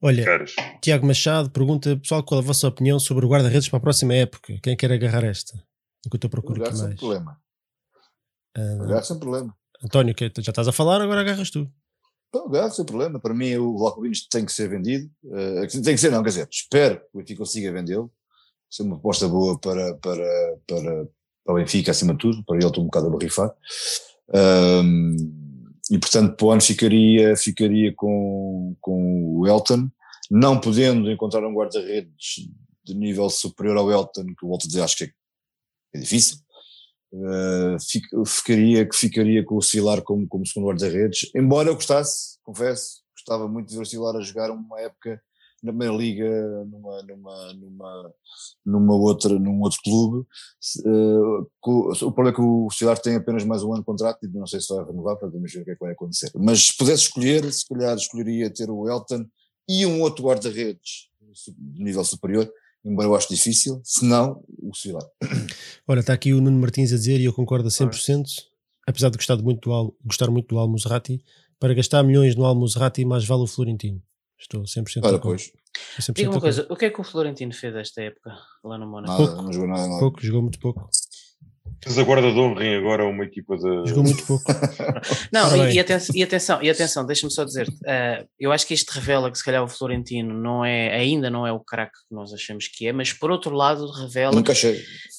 Olha, Caras. Tiago Machado pergunta, pessoal, qual a vossa opinião sobre o guarda-redes para a próxima época? Quem quer agarrar esta? Enquanto eu procuro aqui mais. Problema. Uh, sem problema. António, que já estás a falar, agora agarras tu. Não, sem problema. Para mim, o Vlacovic tem que ser vendido. Uh, tem que ser, não, quer dizer, espero que o Benfica consiga vendê-lo. Ser uma proposta boa para, para, para, para o Benfica, acima de tudo, para ele estar um bocado a borrifar. Um, e, portanto, para o ano ficaria, ficaria com, com o Elton, não podendo encontrar um guarda-redes de nível superior ao Elton, que volto a dizer, acho que é, é difícil. Uh, ficaria, que ficaria com o Silar como, como segundo guarda-redes, embora eu gostasse, confesso, gostava muito de ver o Silar a jogar uma época na primeira liga numa, numa, numa, numa outra, num outro clube. Uh, o problema é que o Silar tem apenas mais um ano de contrato e não sei se vai renovar, para ver o que é que vai acontecer. Mas se pudesse escolher, se calhar escolheria ter o Elton e um outro guarda-redes de nível superior, embora eu acho difícil, se não, o Silar. Olha, está aqui o Nuno Martins a dizer, e eu concordo a 100%, apesar de gostar muito do, gostar muito do Almozerati, para gastar milhões no Almozerati, mais vale o Florentino. Estou 100% Ora, pois. Diga uma coisa, o que é que o Florentino fez esta época lá no Mónaco? Nada, pouco, não jogou nada, nada. Pouco, jogou muito pouco. Mas a guarda de honrem agora uma equipa de. Jogou muito pouco. não, e, e, atenção, e atenção, e atenção deixa-me só dizer, uh, eu acho que isto revela que se calhar o Florentino não é, ainda não é o craque que nós achamos que é, mas por outro lado revela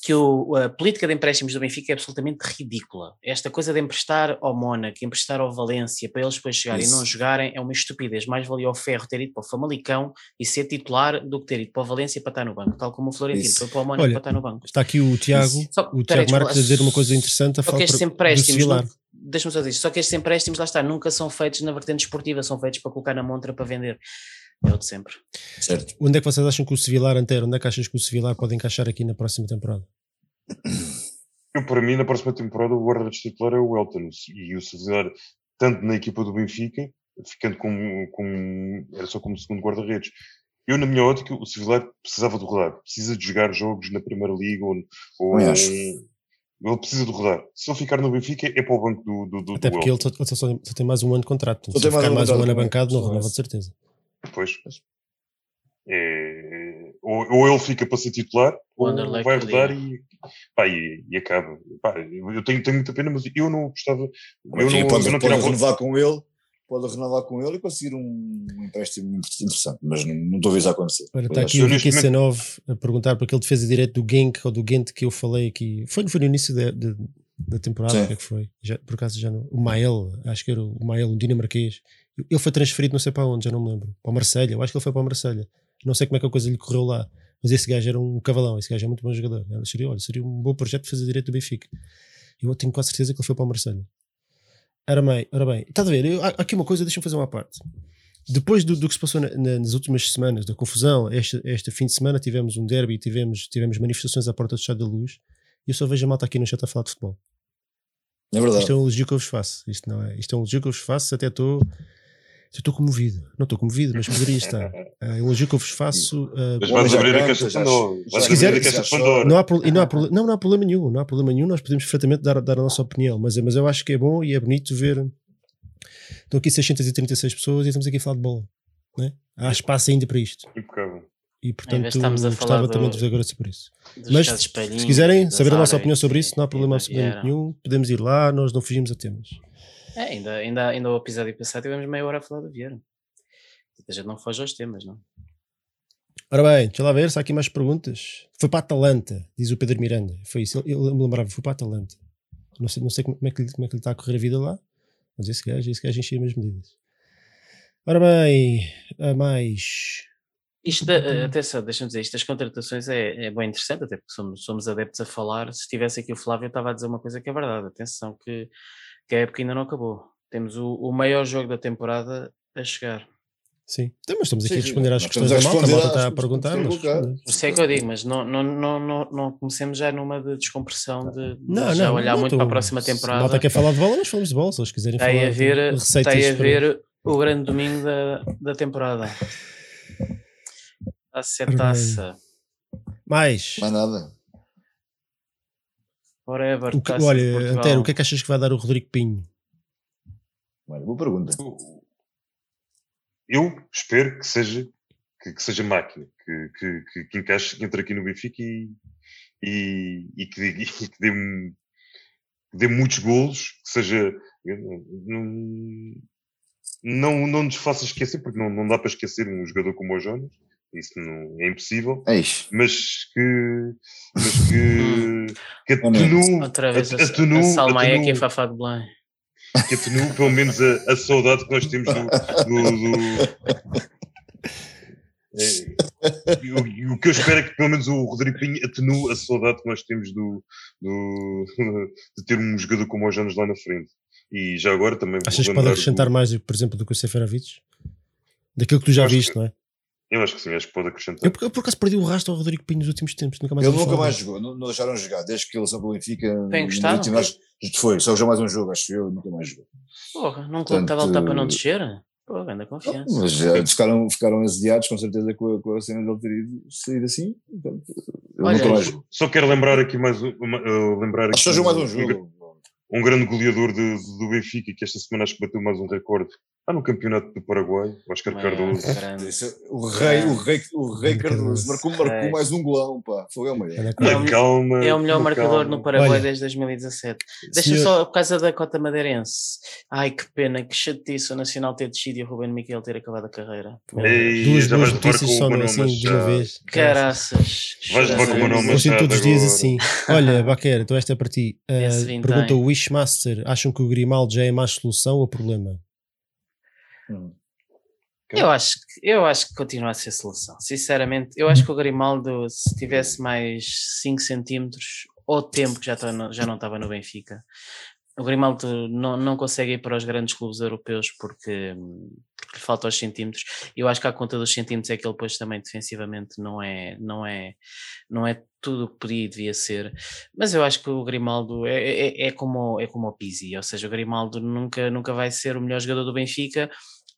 que o, a política de empréstimos do Benfica é absolutamente ridícula. Esta coisa de emprestar ao Mónaco, emprestar ao Valência para eles depois chegarem Isso. e não jogarem é uma estupidez. Mais valia ao Ferro ter ido para o Famalicão e ser titular do que ter ido para o Valência para estar no banco, tal como o Florentino Isso. foi para o Mónaco Olha, para estar no banco. Está aqui o Tiago, só, o Tiago Marques a dizer uma coisa interessante a falar estes empréstimos, deixa-me só dizer só que estes empréstimos, lá está, nunca são feitos na vertente esportiva, são feitos para colocar na montra para vender. É o de sempre. Certo. Onde é que vocês acham que o Sevilar Antero, onde é que achas que o Sevilar pode encaixar aqui na próxima temporada? Eu, para mim, na próxima temporada, o guarda-redes titular é o Elton e o Sevilar, tanto na equipa do Benfica, ficando como, como era só como segundo guarda-redes. Eu, na minha ótica, o Sevilar precisava de rodar, precisa de jogar jogos na Primeira Liga ou, ou ele precisa de rodar. Se ele ficar no Benfica, é para o banco do. do, do Até porque ele só, só, só, tem mais um ano de contrato. Só se ficar mais um ano bancado, não renova de certeza. Pois. É, ou, ou, ele fica para ser titular, ou vai rodar e, pá, e, e, acaba. Pá, eu tenho, tenho muita pena, mas eu não gostava. Eu não, eu não pode renovar com ele pode renovar com ele e conseguir um empréstimo interessante, mas não, não estou a ver isso acontecer. Está aqui o Ricky C9 a perguntar para aquele defesa direito do Genk ou do Gent que eu falei aqui. Foi, foi no início da, da, da temporada, o que é que foi? Já, por acaso já não. O Mael, acho que era o Mael, um dinamarquês. Ele foi transferido não sei para onde, já não me lembro. Para o Marselha, eu acho que ele foi para o Marselha. Não sei como é que a coisa lhe correu lá. Mas esse gajo era um cavalão, esse gajo é muito bom jogador. Seria, olha, seria um bom projeto de fazer direito do Benfica. Eu tenho quase certeza que ele foi para o Marselha. Ora bem, ora bem. Estás a ver? Eu- aqui uma coisa, deixa-me fazer uma parte. Depois do, do que se passou na- na- nas últimas semanas, da confusão, este, este fim de semana tivemos um derby, tivemos, tivemos manifestações à porta do Estado da Luz, e eu só vejo a malta aqui no chat a falar de futebol. É verdade. Isto é um elogio que eu vos faço. Isto, não é, isto é um elogio que eu vos faço, até estou. Eu Estou comovido. Não estou comovido, mas poderia estar. Um elogio que eu vos faço. ah, Mas já abrir a caixa de Pandora. Se quiser-. Não há, pro- e não, há, proble- não, não há problema nenhum, não há problema nenhum, nós podemos perfeitamente dar, dar a nossa opinião, mas, mas eu acho que é bom e é bonito ver. Estão aqui 636 pessoas e estamos aqui a falar de bola. Né? Há espaço ainda para isto. Impecável. E portanto, gostava falar do- também de vos agradecer por isso. Mas se quiserem saber a nossa opinião sobre isso, não há problema absolutamente nenhum. Podemos ir lá, nós não fugimos a temas. É, ainda, ainda, ainda o episódio passado tivemos meia hora a falar do Vieira. A gente não foge aos temas, não? Ora bem, deixa lá ver se há aqui mais perguntas. Foi para a Atalanta, diz o Pedro Miranda. Foi isso, eu, me lembrava, foi para a Atalanta. Não sei, não sei como, é que, como é que lhe está a correr a vida lá, mas esse gajo, esse gajo enchia as medidas. Ora bem, a mais. Isto, da- atenção, deixa-me dizer, isto das contratações é, é bem interessante, até porque somos, somos adeptos a falar. Se estivesse aqui o Flávio, eu estava a dizer uma coisa que é verdade. Atenção, que, que a época ainda não acabou. Temos o, o maior jogo da temporada a chegar. Sim, então, mas estamos aqui Sim, a sim, responder às questões da malta. A malta está a perguntar. Nós que colocaram. respondemos. Isso é que eu digo, mas não, não, não, não, não comecemos já numa de descompressão de, de Não, já não, olhar não, muito tu- para a próxima Se a temporada. malta quer falar de bola, nós falamos de bola. Se eles quiserem Está falar a de ver, está receitas. aí a para- ver o grande domingo da, da temporada. A setaça. Mais. Mais nada. Forever. O que- olha. Antero, o que é que achas que vai dar o Rodrigo Pinho? Olha, boa pergunta. Eu espero que seja, que, que seja máquina, que, que, que, que encaixe, que entre aqui no Benfica e, e, e que, dê- e que dê, que dê muitos golos, que seja. Não, não, não nos faça esquecer, porque não, não dá para esquecer um jogador como o Jonas, isso não, é impossível, Eis. mas que. Mas que. que atenue. Outra vez a, atenue- a Salmaia aqui atenue- em Fafá de Belém. que atenue pelo menos a, a saudade que nós temos do. do- do- É, e o, o que eu espero é que pelo menos o Rodrigo Pinho atenue a saudade que nós temos do, do- de ter um jogador como o Jonas lá na frente. E já agora também Achas que pode acrescentar do- mais, por exemplo, do que o Seferovic? Daquilo que tu já Acho viste, que- não é? Eu acho que sim, acho que pode acrescentar. Eu, por- eu por acaso perdi o rastro ao Rodrigo Pinho nos últimos tempos, nunca mais Ele nunca mais jogou, não, não deixaram jogar, desde que ele saiu pelo Benfica. Tem gostado? último acho- Foi, só jogou mais um jogo, acho eu, nunca mais jogou. Porra, num clube estava a lutar para não descer? Porra, anda confiança. Mas já ficaram, ficaram exediados com certeza com a, com a cena dele ter ido, saído assim. Portanto, Olha, nunca mais jogou. Só quero lembrar aqui mais um, uma- uh, lembrar Acho que só aqui jogou mais um um, jogo. um grande goleador de- do Benfica que esta semana acho que bateu mais um recorde. Ah, no campeonato do Paraguai, o Oscar Mas, Cardoso. grande. Esse- O rei, o rei, o rei Cardoso marcou, marcou mais um golão, pá. Foi o maior. É calma. É o melhor marcador calma. no Paraguai Olha, desde 2017. Deixa senhor- só por causa da cota madeirense. Ai que pena, que chatice o Nacional ter descido e o Ruben Miquel ter acabado a carreira. Meu. Ei, Duas levar notícias só assim de uma vez. Caraças. Vais levar com o assim Machado todos os dias assim. Olha, Baquer, então esta é para ti. Uh, pergunta o Wishmaster: acham que o Grimaldo já é mais solução ou problema? Hum. Eu acho, que, eu acho que continua a ser solução. Sinceramente, eu acho que o Grimaldo, se tivesse mais 5 centímetros, ou tempo que já, tá no- já não estava no Benfica, o Grimaldo não, não consegue ir para os grandes clubes europeus porque, porque lhe faltam os centímetros. Eu acho que à conta dos centímetros é que ele depois também defensivamente não é, não é, não é tudo o que podia e devia ser. Mas eu acho que o Grimaldo é, é, é como, é como o Pizzi, ou seja, o Grimaldo nunca, nunca vai ser o melhor jogador do Benfica.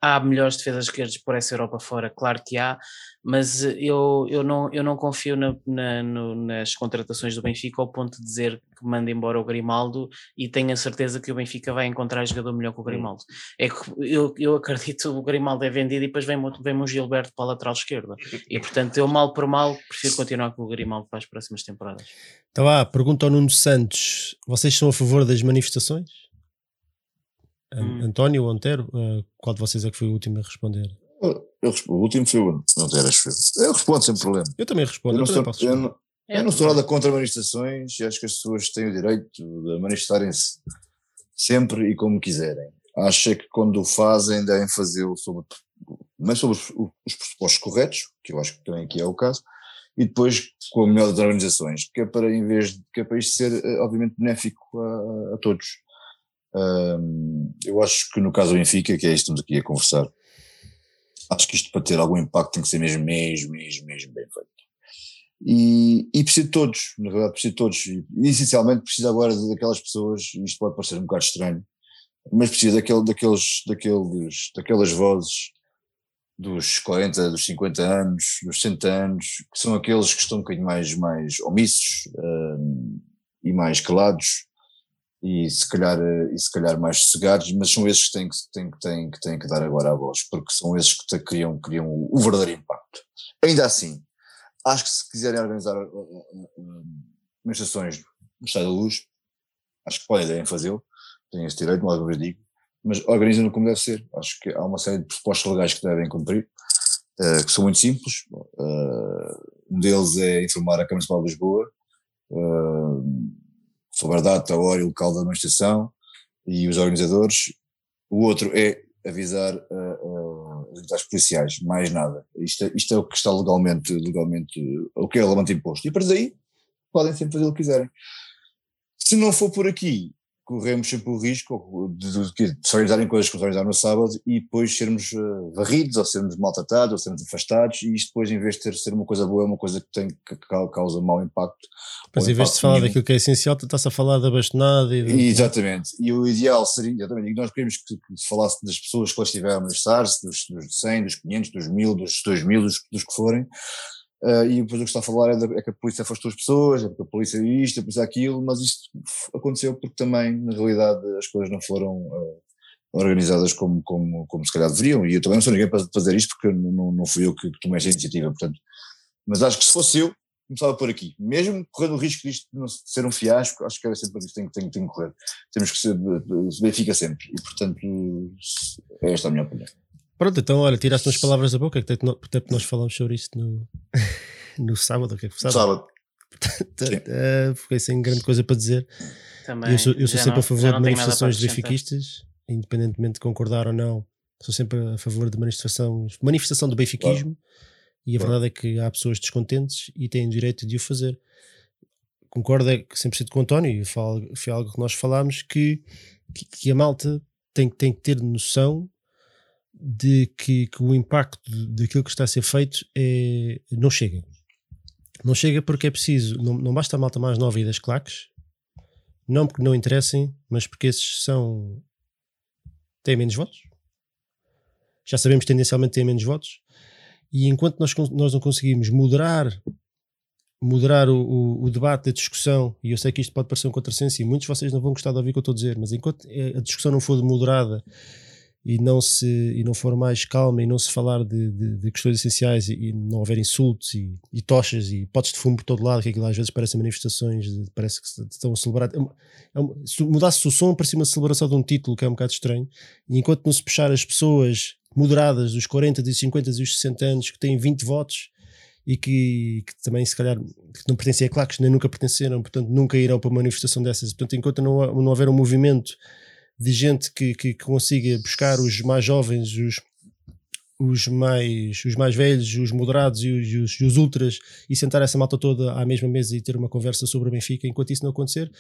Há melhores defesas esquerdas por essa Europa fora, claro que há, mas eh, eu, eu, não, eu não confio na, na- no- nas contratações do Benfica ao ponto de dizer que manda embora o Grimaldo e tenho a certeza que o Benfica vai encontrar jogador melhor que o Grimaldo. É que eu, eu acredito que o Grimaldo é vendido e depois vem, vem um Gilberto para a lateral esquerda. E portanto, eu mal por mal prefiro continuar com o Grimaldo para as próximas temporadas. Então vá, pergunta ao Nuno Santos: vocês são a favor das manifestações? Hum. António ou Antero, uh, qual de vocês é que foi o último a responder? Eu, respondo- o último foi o não acho eu. Eu respondo sem problema. Eu também respondo, Eu não, sou, eu, não, eu não sou nada contra manifestações e acho que as pessoas têm o direito de manifestarem-se sempre e como quiserem. Acho é que quando o fazem devem fazê-lo sobre, mas sobre os, os pressupostos corretos, que eu acho que também aqui é o caso, e depois com a melhor das organizações, que é para, em vez de, que é para isto ser, eh, obviamente, benéfico a, a todos. Eu acho que no caso do Benfica, que é isto que estamos aqui a conversar, acho que isto para ter algum impacto tem que ser mesmo, mesmo, mesmo, mesmo bem feito. E, e precisa de todos, na verdade precisa de todos. E, essencialmente precisa agora daquelas pessoas, isto pode parecer um bocado estranho, mas precisa daquele, daqueles, daqueles, daquelas vozes dos 40, dos 50 anos, dos 60 anos, que são aqueles que estão um bocadinho mais, mais omissos e mais calados e se calhar, e se calhar mais sossegados, mas são esses que têm que, têm, que- têm, que, têm que dar agora a voz, porque são esses que te- criam, criam o, o verdadeiro impacto. Ainda assim, acho que se quiserem organizar uh, uh, uh, manifestações no Estado da Luz, acho que podem devem fazê-lo, têm esse direito, mais uma vez digo, mas organizem-no como deve ser. Acho que há uma série de pressupostos legais que devem cumprir, eh, que são muito simples. Eh, um deles é informar a Câmara Municipal de Lisboa eh, sobre a data, a hora e o local da manifestação e os organizadores. O outro é avisar eh, eh, as policiais, mais nada. Isto é, isto é o que está legalmente, legalmente, o que é legalmente imposto. E a partir daí podem sempre fazer o que quiserem. Se não for por aqui, corremos sempre o risco de, de, de, se organizarem coisas que se organizaram no sábado e depois sermos uh, varridos ou sermos maltratados ou sermos afastados e isto depois em vez de ter, ser uma coisa boa é uma coisa que, tem, que causa mau impacto. Mas em vez de falar daquilo que é essencial, tu estás a falar da bastonada e... De... Exatamente, e o ideal seria, exatamente, e nós queríamos que, que se falasse das pessoas que lá estiveram a manifestar-se, dos, dos 100, dos 500, dos 1000, dos 2000, dos, dos que forem, Uh, e depois o que está a falar é, é, que a polícia afastou as pessoas, é que a polícia isto, a polícia aquilo, mas isto aconteceu porque também, na realidade, as coisas não foram uh, organizadas como, como, como se calhar deveriam, e eu também não sou ninguém para fazer isto porque não, não fui eu que, tomei esta iniciativa, portanto, mas acho que se fosse eu, começava por aqui, mesmo correndo o risco disto não ser um fiasco, acho que era sempre isso que tem que correr, temos que ser, verifica sempre, e portanto, é esta a minha opinião. Pronto, então olha, tiraste umas palavras da boca, que até nós falamos sobre isto no, no sábado, o que é que foi sábado? uh, fiquei sem grande coisa para dizer. Também, eu sou, eu sou sempre não, a favor de manifestações de benfiquistas, independentemente de concordar ou não, sou sempre a favor de manifestação, manifestação do benfiquismo, claro. e a claro. verdade é que há pessoas descontentes e têm o direito de o fazer. Concordo é 100% com o António, e foi algo que nós falámos, que, que, que a malta tem, tem que ter noção de que, que, o impacto daquilo que está a ser feito é, não chega. Não chega porque é preciso, não, não basta a malta mais nova e das claques, não porque não interessem, mas porque esses são. têm menos votos. Já sabemos tendencialmente têm menos votos. E enquanto nós, nós não conseguimos moderar moderar o, o, o, debate, a discussão, e eu sei que isto pode parecer um contrassenso e muitos de vocês não vão gostar de ouvir o que eu estou a dizer, mas enquanto a discussão não for moderada e não se e não for mais calma e não se falar de, de, de questões essenciais e, e, não houver insultos e, e, tochas e potes de fumo por todo lado, que aquilo às vezes parecem manifestações, parece que estão a celebrar. É uma, se mudasse o som, parecia uma celebração de um título que é um bocado estranho. E enquanto não se puxar as pessoas moderadas dos 40, dos 50 e dos 60 anos que têm 20 votos e que, que também se calhar que não pertencem a claques, nem nunca pertenceram, portanto nunca irão para uma manifestação dessas. Portanto, enquanto não, não houver um movimento de gente que, que, consiga buscar os mais jovens, os, os, mais, os mais velhos, os moderados e os, os, os ultras e sentar essa malta toda à mesma mesa e ter uma conversa sobre o Benfica, enquanto isso não acontecer,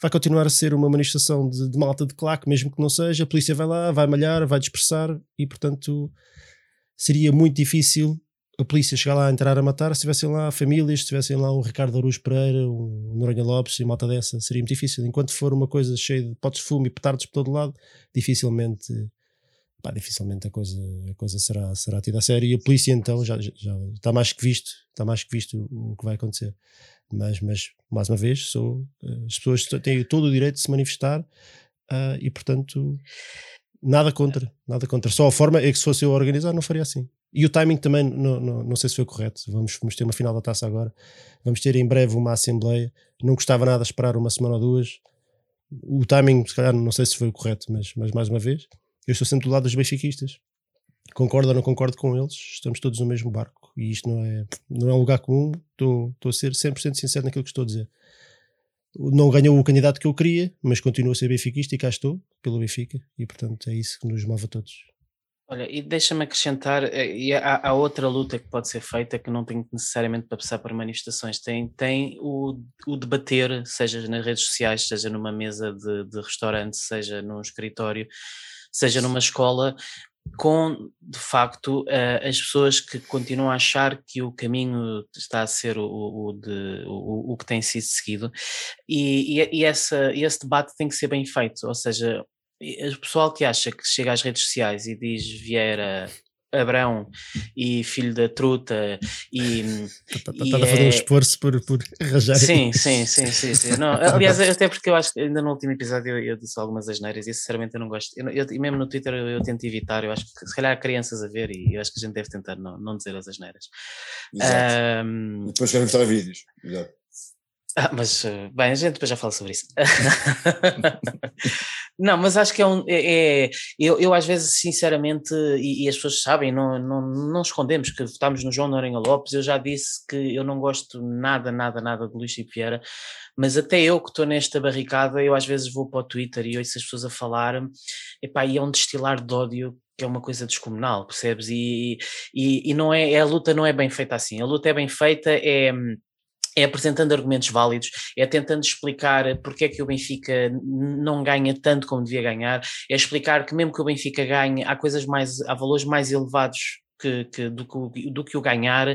vai continuar a ser uma manifestação de, de malta de claque, mesmo que não seja, a polícia vai lá, vai malhar, vai dispersar e portanto seria muito difícil a polícia chegar lá a entrar a matar, se tivessem lá famílias, se tivessem lá um Ricardo Aruz Pereira, um Noronha Lopes e malta dessa, seria muito difícil. Enquanto for uma coisa cheia de potes de fumo e petardos por todo lado, dificilmente, pá, dificilmente a coisa, a coisa será, será tida a sério. E a polícia então já, já, está mais que visto, está mais que visto o, o que vai acontecer. Mas, mas mais uma vez, sou, as pessoas têm todo o direito de se manifestar uh, e portanto nada contra, nada contra. Só a forma é que se fosse eu a organizar não faria assim. E o timing também, não, não, não sei se foi correto. Vamos, vamos ter uma final da taça agora. Vamos ter em breve uma assembleia. Não gostava nada de esperar uma semana ou duas. o timing, se calhar, não sei se foi o correto, mas, mas mais uma vez, eu estou sempre do lado dos benfiquistas. Concordo ou não concordo com eles, estamos todos no mesmo barco e isto não é, não é um lugar comum. Estou, estou a ser 100% sincero naquilo que estou a dizer. Não ganhou o candidato que eu queria, mas continuo a ser benfiquista e cá estou, pelo Benfica, e portanto é isso que nos move a todos. Olha, e deixa-me acrescentar, eh, e há, há, outra luta que pode ser feita que não tem necessariamente para passar por manifestações, tem, tem o, o debater, seja nas redes sociais, seja numa mesa de, de restaurante, seja num escritório, seja numa escola, com de facto uh, as pessoas que continuam a achar que o caminho está a ser o, o, de, o, o que tem sido seguido. E, e, e essa, esse debate tem que ser bem feito, ou seja, o pessoal que acha que chega às redes sociais e diz Vieira Abrão e filho da truta e está tá, a fazer um é esforço por, por arranjar sim, sim, sim, sim, sim. Não, aliás, até porque eu acho que ainda no último episódio eu, eu disse algumas asneiras e sinceramente eu não gosto eu, eu, e mesmo no Twitter eu, eu, tento evitar eu acho que se calhar há crianças a ver e eu acho que a gente deve tentar não, não dizer as asneiras Exato. Um, depois querem mostrar vídeos Exato. Ah, mas, eh, bem, a gente depois já fala sobre isso. não, mas acho que é um. É, é, eu, eu, às vezes, sinceramente, e, e, as pessoas sabem, não, não, não escondemos que votámos no João Noronha Lopes. Eu já disse que eu não gosto nada, nada, nada de Luís Chico Vieira, mas até eu que estou nesta barricada, eu às vezes vou para o Twitter e ouço as pessoas a falar, epá, e é um destilar de ódio que é uma coisa descomunal, percebes? E, e, e não é, a luta não é bem feita assim. A luta é bem feita, é é apresentando argumentos válidos, é tentando explicar porque é que o Benfica não ganha tanto como devia ganhar, é explicar que mesmo que o Benfica ganhe, há coisas mais, há valores mais elevados que, que, do, que, do que o ganhar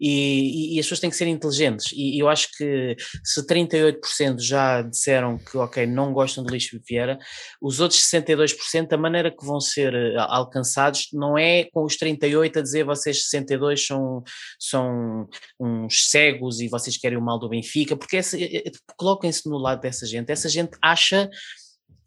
e, e, as pessoas têm que ser inteligentes. E, eu acho que se 38% já disseram que ok, não gostam de Luís Vieira, os outros 62% a maneira que vão ser eh, alcançados não é com os 38 a dizer vocês 62 são, são uns cegos e vocês querem o mal do Benfica, porque eh, eh, coloquem-se no lado dessa gente, essa gente acha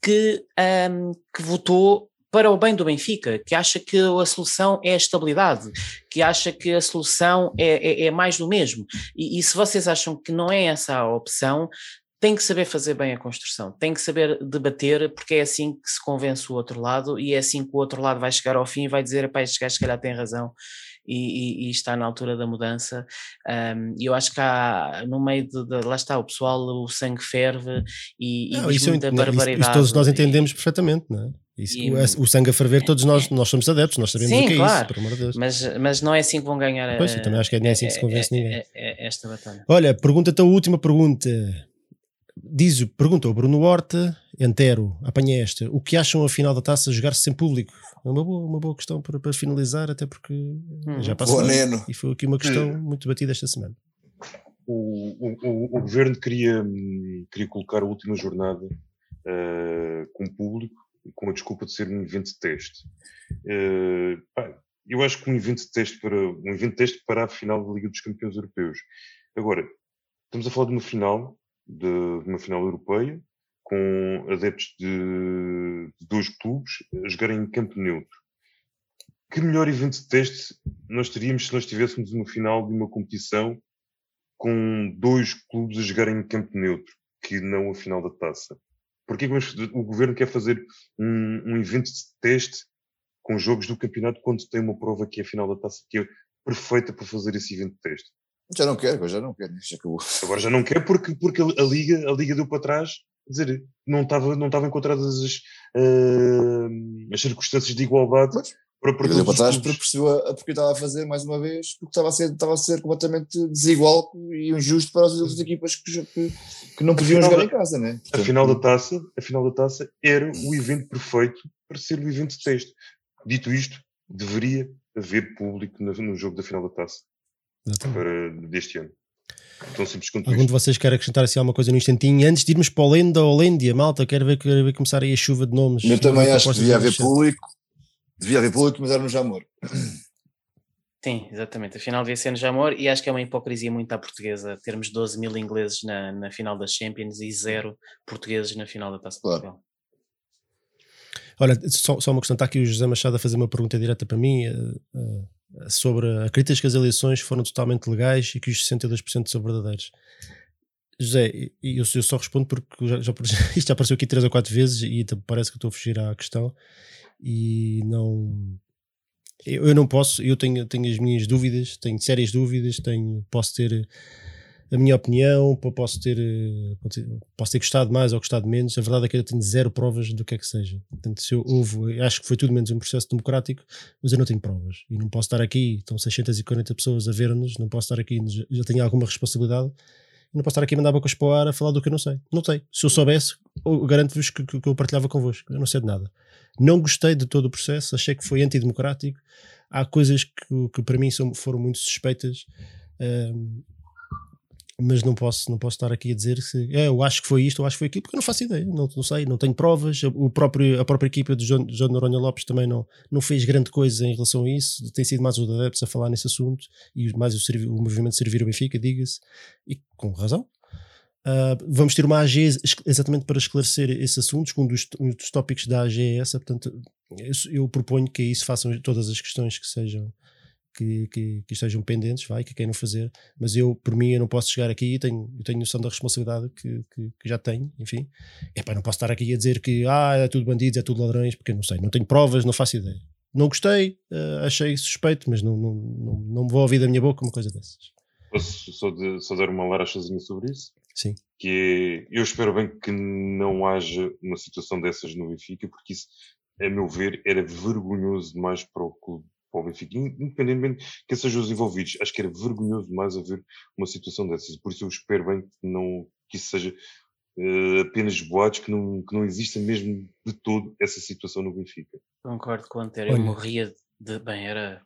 que, um, que votou para o bem do Benfica, que acha que a solução é a estabilidade, que acha que a solução é, é, é mais do mesmo. E, e, se vocês acham que não é essa a opção, tem que saber fazer bem a construção, tem que saber debater, porque é assim que se convence o outro lado e é assim que o outro lado vai chegar ao fim e vai dizer: este gajo se calhar tem razão. E, e, e, está na altura da mudança. Um, e eu acho que há, no meio de, de, Lá está, o pessoal, o sangue ferve e, não, e diz muita barbaridade. Isso, isso todos nós entendemos perfeitamente, não é? Isso, e, o, sangue a ferver, todos nós, nós somos adeptos, nós sabemos sim, o que é claro, isso, por amor de Deus. Mas, mas não é assim que vão ganhar pois, a, também acho que não é assim que se convence a, ninguém. esta batalha. Olha, pergunta-te a última pergunta. Diz, pergunta o Bruno Horta, Entero, apanha esta. O que acham a final da taça jogar-se sem público? É uma boa, uma boa questão para, para finalizar, até porque hum. já passou. E foi aqui uma questão hum. muito batida esta semana. O, o, o, governo queria, queria colocar a última jornada uh, com público com a desculpa de ser um evento de teste. Pá, eu acho que um evento de teste para um evento de teste para a final da Liga dos Campeões Europeus. Agora, estamos a falar de uma final, de uma final europeia, com adeptos de, de, dois clubes a jogarem em campo neutro. Que melhor evento de teste nós teríamos se nós tivéssemos uma final de uma competição com dois clubes a jogarem em campo neutro, que não a final da taça? Porquê que o governo quer fazer um, um evento de teste com jogos do campeonato quando tem uma prova que é a final da taça que é perfeita para fazer esse evento de teste? Já não quer, já não quer, já acabou. Agora já não quer porque, porque a, Liga, a Liga deu para trás, quer dizer, não estavam não estava encontradas as, uh, as circunstâncias de igualdade para, para deu para trás porque percebeu a, a porque estava a fazer mais uma vez, porque estava a ser, estava a ser completamente desigual e injusto para as outras equipas que, que, que não podiam jogar da, em casa, né? Portanto, a final da taça, a final da taça era o evento perfeito para ser o evento de teste. Dito isto, deveria haver público no, no jogo da final da taça para, deste ano. Tão simples quanto Algum isto. de vocês quer acrescentar assim alguma coisa no instantinho? Antes de irmos para o Lenda ou Lêndia, malta, quero ver, quero ver começar aí a chuva de nomes. Eu também acho que devia haver público Devia haver público, mas era no Jamor. Sim, exatamente. A final devia ser no Jamor e acho que é uma hipocrisia muito à portuguesa termos 12 mil ingleses na, na final das Champions e zero portugueses na final da Taça claro. de Portugal. Olha, só, só uma questão, está aqui o José Machado a fazer uma pergunta direta para mim uh, uh, sobre a crítica que as eleições foram totalmente legais e que os 62% são verdadeiros. José, eu, eu só respondo porque já, já, isto já apareceu aqui três ou quatro vezes e parece que estou a fugir à questão e não. Eu, eu não posso, eu tenho, tenho as minhas dúvidas, tenho sérias dúvidas, tenho, posso ter a minha opinião, po- posso ter, eh, posso ter gostado mais ou gostado menos. A verdade é que eu tenho zero provas do que é que seja. Portanto, se eu, houve, acho que foi tudo menos um processo democrático, mas eu não tenho provas e não posso estar aqui. Estão 640 pessoas a ver-nos, não posso estar aqui, já- tenho alguma responsabilidade. Não posso estar aqui a mandar bocas para o ar a falar do que eu não sei. Não sei. Se eu soubesse, garanto-vos que, que- que eu partilhava convosco. Eu não sei de nada. Não gostei de todo o processo, achei que foi antidemocrático. Há coisas que, que para mim são, foram muito suspeitas. mas não posso, não posso estar aqui a dizer se é, eu acho que foi isto, eu acho que foi aquilo, porque eu não faço ideia, não, não sei, não tenho provas. O próprio, a própria equipa de João, João Noronha Lopes também não, não fez grande coisa em relação a isso. Tem sido mais os adeptos a falar nesse assunto e mais o, o movimento Servir o Benfica, diga-se, e com razão. Ah, vamos ter uma AG ex- exatamente para esclarecer esses assuntos, que um dos, um dos tópicos da AG é essa, portanto, eu, proponho que isso façam todas as questões que sejam que, que, que estejam pendentes, vai, que queiram fazer, mas eu, por mim, eu não posso chegar aqui e tenho, eu tenho noção da responsabilidade que, que, que já tenho, enfim. Epá, não posso estar aqui a dizer que ah, é tudo bandidos, é tudo ladrões, porque eu não sei, não tenho provas, não faço ideia. Não gostei, eh, achei suspeito, mas não, não, não, não vou ouvir da minha boca uma coisa dessas. Posso só, de- só dar uma larachazinha sobre isso? Sim. Que é, eu espero bem que não haja uma situação dessas no Benfica, porque isso, a meu ver, era vergonhoso demais para o clube, para o Benfica, In- independentemente de quem sejam os envolvidos. Acho que era vergonhoso demais haver uma situação dessas. Por isso eu espero bem que, não, que isso seja eh, apenas boatos, que não, que não exista mesmo de todo essa situação no Benfica. Concordo com o Antero, eu morria de. Bem, era.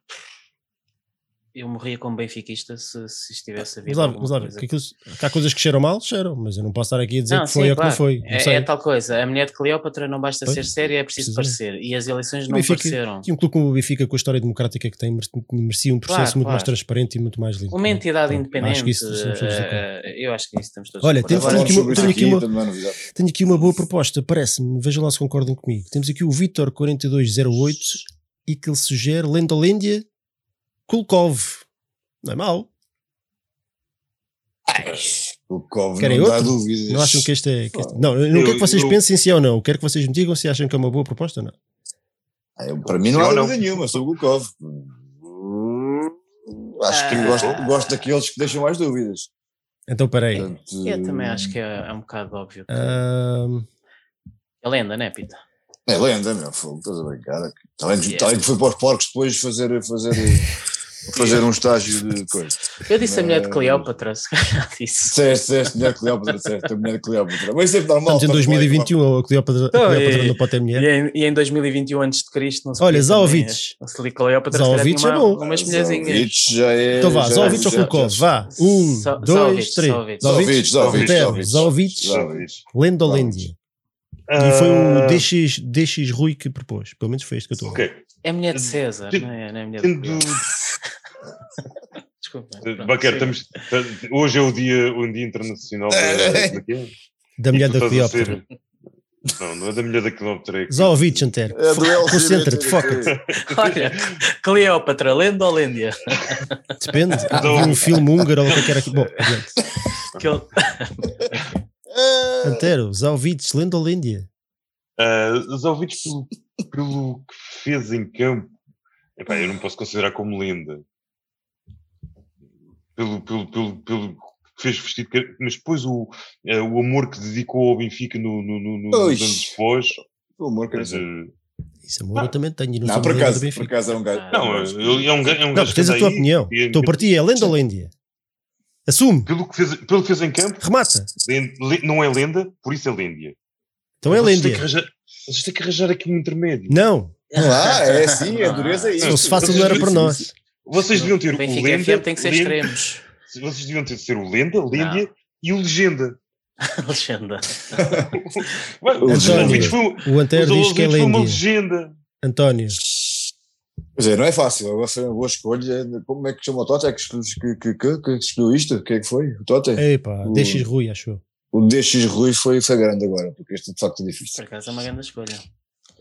Eu morria como benfiquista se, se estivesse a ver Mas lá, mas que há coisas que cheiram mal, cheiram, mas eu não posso estar aqui a dizer Não, que foi sim, ou que não claro. foi. Não É, é tal coisa, a mulher de Cleópatra não basta Pois, ser séria, é preciso parecer. E as eleições não Benfica- pareceram. E um clube como o Benfica, com a história democrática que tem, mere- merecia um processo Claro, muito mais claro. transparente e muito mais limpo. Uma entidade Pronto, independente, Acho isso eh, eu acho que isso estamos todos Olha, temos- tenho aqui uma- tenho aqui uma- é. Tenho aqui uma boa proposta, parece-me. Vejam lá se concordam comigo. Temos aqui o Vitor 4208 e que ele sugere Lendolândia Kulkov. Não é mau. Cove Querem não dá outro? dúvidas. Não acham que este é. que este- Não, eu não Eu- quero que vocês eu- pensem se é ou não. Quero que vocês me digam se acham que é uma boa proposta ou não. Ah, eu- para mim não Sim há ou não? dúvida nenhuma sobre o Cove. Acho que Ah. gosto, gosto daqueles que deixam mais dúvidas. Então, peraí. Portanto, Eu também acho que é, é um bocado óbvio. que É lenda, né, Pita? É lenda, meu fogo, estás a brincar. De, Yeah. que foi para os porcos depois fazer, fazer, fazer um estágio de coisa. Eu disse a mulher de Cleópatra, se calhar disse. Disseste, disseste, mulher de Cleópatra, disseste, a mulher de Cleópatra. Mas é normal. estamos em estamos lá, 2021, a Cleópatra, a Então, Cleópatra e- não pode ter mulher. E em, e em 2021 antes de Cristo não se Olha, também, Se Cleópatra, é bom. umas mulherzinhas. Já é. Então vá, já- Zovic ou Kulkov, vá. Um, dois, três. Zovic. Zovic, Zovic. Lendolândia. E foi o DX, DX Rui que propôs. Pelo menos foi este que eu estou a ver. É mulher de César, não é, não é mulher de. Desculpa. Baquer, estamos, hoje é o dia, o dia internacional da, da, quê? Da mulher da Cleópatra. Não, não é da mulher da Cleópatra. É Zovic, Antero. É. Concentra-te, foca-te. Olha, Cleópatra, lenda ou lêndia? Depende. Então- Vi um filme húngaro ou o que é que era aqui. Bom, adiante. Ah, Antero, Zovic, Lendolândia. Ah, Zovic, pelo, que fez em campo, epá, eu não posso considerar como lenda. Pelo, pelo, pelo, pelo que fez vestido, mas depois o, eh, o amor que dedicou ao Benfica no, no, no, no, anos depois. O amor, quer mas, dizer. eh, Isso, amor, eu também tenho. Não, Não, por acaso, por acaso é um gajo. não, ele é um, ga- é um Não, gajo tens que a tua opinião. e- Estou a partir, é Lendolândia. Assume, Pelo que, fez, pelo que fez em campo, remata. len- len- não é lenda, por isso é lêndia. Então é Vocês Vocês têm que arranjar aqui um intermédio. Não, Não há, é assim, a dureza é se isso. fosse fácil não era para nós. Vocês deviam ter O lenda, tem que ser lenda- extremos. Vocês deviam ter de ser o lenda, lêndia e o legenda. Legenda. O António, foi, O Antero o diz que é foi uma legenda. António, Quer dizer, não é fácil, agora foi uma boa escolha. Como é que chama o Tote? É que, escolheu- que, que, que, que escolheu isto? O que é que foi? O Tote? epá, O- DX Rui, acho eu. O DX Rui foi, foi grande agora, porque este de facto é Por difícil. acaso é uma grande escolha.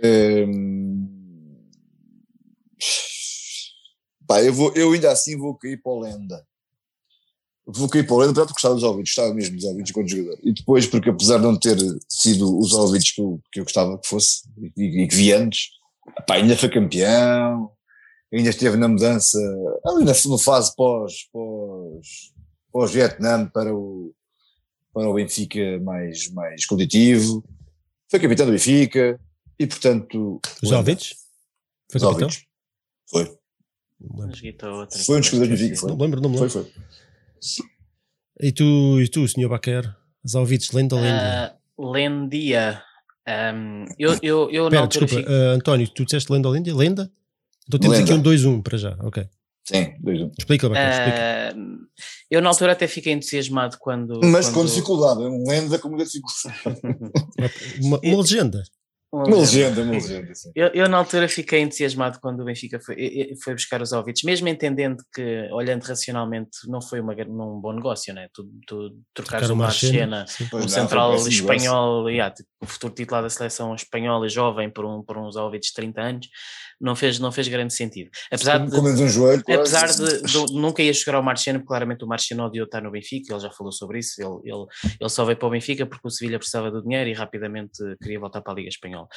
Hum, Pá, eu, vou, eu ainda assim vou cair para o Lenda. vou cair para o Lenda, de gostar dos ouvidos, gostava mesmo dos ouvidos quando jogador. E depois, porque apesar de não ter sido os ouvidos que eu, que eu gostava que fosse, e, e que vi antes, pá, ainda foi campeão, ainda esteve na mudança, ali na, na fase pós, pós, pós Vietnã para o, para o Benfica mais, mais competitivo, foi capitão do Benfica, e portanto... Os Lenda, ouvidos? Foi capitão? Foi. Foi um dos jogadores do Benfica, foi. Não me lembro, não me Foi, lembro. foi. E tu, e tu, senhor Baquer? Os ouvidos, lenda ou lenda? Ah, Lendia. Ahm, eu, eu, eu altura desculpa, fico- ah, António, tu disseste lenda ou lenda? Lenda? Então temos aqui um Lenda. 2-1 para já, ok. Sim, dois um. Explica, Baquer, explica. Ahm, eu na altura até fiquei entusiasmado quando. Mas com quando- dificuldade, é um lenda com muita dificuldade. Uma, uma legenda. Uma legenda, uma legenda, sim. Eu, eu na altura fiquei entusiasmado quando o Benfica foi, foi buscar os ouvidos, mesmo entendendo que, olhando racionalmente, não foi uma, um bom negócio, né? Tu, tu trocares Sim. Pois um não, central espanhol, yeah, tipo, o futuro titular da seleção espanhola jovem por, um, por uns ouvidos de 30 anos, não fez, não fez grande sentido. Apesar de, menos um joelho. Apesar de, de- nunca ia chegar ao Marciano, porque claramente o Marciano odiou estar no Benfica, ele já falou sobre isso, ele, ele, ele só veio para o Benfica porque o Sevilha precisava do dinheiro e rapidamente queria voltar para a Liga Espanhola.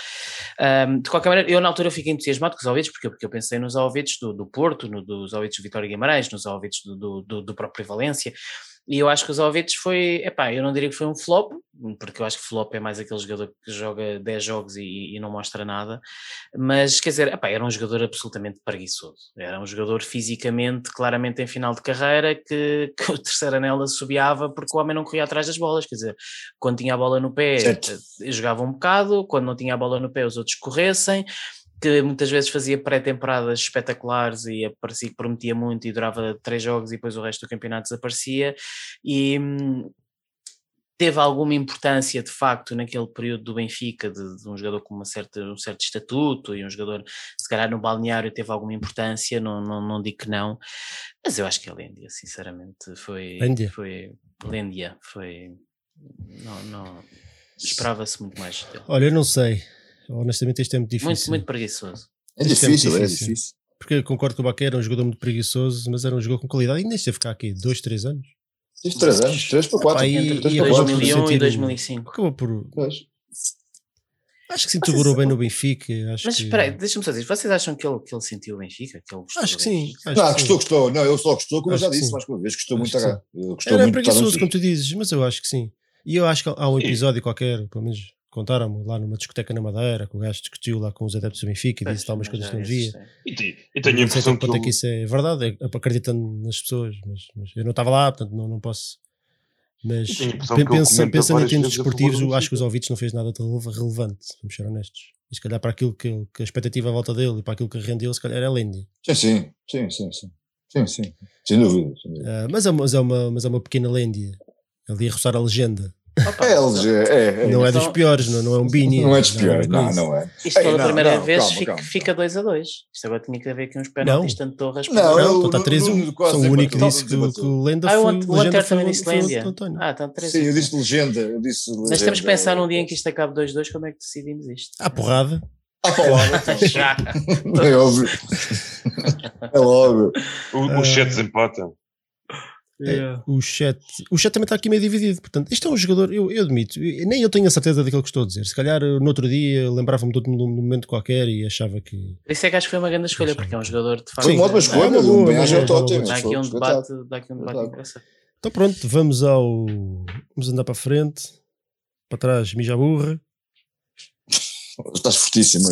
Ahm, de qualquer maneira, eu na altura fiquei entusiasmado com os ouvidos, porque, porque eu pensei nos ouvidos do, do Porto, no, dos ouvidos do Vitória Guimarães, nos ouvidos do, do, do, do próprio Valência, e eu acho que os ouvidos foi, epá, eu não diria que foi um flop, porque eu acho que flop é mais aquele jogador que joga 10 jogos e, e não mostra nada, mas quer dizer, epá, era um jogador absolutamente preguiçoso, era um jogador fisicamente, claramente em final de carreira, que, que o terceiro anel assobiava porque o homem não corria atrás das bolas, quer dizer, quando tinha a bola no pé Certo. eh, jogava um bocado, quando não tinha a bola no pé os outros corressem, que muitas vezes fazia pré-temporadas espetaculares e aparecia que prometia muito e durava três jogos e depois o resto do campeonato desaparecia e hum, teve alguma importância de facto naquele período do Benfica de, de um jogador com uma certa, um certo estatuto e um jogador se calhar no balneário teve alguma importância, não, não, não digo que não, mas eu acho que a Lêndia sinceramente foi Lêndia? foi Lêndia, foi não, não esperava-se muito mais dele. Olha, eu não sei. Honestamente, isto é muito difícil. muito, muito preguiçoso É é difícil, é difícil. difícil. Porque eu concordo que o Baquer era um jogador muito preguiçoso, mas era um jogador com qualidade. E nem esteve cá aqui, 2, 3 anos. Tive 3 anos, 3 para 4. Pá, e- entre e para acabou quatro. por 2001 e sentir- 2005 Acabou por. Pois. Acho que se integrou bem no Benfica. Acho mas que... espera aí, deixa-me só dizer, vocês acham que ele, que ele sentiu o Benfica? Que ele gostou Acho que sim. Acho Não, que sim. gostou, gostou. Não, ele só gostou, como eu Acho já que disse mais uma vez, gostou Acho muito que a Ele gostou Era muito preguiçoso, como tu dizes, mas eu acho que sim. E eu acho que há um episódio qualquer, pelo menos contaram-me lá numa discoteca na Madeira, que o gajo discutiu lá com os adeptos do Benfica e disse lá umas mas coisas que não devia. sim. E, te- e tenho a impressão que quanto é que isso é verdade, é acreditando nas pessoas, mas, mas eu não estava lá, portanto não, não posso. Mas Eu pensa- pensando em termos desportivos, eu acho que os ouvidos não fez nada de releva- relevante, vamos ser honestos. E se calhar para aquilo que, que a expectativa à volta dele e para aquilo que rendeu, se calhar era Lêndia. Sim, sim, sim, sim, sim. Sim, sim. Sem dúvida. Sem dúvida. Ah, mas, é uma, mas, é uma, mas é uma pequena Lêndia. Ali a roçar a legenda. Opa, É LG, é, é. não é então- dos piores, não, não é um Bini. Não é dos piores, não, não é. Isto pela primeira não, vez calma, fica, calma. fica 2 a 2. Isto agora tinha que haver aqui uns penaltis, tanto Torres como- Não, Não, então está no- 3-1. no- no- quase São o único que então, disse que, o- Lenda Ah, o foi, Ant- o foi, também disse. António. Ah, então 3 Sim, eu disse legenda. Eu disse legenda. Mas temos que pensar num dia em que isto acabe 2-2, como é que decidimos isto? À porrada. Ah, lá, então. Já. É óbvio. É logo. O, Ah. os sets empatam. É, o, chat, o chat também está aqui meio dividido. Portanto, isto é um jogador, eu, eu admito, eu- nem eu tenho a certeza daquilo que estou a dizer. Se calhar no outro dia lembrava-me de outro num momento qualquer e achava que. Por isso é que acho que foi uma grande escolha, porque é um jogador de facto. Foi uma ótima Sim, escolha. é uma boa, Bem, é ótimo. Dá aqui um debate, dá aqui um debate interessante. Então pronto, vamos ao. Vamos andar para a frente, para trás, mija burra. Estás fortíssimo.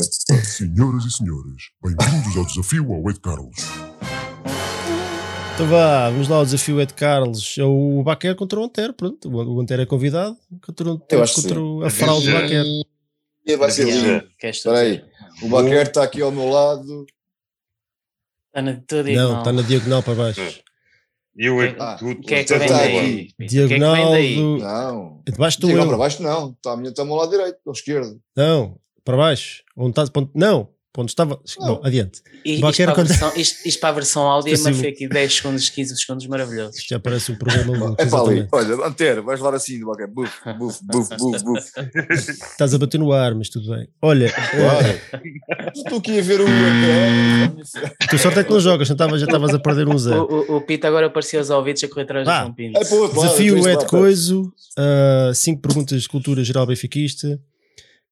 Senhoras e senhores, bem-vindos ao desafio ao Ed Carlos. Então vá, vamos lá ao desafio Ed Carlos. É o Baquer contra o Antero. Pronto, o o Antero é convidado contra, o- contra sim. o- a fraude Já- Baquer. E vai ser lindo. Espera aí. O Baquer está aqui ao meu lado. Está na tua Não, diagonal. está na diagonal para baixo. E eu é Ah, que tu. O que é que vem está daí? O que é que Diagonal do. Não. Debaixo Diagonal eu. para baixo, não. Está a minha está ao meu lado direito, ao esquerdo. Não, para baixo. Onde? Ponto- Não, Ponto. Estava. Bom, adiante. E isto para, versão, isto, isto para a versão áudio mas foi aqui 10 segundos, 15 segundos maravilhosos. Isto já parece um programa louco. É para ali. Olha, Antero, vais levar assim. Buf, buf, buf, buf, buf. Estás a bater no ar, mas tudo bem. Olha, eh, Olha, estou aqui a ver o Antero. tu sorte é que não jogas, não já estavas a perder um O, zero. o, o Pita agora apareceu aos ouvidos a correr atrás do Vá. João Pinto. É o Desafio é de coiso. ah, cinco perguntas de cultura geral benfiquista.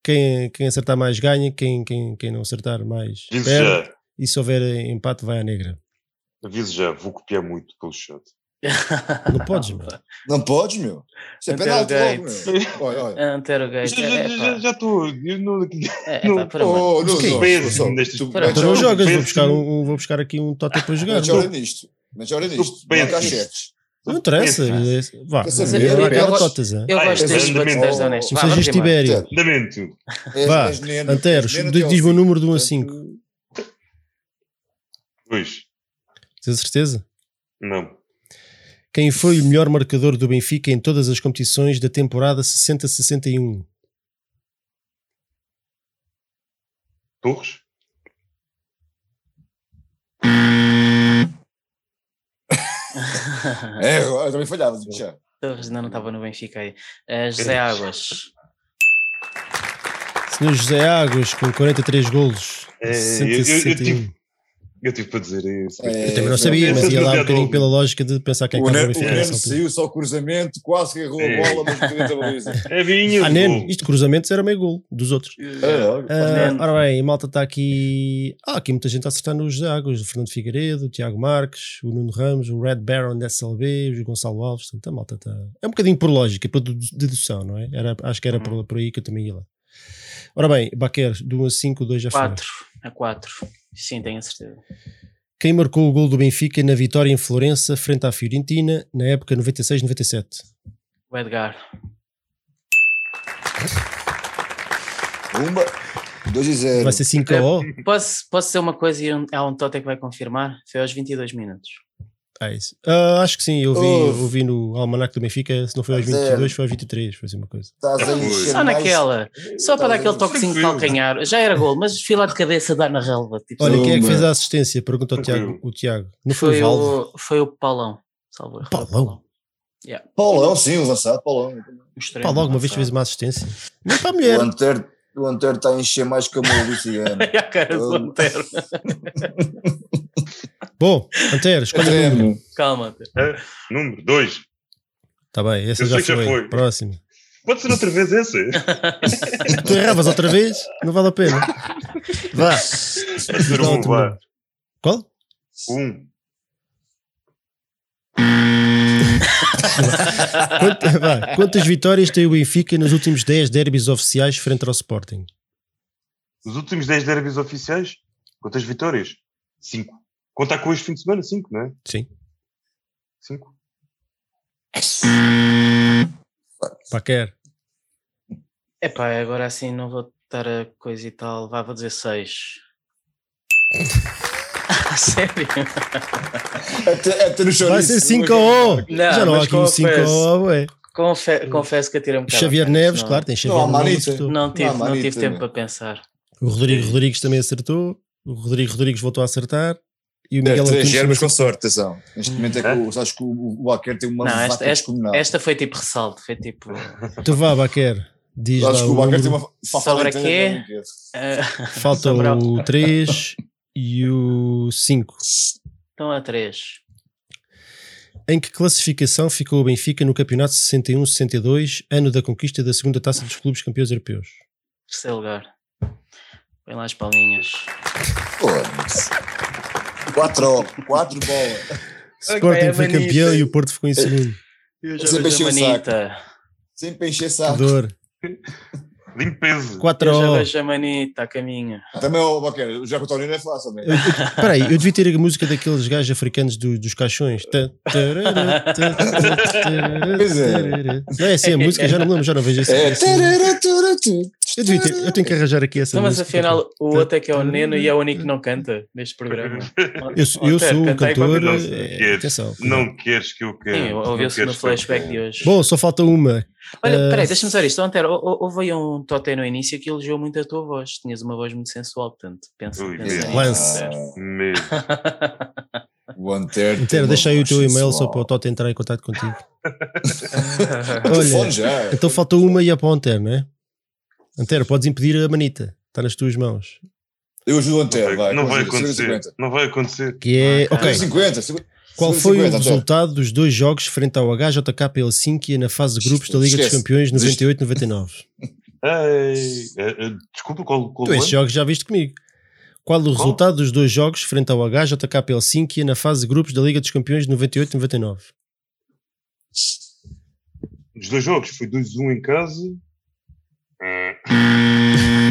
Quem, quem acertar mais ganha, quem, quem, quem não acertar mais perde. já. E se houver empate, vai à negra. Aviso já. Vou copiar muito pelo chat. Não podes, meu. Não podes, meu. Isso é penalti logo, Gates. meu. Olha, olha. Já- já- É, já- estou. Eu não- É, não- pá. Oh, não Mas Péssimo só- nestes- tu- Tu não jogas, vou buscar, um, vou buscar aqui um totem para jogar. Metes hora nisto. Metes hora nisto. Não há cheques. Não interessa. Péssimo. Vá, Eu- eu é? Eu Ah, gosto é destes batidores honestos. Não Vá, sejas. Tibério. Andamento. Vá, és neno, Antero, és neno diz- até ao diz-me o número de 1 a Portanto, 5. Dois. Tens a certeza? Não. Quem foi o melhor marcador do Benfica em todas as competições da temporada 60-61? Torres? É, eu também falhava, já. Torres ainda não estava no Benfica aí. Uh, José Águas. Senhor José Águas, com 43 golos. É, eu- eu- eu 60-61. tive- Eu tive para dizer isso. É, Eu também não sabia, mas Esse ia lá um bocadinho pela lógica de pensar quem é que O Neno, o Benfica nessa Neno saiu só o cruzamento, quase que errou a É. bola, mas da baliza. É vinha. Ah, Neno, isto de cruzamentos era meio gol dos outros. É, olha, Ah, Neno. ora bem, a malta está aqui. Ah, aqui muita gente a acertar nos Águas: o Fernando Figueiredo, o Tiago Marques, o Nuno Ramos, o Red Baron da SLB, o Gonçalo Alves. Portanto, a malta está. É um bocadinho por lógica, por dedu- dedução, não é? Era, acho que era por, por aí que eu também ia lá. Ora bem, Baquer, de 1 a 5, 2 já foi. 4. A 4. Sim, tenho a certeza. Quem marcou o gol do Benfica na vitória em Florença frente à Fiorentina na época 96-97? O Edgar. Pumba, 2 e 0. Vai ser 5 a O? Posso, posso dizer uma coisa e um- há um Tote que vai confirmar? Foi aos 22 minutos. Ah, isso. Ah, acho que sim, eu vi, Uf. eu vi no Almanac do Benfica, se não foi aos Zero. 22, foi aos 23, foi assim uma coisa. Estás a Só encher Só mais- naquela. Só para dar aquele toquezinho de calcanhar. Já era gol, mas fila de cabeça dá na relva. Tipo, Olha, quem é que fez a assistência? Pergunta ao. Tiago. O Tiago. Não foi, foi, o Valdo? o, foi o Paulão. Salvo erro. Paulão? Yeah. Paulão, sim, o avançado, Paulão. O extremo Pá, logo uma vez fez uma assistência. Nem para a mulher. O Antero, o Antero está a encher mais que a mão Luciano. E a cara do. Antero. Bom, Antero, escolha o número. Calma, Antero. Número dois. Está bem, essa Eu já sei que já foi. Próximo. Pode ser outra vez essa? Tu erravas outra vez? Não vale a pena. Vá. Pode ser um, vá. Qual? Um. Quant- vá. Quantas vitórias tem o Benfica nos últimos 10 derbys oficiais frente ao Sporting? Os últimos 10 derbys oficiais? Quantas vitórias? 5. Contar com este fim de semana? 5, não é? Sim. 5. Pá, quer. Epá, agora assim não vou estar a coisa e tal. Vá, vou dizer 6. Sério? Até, até no chão Vai ser 5 a O. Não, Já não há aqui um 5 a confesso. O, ué. Confe- confesso que atirei um bocado. Xavier Neves, não- claro, tem Não, Xavier há Neves. Não tive, Não, não, tive tempo meu. para pensar. O Rodrigo Rodrigues também acertou. O Rodrigo Rodrigues voltou a acertar. E o Deve Miguel ter Antunes com sorte, atenção. Neste momento é que o, sabes que o, o Baquer tem uma Não, esta, esta, esta foi tipo ressalto. Foi tipo. Tu vá, Baquer. Diz lá Sabes que o Baquer tem uma quê? brinquedo. eh, Falta Sobral. o 3 e o 5. Estão a 3. Em que classificação ficou o Benfica no campeonato 61-62, ano da conquista da segunda taça dos clubes campeões europeus? Terceiro lugar. Põe lá as palminhas. Pô, Quatro, quatro bolas. Sporting é foi manita. campeão e o Porto ficou em segundo. Sempre encheu o saco. Sempre encher Que saco. dor. Limpeza. 4 Eu já a vejo a manita a caminho. Também o Baquer, já com o Torino é fácil. né? Espera aí, eu devia ter a música daqueles gajos africanos do- dos caixões. Pois é. Não é assim a música? Já não me lembro, já não vejo assim. É. Eu, devia ter- eu tenho que arranjar aqui essa Não, mas música. afinal, o outro é que é o Neno e é o único que não canta neste programa. Eu, sou- eu sou aí cantor. eh, Queres. atenção. Não queres que eu quero. Sim, ouviu-se no flashback de hoje. Bom, só falta uma. Olha, Eh, peraí, deixa-me saber isto. Ontem, houve aí um totem no início que elogiou muito a tua voz. Tinhas uma voz muito sensual, portanto, pensa, Ui. Lance. Mesmo. O Antero. uma deixa aí o teu e-mail só para o Toto entrar em contato contigo. Olha, já. então falta uma e é para o Antero, não é? Antero, podes impedir a manita. Está nas tuas mãos. Eu ajudo o Não Antero, vai, vai. não vai acontecer. 50. Não vai acontecer. Que é. Ok. 50, 50. Qual 50, foi o Antero. resultado dos dois jogos frente ao HJK Helsinki na fase de grupos da Liga dos Esquece. Campeões Desiste. 98-99? Ei, eh, eh, desculpa, qual, qual Tu esses ano? jogos já viste comigo. Qual o resultado dos dois jogos frente ao HJK Helsinki na fase de grupos da Liga dos Campeões de 98-99? Dos dois jogos, foi 2-1 em casa. Eh,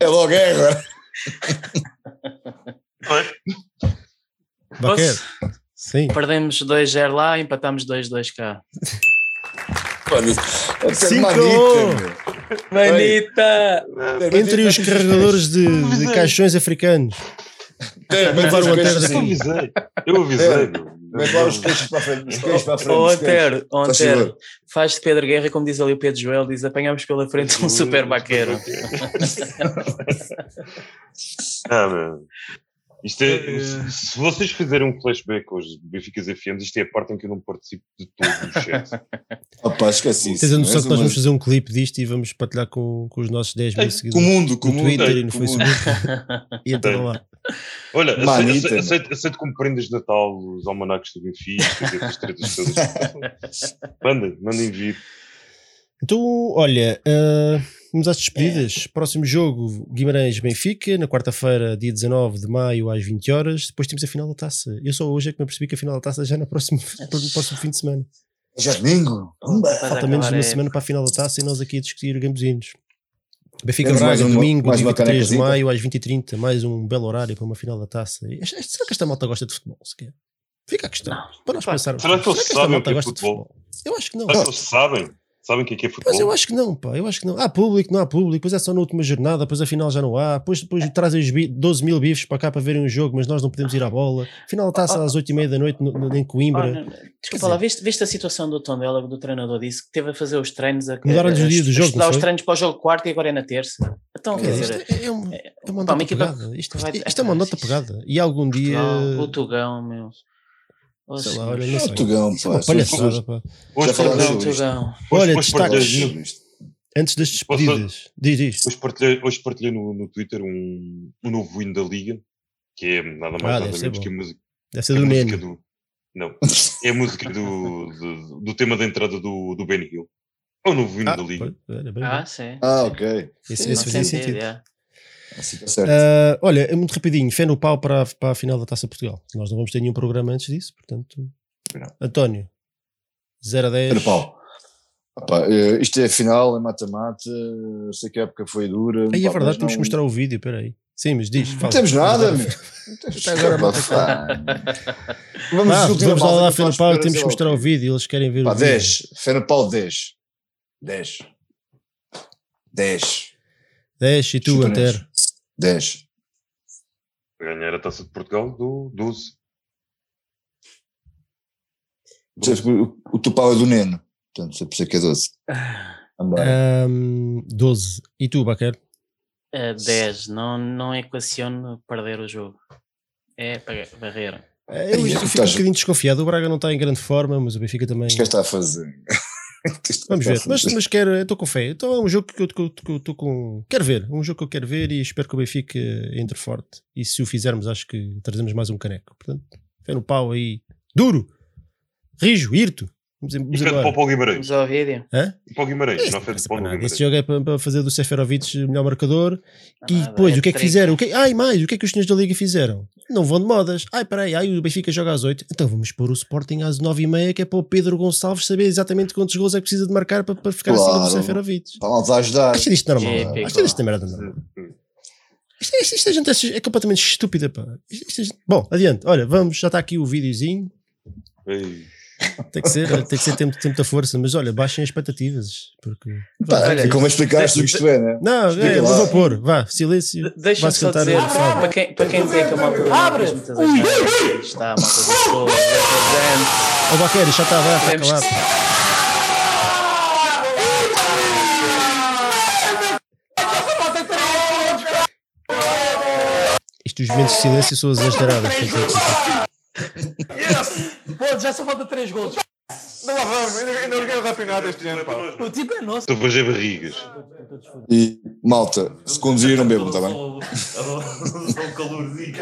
É logo é agora. Baquer? Sim. Perdemos 2-0 lá, empatámos 2-2 cá. Antero, Cinco! manita. Manita! Entre os carregadores de, de caixões africanos. Peixes Antero eu avisei. Eu avisei. É. meu. Mete lá os peixes para a frente. Os para a. Antero, ó Faz Antero, favor. faz de Pedro Guerra, como diz ali o Pedro Joel, diz apanhamos pela frente um super baqueiro. Ah, mano. Isto é, se, se vocês fizerem um flashback hoje de Benficas FMs, isto é a parte em que eu não participo de todo o chat. Opa, esqueci isso. Tens a noção que nós vamos fazer um clipe disto e vamos partilhar com, com os nossos 10 mil Com o seguidores mundo, com o no mundo. Twitter e no. Facebook. E então lá. Olha, aceito, Manita, aceito, aceito, aceito como prendas de Natal os almanacs do Benfica, essas tretas todas. Mandem, mandem vir. Então, olha, ah, vamos às despedidas. Próximo jogo, Guimarães-Benfica, na quarta-feira, dia 19 de maio, às 20 horas. Depois temos a final da taça. Eu só hoje é que me apercebi que a final da taça já é no próximo, no próximo fim de semana. Já é domingo. Umba. Vai Falta menos de uma a semana para a final da taça e nós aqui a discutir gambuzinos. Benfica Temos Braga, uma- domingo, mais dia uma 23 de maio, às 20h30. Mais um belo horário para uma final da taça. Este- Será que esta malta gosta de futebol? Sequer? Fica a questão. Não. Para nós Pá, pensarmos. será que eles sabem o malta que é gosta de futebol? Eu acho que não. Será que eles sabem? Sabem o que é que é futebol? Pois eu acho que não, pá, eu acho que não. Há público, não há público, depois é só na última jornada, depois afinal já não há, depois, depois trazem os bi- 12 mil bifes para cá para verem o jogo, mas nós não podemos ir à bola. Afinal está-se às 8 e meia da noite no- no- em Coimbra. Olha, desculpa lá, viste, viste a situação do Tondela, do treinador disse que teve a fazer os treinos a, Mudaram-lhes a- o dia a- do a jogo, estudar os treinos para o jogo quarta e agora é na terça. Então, Quer dizer, isto é, é um- é- é uma pá, nota equipa pegada. Isto, isto, isto é uma nota pegada. E algum dia. Portugal, o Tugão, meu. Oh, Sei lá, olha, não É sei. Tugão, Isso é pá. uma palhaçada, pá. Já sobre isto. Olha, destaques. isto. Antes das despedidas, diz, diz. Hoje partilhei, hoje partilhei no, no Twitter um, um novo hino da Liga, que é nada mais Ah, nada deve ser menos que a música, Deve ser do música Neno. do. Não, é a música do, do, do tema da entrada do, do Benny Hill. É o novo hino Ah, da Liga. Ah, sim. Ah, ok. Esse, Sim, esse não fazia sentido, sentido. Assim certo. Ah, olha, é muito rapidinho, fé no pau para, a- para a final da Taça Portugal. Nós não vamos ter nenhum programa antes disso, portanto. Não. António, 0 a 10. Era pau. Opa, eh, isto é final, é mata-mata. Sei que a época foi dura. Aí é verdade, temos que não- mostrar o vídeo, espera aí. Sim, mas diz, Não fala. Não temos nada. Vamos Ah, vamos lá que fé no pau, temos que mostrar o vídeo, eles querem ver Pá, o vídeo. 10. Fé no pau, 10. 10. 10. 10 e tu, Antero. 10. Ganhar a taça de Portugal do 12. O, o teu pau é do Neno. Portanto, você precisa que é 12. Também. Ahm, 12. E tu, Baquer? É 10. Não, não equaciono perder o jogo. É para barreira. Eh, Eu, Ai, eu fico um bocadinho desconfiado. O Braga não está em grande forma, mas o Benfica também. O que é que está a fazer? Vamos ver. Mas, mas quero, estou com fé. Então é um jogo que eu estou com. Quero ver. Um jogo que eu quero ver e espero que o Benfica entre forte. E se o fizermos, acho que trazemos mais um caneco. Portanto, fé no pau aí. Duro! Rijo, Irto. Vamos, em- E vamos foi embora. para o Paulo Guimarães. Vamos ao vídeo. Hã? Para o Guimarães, Esse, não para para. Guimarães. Esse jogo é para, para fazer do Seferovic melhor marcador. E Nada, depois, é o que é que fizeram? O que, ai, mais, o que é que os senhores da Liga fizeram? Não vão de modas. Ai, peraí, ai, o Benfica joga às 8. Então vamos pôr o Sporting às 9h30, que é para o Pedro Gonçalves saber exatamente quantos gols é que precisa de marcar para, para ficar acima do Claro. Seferovic. Está mal a ajudar. Acho isto normal. Típico. Acho isto merda normal. Isto, isto, isto, a gente é, é completamente estúpida, pá. Isto- isto é- bom, adiante. Olha, vamos, já está aqui o videozinho. Ei. Tem que ser, tem que ser tempo, tempo da força, mas olha, baixem as expectativas. Porque... Pá, Olha, é como explicaste o que isto é, né? Não, é, não vou pôr, vá, silêncio. De- Deixa-me só dizer, para quem, para quem dizia que a malta do Abre! das vezes está a malta represent, Ó, Baqueiro, já está, vá, está calado. Isto, os momentos de silêncio são as Pô, já só falta 3 gols. Não lá vamos, ainda, não ganhamos campeonato este ano, pá. O tipo é nosso. Estou a fazer barrigas. E malta, se conduzir não bebam, está bem? um calorzinho.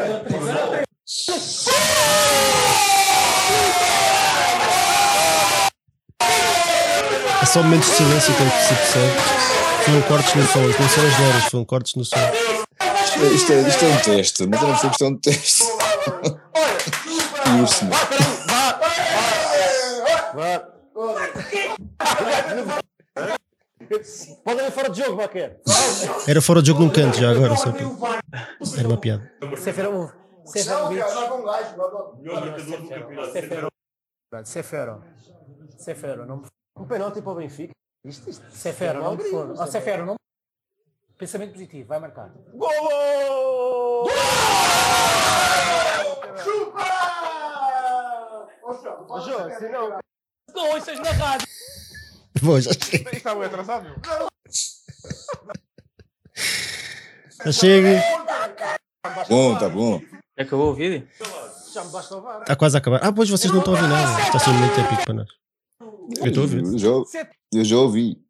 É só momentos de silêncio que se percebe. Foram cortes no som, isto não são as neiras, foram cortes no som. Isto é, isto é, um teste, mas eu não percebo que isto é um teste. E urso, meu. Podem ir fora de jogo, Baquer. Era fora de jogo num canto já agora, só para... Era uma piada. Seferovic. Seferovic. Melhor marcador do campeonato. Sefero. Sefero. Não... Um penalti para o Benfica. Isto, isto. Sefero, não me for. Ah, Sefero, não Pensamento positivo, vai marcar. Golo! Chupa! Jô, se não... Não, isso é na rádio. Bom, já Isto está bem atrasado, meu. já chega. Bom, está bom. Acabou o vídeo? Já me basta levar. Está quase a acabar. Ah, pois vocês não estão a ouvir nada. Está a ser muito épico para nós. Eu estou a ouvir. Eu já ouvi.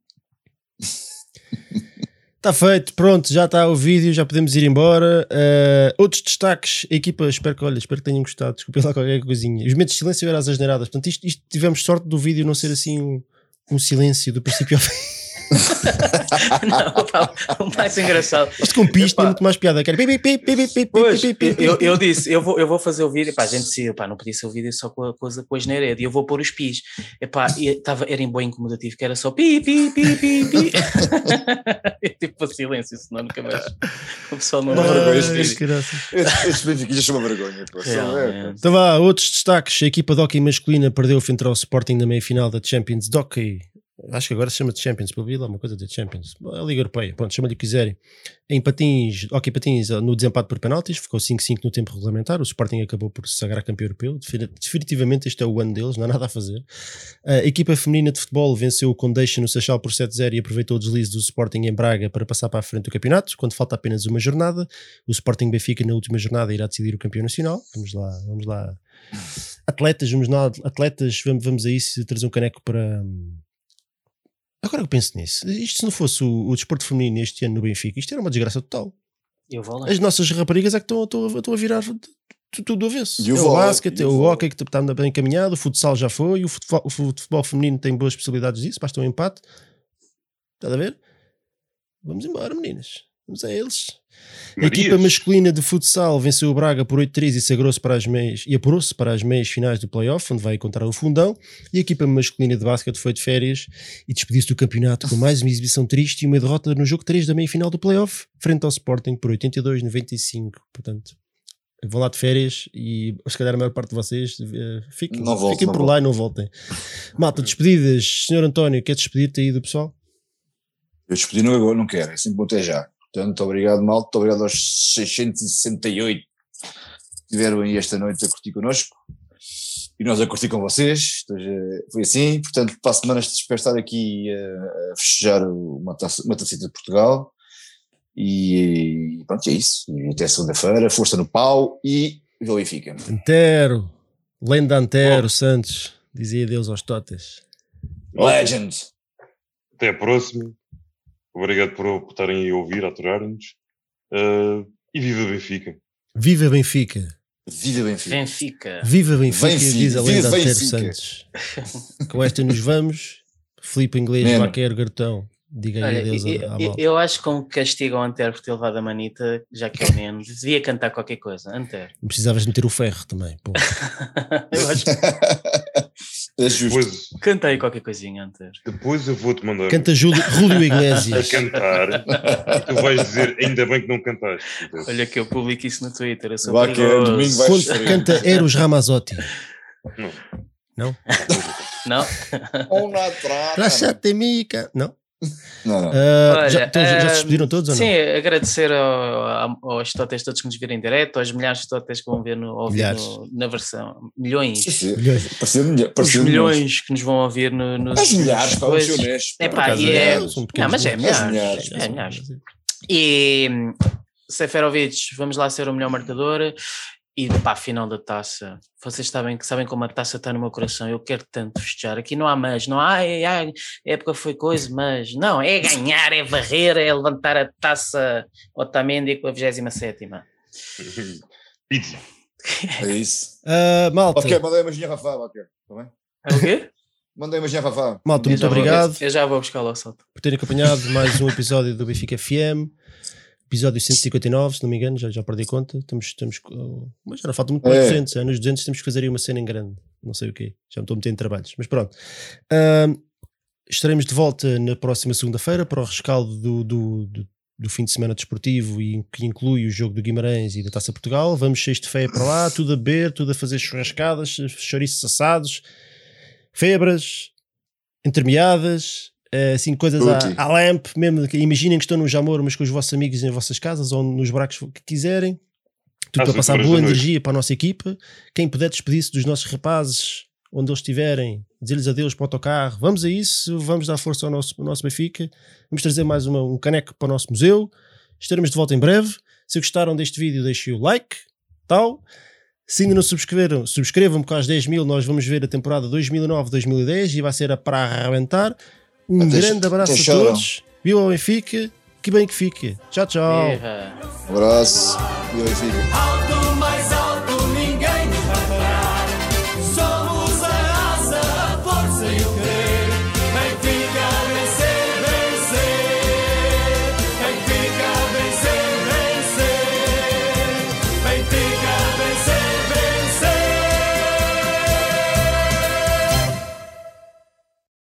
Está feito, pronto, já está o vídeo, já podemos ir embora. Eh, outros destaques, equipa, espero que, olha, espero que tenham gostado. Desculpem lá qualquer coisinha. Os momentos de silêncio eram as asneiradas. Portanto, isto, isto tivemos sorte do vídeo não ser assim um, um silêncio do princípio ao fim. Não, pá, o mais engraçado. Isto com Epá. tem muito mais piada. Quero pi, pi, pi, pi, pi, pi, Pois, pi, pi, pi, eu, eu disse, eu vou, eu vou fazer o vídeo, pá, a gente se, pá, não podia ser o vídeo só com a coisa com a asneira, e eu vou pôr os pis. Epá, e tava, era em bom incomodativo, que era só pi, pi, pi, pi, pi. Tipo, a silêncio, senão nunca mais. O pessoal não vergonha, vídeo. Estes benfiquistas são uma vergonha. Então vá, outros destaques. A equipa de hockey masculina perdeu frente ao Sporting na meia-final da Champions de Hockey. Acho que agora se chama de Champions, ouvir lá uma coisa de Champions. A Liga Europeia, pronto, chama-lhe o que quiserem. Em patins, hockey patins, no desempate por penaltis, ficou 5-5 no tempo regulamentar. O Sporting acabou por se sagrar campeão europeu. Defini- Definitivamente este é o ano deles, não há nada a fazer. A equipa feminina de futebol venceu o Condation no Seixal por 7-0 e aproveitou o deslize do Sporting em Braga para passar para a frente do campeonato, quando falta apenas uma jornada. O Sporting Benfica na última jornada irá decidir o campeão nacional. Vamos lá, vamos lá. Atletas, vamos lá, atletas, vamos, vamos a isso trazer um caneco para. Agora que eu penso nisso, isto se não fosse o, o desporto feminino este ano no Benfica, isto era uma desgraça total. Eu vou lá. As nossas raparigas é que estão, estão, estão a virar tu- tudo do avesso. E o é o basquete, é o vôlei. hockey que está bem encaminhado, o futsal já foi, o futebol, o futebol feminino tem boas possibilidades disso, basta um empate. Está a ver? Vamos embora, meninas. Vamos a eles. A Marias. equipa masculina de futsal venceu o Braga por 8-3 e sagrou-se para as meias e apurou-se para as meias finais do playoff, onde vai encontrar o fundão. E a equipa masculina de basquete foi de férias e despediu-se do campeonato com mais uma exibição triste e uma derrota no jogo 3 da meia final do playoff, frente ao Sporting por 82-95. Portanto, vão lá de férias e se calhar a maior parte de vocês eh, fiquem, Não voltem, fiquem não por lá e não voltem. Malta, despedidas. Senhor António, quer despedir-te aí do pessoal? Eu despedi no agora, não quero, é sempre até já. Portanto, obrigado, malta, muito obrigado aos 668 que estiveram aí esta noite a curtir connosco e nós a curtir com vocês. Então, foi assim, portanto, para a semana espero estar aqui a, a festejar uma, taça, uma tacita de Portugal e, pronto, é isso. E até segunda-feira, força no pau e Benfica. Antero, lenda Antero, Santos, dizia adeus aos totas. Legend! Até a próxima. Obrigado por por estarem aí a ouvir, a aturar-nos. Ah, e viva Benfica. Viva Benfica! Viva Benfica! Benfica. Viva Benfica, Benfica, diz a lenda Benfica. Santos. Com esta nos vamos. Filipe Inglês. Vaqueiro, Gartão. Diga aí Olha, adeus eu, à- à eu- acho que como castigo ao Antero por ter levado a manita, já que é o Neno, devia cantar qualquer coisa. Antero. Precisavas meter o ferro também. Eu acho que é justo. Depois, canta aí qualquer coisinha, Antero. depois eu vou-te mandar Canta Júlio, Rúlio a Iglesias. cantar e tu vais dizer ainda bem que não cantaste. Olha que eu publico isso no Twitter. Eu sou Vá que é perigoso. domingo vai Conta- sofrer. Canta Eros Ramazotti. Não. Não? Não? Uma trata. Mica. Não? Não, não. Ah, Olha, já, então, já- já se ah, despediram todos ou não? Sim, agradecer ao- ao- aos totes todos que nos viram em direto, aos milhares de totes que vão ver no, ouvir no- na versão. Milhões. Sim, sim. Milhões. Parecia milha- Os parecia milhões que nos vão ouvir no, nos. As milhares, coisas. honestos. É pá. e é- é- Não, mas é milhares. milhares. milhares, É milhares. E Seferovic, vamos lá ser o melhor marcador. E pá, final da taça. Vocês sabem, sabem como a taça está no meu coração. Eu quero tanto festejar. Aqui não há mas, não há. Ai, ai, a época foi coisa, mas não, é ganhar, é varrer, é levantar a taça Otamendi com a 27. Pizza. É isso. Ah, malta, Ok, mandei a imaginha Rafa, ok. Tá bem? É o quê? Mandei a imaginha Rafa. malta muito já vou- obrigado eu já vou buscar lá o salto. por terem acompanhado mais um episódio do Benfica FM. Episódio 159, se não me engano, já, já perdi conta. Temos, temos, uh, mas já não falta muito para É. 200. é? Nos 200 temos que fazer aí uma cena em grande. Não sei o quê. Já me estou metendo em trabalhos. Mas pronto. Ah, estaremos de volta na próxima segunda-feira para o rescaldo do, do, do, do fim de semana desportivo e que inclui o jogo do Guimarães e da Taça Portugal. Vamos cheios de feia para lá, tudo a beber, tudo a fazer churrascadas, chouriços assados, febras, entremeadas, assim, coisas à, à lamp, mesmo. que Imaginem que estão no Jamor, mas com os vossos amigos nas vossas casas ou nos barcos que quiserem. Tudo Às para passar boa energia para a nossa equipa. Quem puder despedir-se dos nossos rapazes, onde eles estiverem, dizer-lhes adeus para o autocarro. Vamos a isso, vamos dar força ao nosso, ao nosso Benfica. Vamos trazer mais uma- um caneco para o nosso museu. Estaremos de volta em breve. Se gostaram deste vídeo, deixem o like, tal. Se ainda não subscreveram, subscrevam porque às 10 mil nós vamos ver a temporada 2009-2010 e vai ser a para arrebentar. Um Até- grande abraço a todos. Viva o Benfica. Que bem que fique. Tchau, tchau. Um abraço. E aí, fica. All